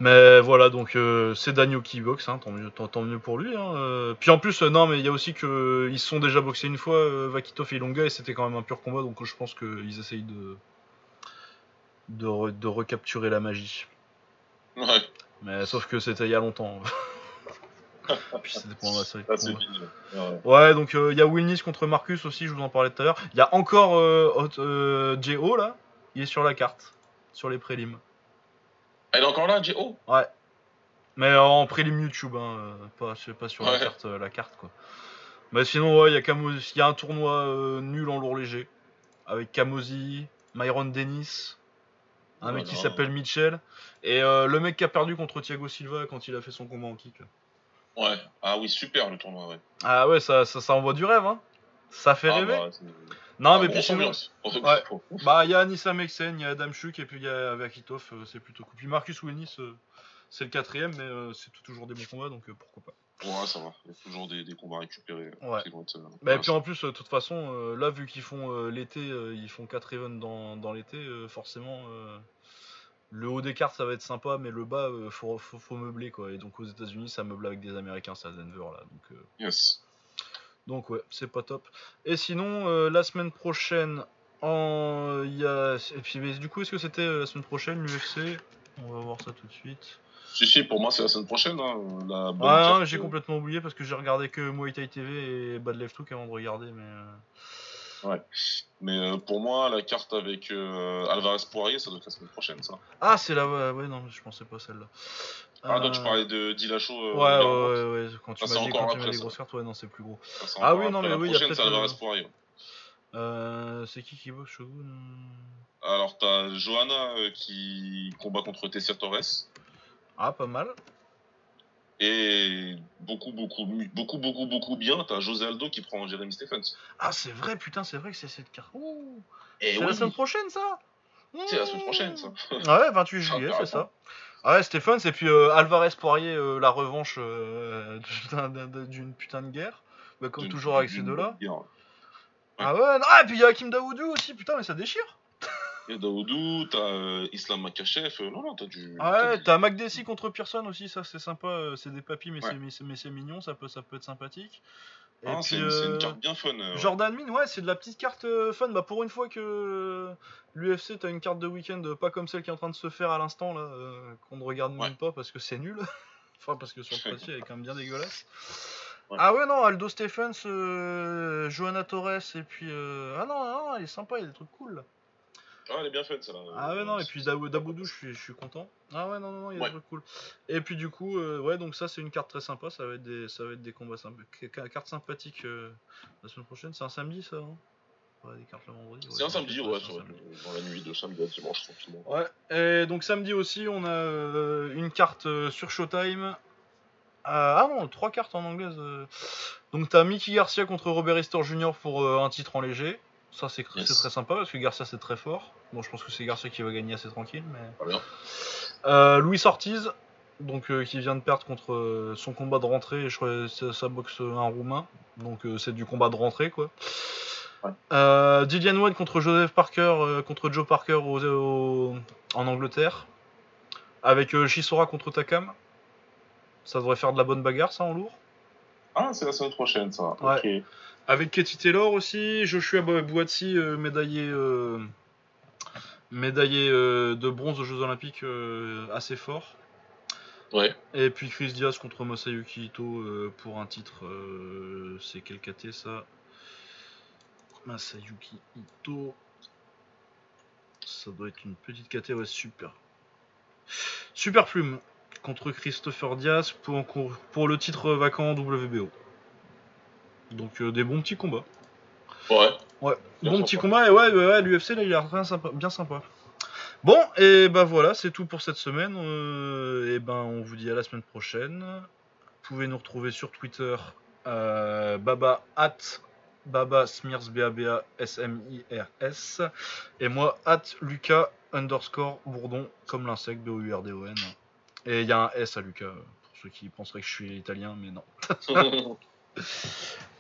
Mais voilà, donc euh, c'est Daniel qui boxe, hein, tant, mieux, tant, tant mieux pour lui. Hein. euh. Puis en plus, euh, non, mais il y a aussi que ils se sont déjà boxés une fois, Vakitov et Ilonga, et c'était quand même un pur combat, donc je pense qu'ils essayent de, de, re- de recapturer la magie. Ouais, Mais sauf que c'était il y a longtemps. [LAUGHS] Puis c'était pendant la série. de ça c'est combats. fini. Ouais. Ouais, donc il y a Wilnis contre Marcus aussi, je vous en parlais tout à l'heure. Il y a encore J.O. là, il est sur la carte, sur les prélims. Elle est encore là, J.O. Ouais. Mais en prélim YouTube, hein, pas, je sais pas sur la carte, euh, la carte quoi. Mais sinon, ouais, il y a y un tournoi euh, nul en lourd léger avec Kamosi, Myron Dennis, un mec qui s'appelle Mitchell et euh, le mec qui a perdu contre Thiago Silva quand il a fait son combat en kick. Ouais. Ah oui, super le tournoi, ouais. Ah ouais, ça, ça, ça envoie du rêve, hein. Ça fait Ah, rêver. bah, non, ah, mais puis grosse sinon. Ouais. Bah, il y a Anissa Mexen, il y a Adam Chuk et puis il y a Vakitov, euh, c'est plutôt cool. Puis Marcus Wilnis, euh, c'est le quatrième, mais euh, c'est toujours des bons combats, donc pourquoi pas. Ouais, ça va. Il y a toujours des, des combats récupérés. Ouais. euh, Bah, et puis en plus, euh, de toute façon, euh, là, vu qu'ils font l'été, ils font 4 events dans, dans l'été, forcément, le haut des cartes, ça va être sympa, mais le bas, faut, faut, faut meubler, quoi. Et donc aux États-Unis, ça meuble avec des Américains, c'est à Denver, là. Donc, Yes. Donc ouais, c'est pas top. Et sinon, euh, la semaine prochaine, en il y a et puis mais du coup, est-ce que c'était euh, la semaine prochaine l'UFC On va voir ça tout de suite. Si, si, pour moi, c'est la semaine prochaine. Hein, la bonne Ah j'ai euh, complètement oublié parce que j'ai regardé que Muay Thai TV et Bad Left Hook avant de regarder, mais euh, Mais pour moi, la carte avec Alvarez Poirier, ça doit être la semaine prochaine, ça. ah c'est là, ouais, ouais, non, je pensais pas celle-là. Ah, donc Euh, tu parlais de Dilacho. Euh, Ouais, ouais, ouais, quand tu m'as c'est dit, quand tu m'as après, dit ça. grosse carte, ouais, non, c'est plus gros. Ah oui, non, mais oui, il y a peut-être, euh. Euh, c'est qui qui boxe Shogun Alors, t'as Johanna euh, qui combat contre Tessia Torres. Ah, pas mal. Et beaucoup, beaucoup, beaucoup, beaucoup, beaucoup bien, t'as José Aldo qui prend Jeremy Stephens. Ah, c'est vrai, putain, c'est vrai que c'est cette carte. C'est la semaine prochaine, ça c'est la semaine prochaine, ça. Ah ouais, 28 [LAUGHS] juillet, c'est ça. Ah ouais, Stéphane, et puis euh, Alvarez Poirier, euh, la revanche euh, [LAUGHS] d'un- d'un- d'une putain de guerre. Bah, comme toujours avec ces deux-là. Ah ouais, non, ah, et puis il y a Hakim Daoudou aussi, putain, mais ça déchire. Il y a Daoudou, t'as Islam Makachev. non, non, t'as du. Ah t'as ouais, t'as McDessie contre Pearson aussi, ça c'est sympa. C'est des papis, mais Ouais. c'est- mais c'est mais c'est mignon, ça peut, ça peut être sympathique. Ah, c'est une, euh, carte bien fun. euh, ouais. Jordan Min, ouais, c'est de la petite carte euh, fun. Bah, pour une fois que l'UFC, t'as une carte de week-end pas comme celle qui est en train de se faire à l'instant, là, qu'on ne regarde Ouais. même pas parce que c'est nul. [LAUGHS] enfin, parce que sur le [LAUGHS] papier, elle est quand même bien dégueulasse. Ouais. Ah ouais, non, Aldo Stephens, euh, Johanna Torres, et puis. euh, Ah non, non, elle est sympa, il y a des trucs cool. là. Ah, elle est bien faite, celle-là. Ah ouais, non, et puis Daboudou, je suis, je suis content. Ah ouais, non, non, il y a Ouais. des trucs cool. Et puis du coup, euh, ouais, donc ça, c'est une carte très sympa, ça va être des, ça va être des combats sympas. Carte sympathique euh, la semaine prochaine, c'est un samedi ça, hein Ouais, des cartes le vendredi. C'est un samedi, ouais, c'est un sur- samedi. dans la nuit de samedi à dimanche, tranquillement. Ouais, et donc samedi aussi, on a euh, une carte sur Showtime. Ah non, trois cartes en anglaise. Donc t'as Mickey Garcia contre Robert Easter Jr. pour un titre en léger. Ça c'est Yes. très sympa parce que Garcia c'est très fort. Bon, je pense que c'est Garcia qui va gagner assez tranquille, mais. Euh, Luis Ortiz, donc euh, qui vient de perdre contre euh, son combat de rentrée, je crois que ça boxe un roumain, donc euh, c'est du combat de rentrée quoi. Ouais. Dillian White contre Joseph Parker, contre Joe Parker en Angleterre, avec Chisora contre Takam. Ça devrait faire de la bonne bagarre ça en lourd. Ah, c'est la semaine prochaine, ça. Ouais. Ok. Avec Katie Taylor aussi, Joshua Boatsi, euh, médaillé, euh, médaillé euh, de bronze aux Jeux Olympiques euh, assez fort. Ouais. Et puis Chris Diaz contre Masayuki Ito pour un titre. c'est quel KT ça Masayuki Ito. Ça doit être une petite KT, ouais, super. Super Plume contre Christopher Diaz pour, pour le titre vacant en WBO. Donc euh, des bons petits combats. Ouais. Ouais, Bien bon sympa. petit combat, et ouais, ouais, ouais, l'UFC là il a l'air bien sympa, bien sympa. Bon, et bah voilà, c'est tout pour cette semaine. euh, et ben on vous dit à la semaine prochaine. Vous pouvez nous retrouver sur Twitter, euh, baba at Baba Smirs B-A-B-A S-M-I-R-S. Et moi, at Lucas underscore Bourdon, comme l'insecte B-O-U-R-D-O-N. Et il y a un S à Lucas, pour ceux qui penseraient que je suis italien, mais non. [LAUGHS]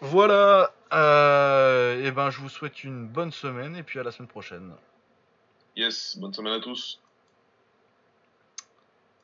Voilà. et ben, je vous souhaite une bonne semaine et puis à la semaine prochaine. yes, bonne semaine à tous.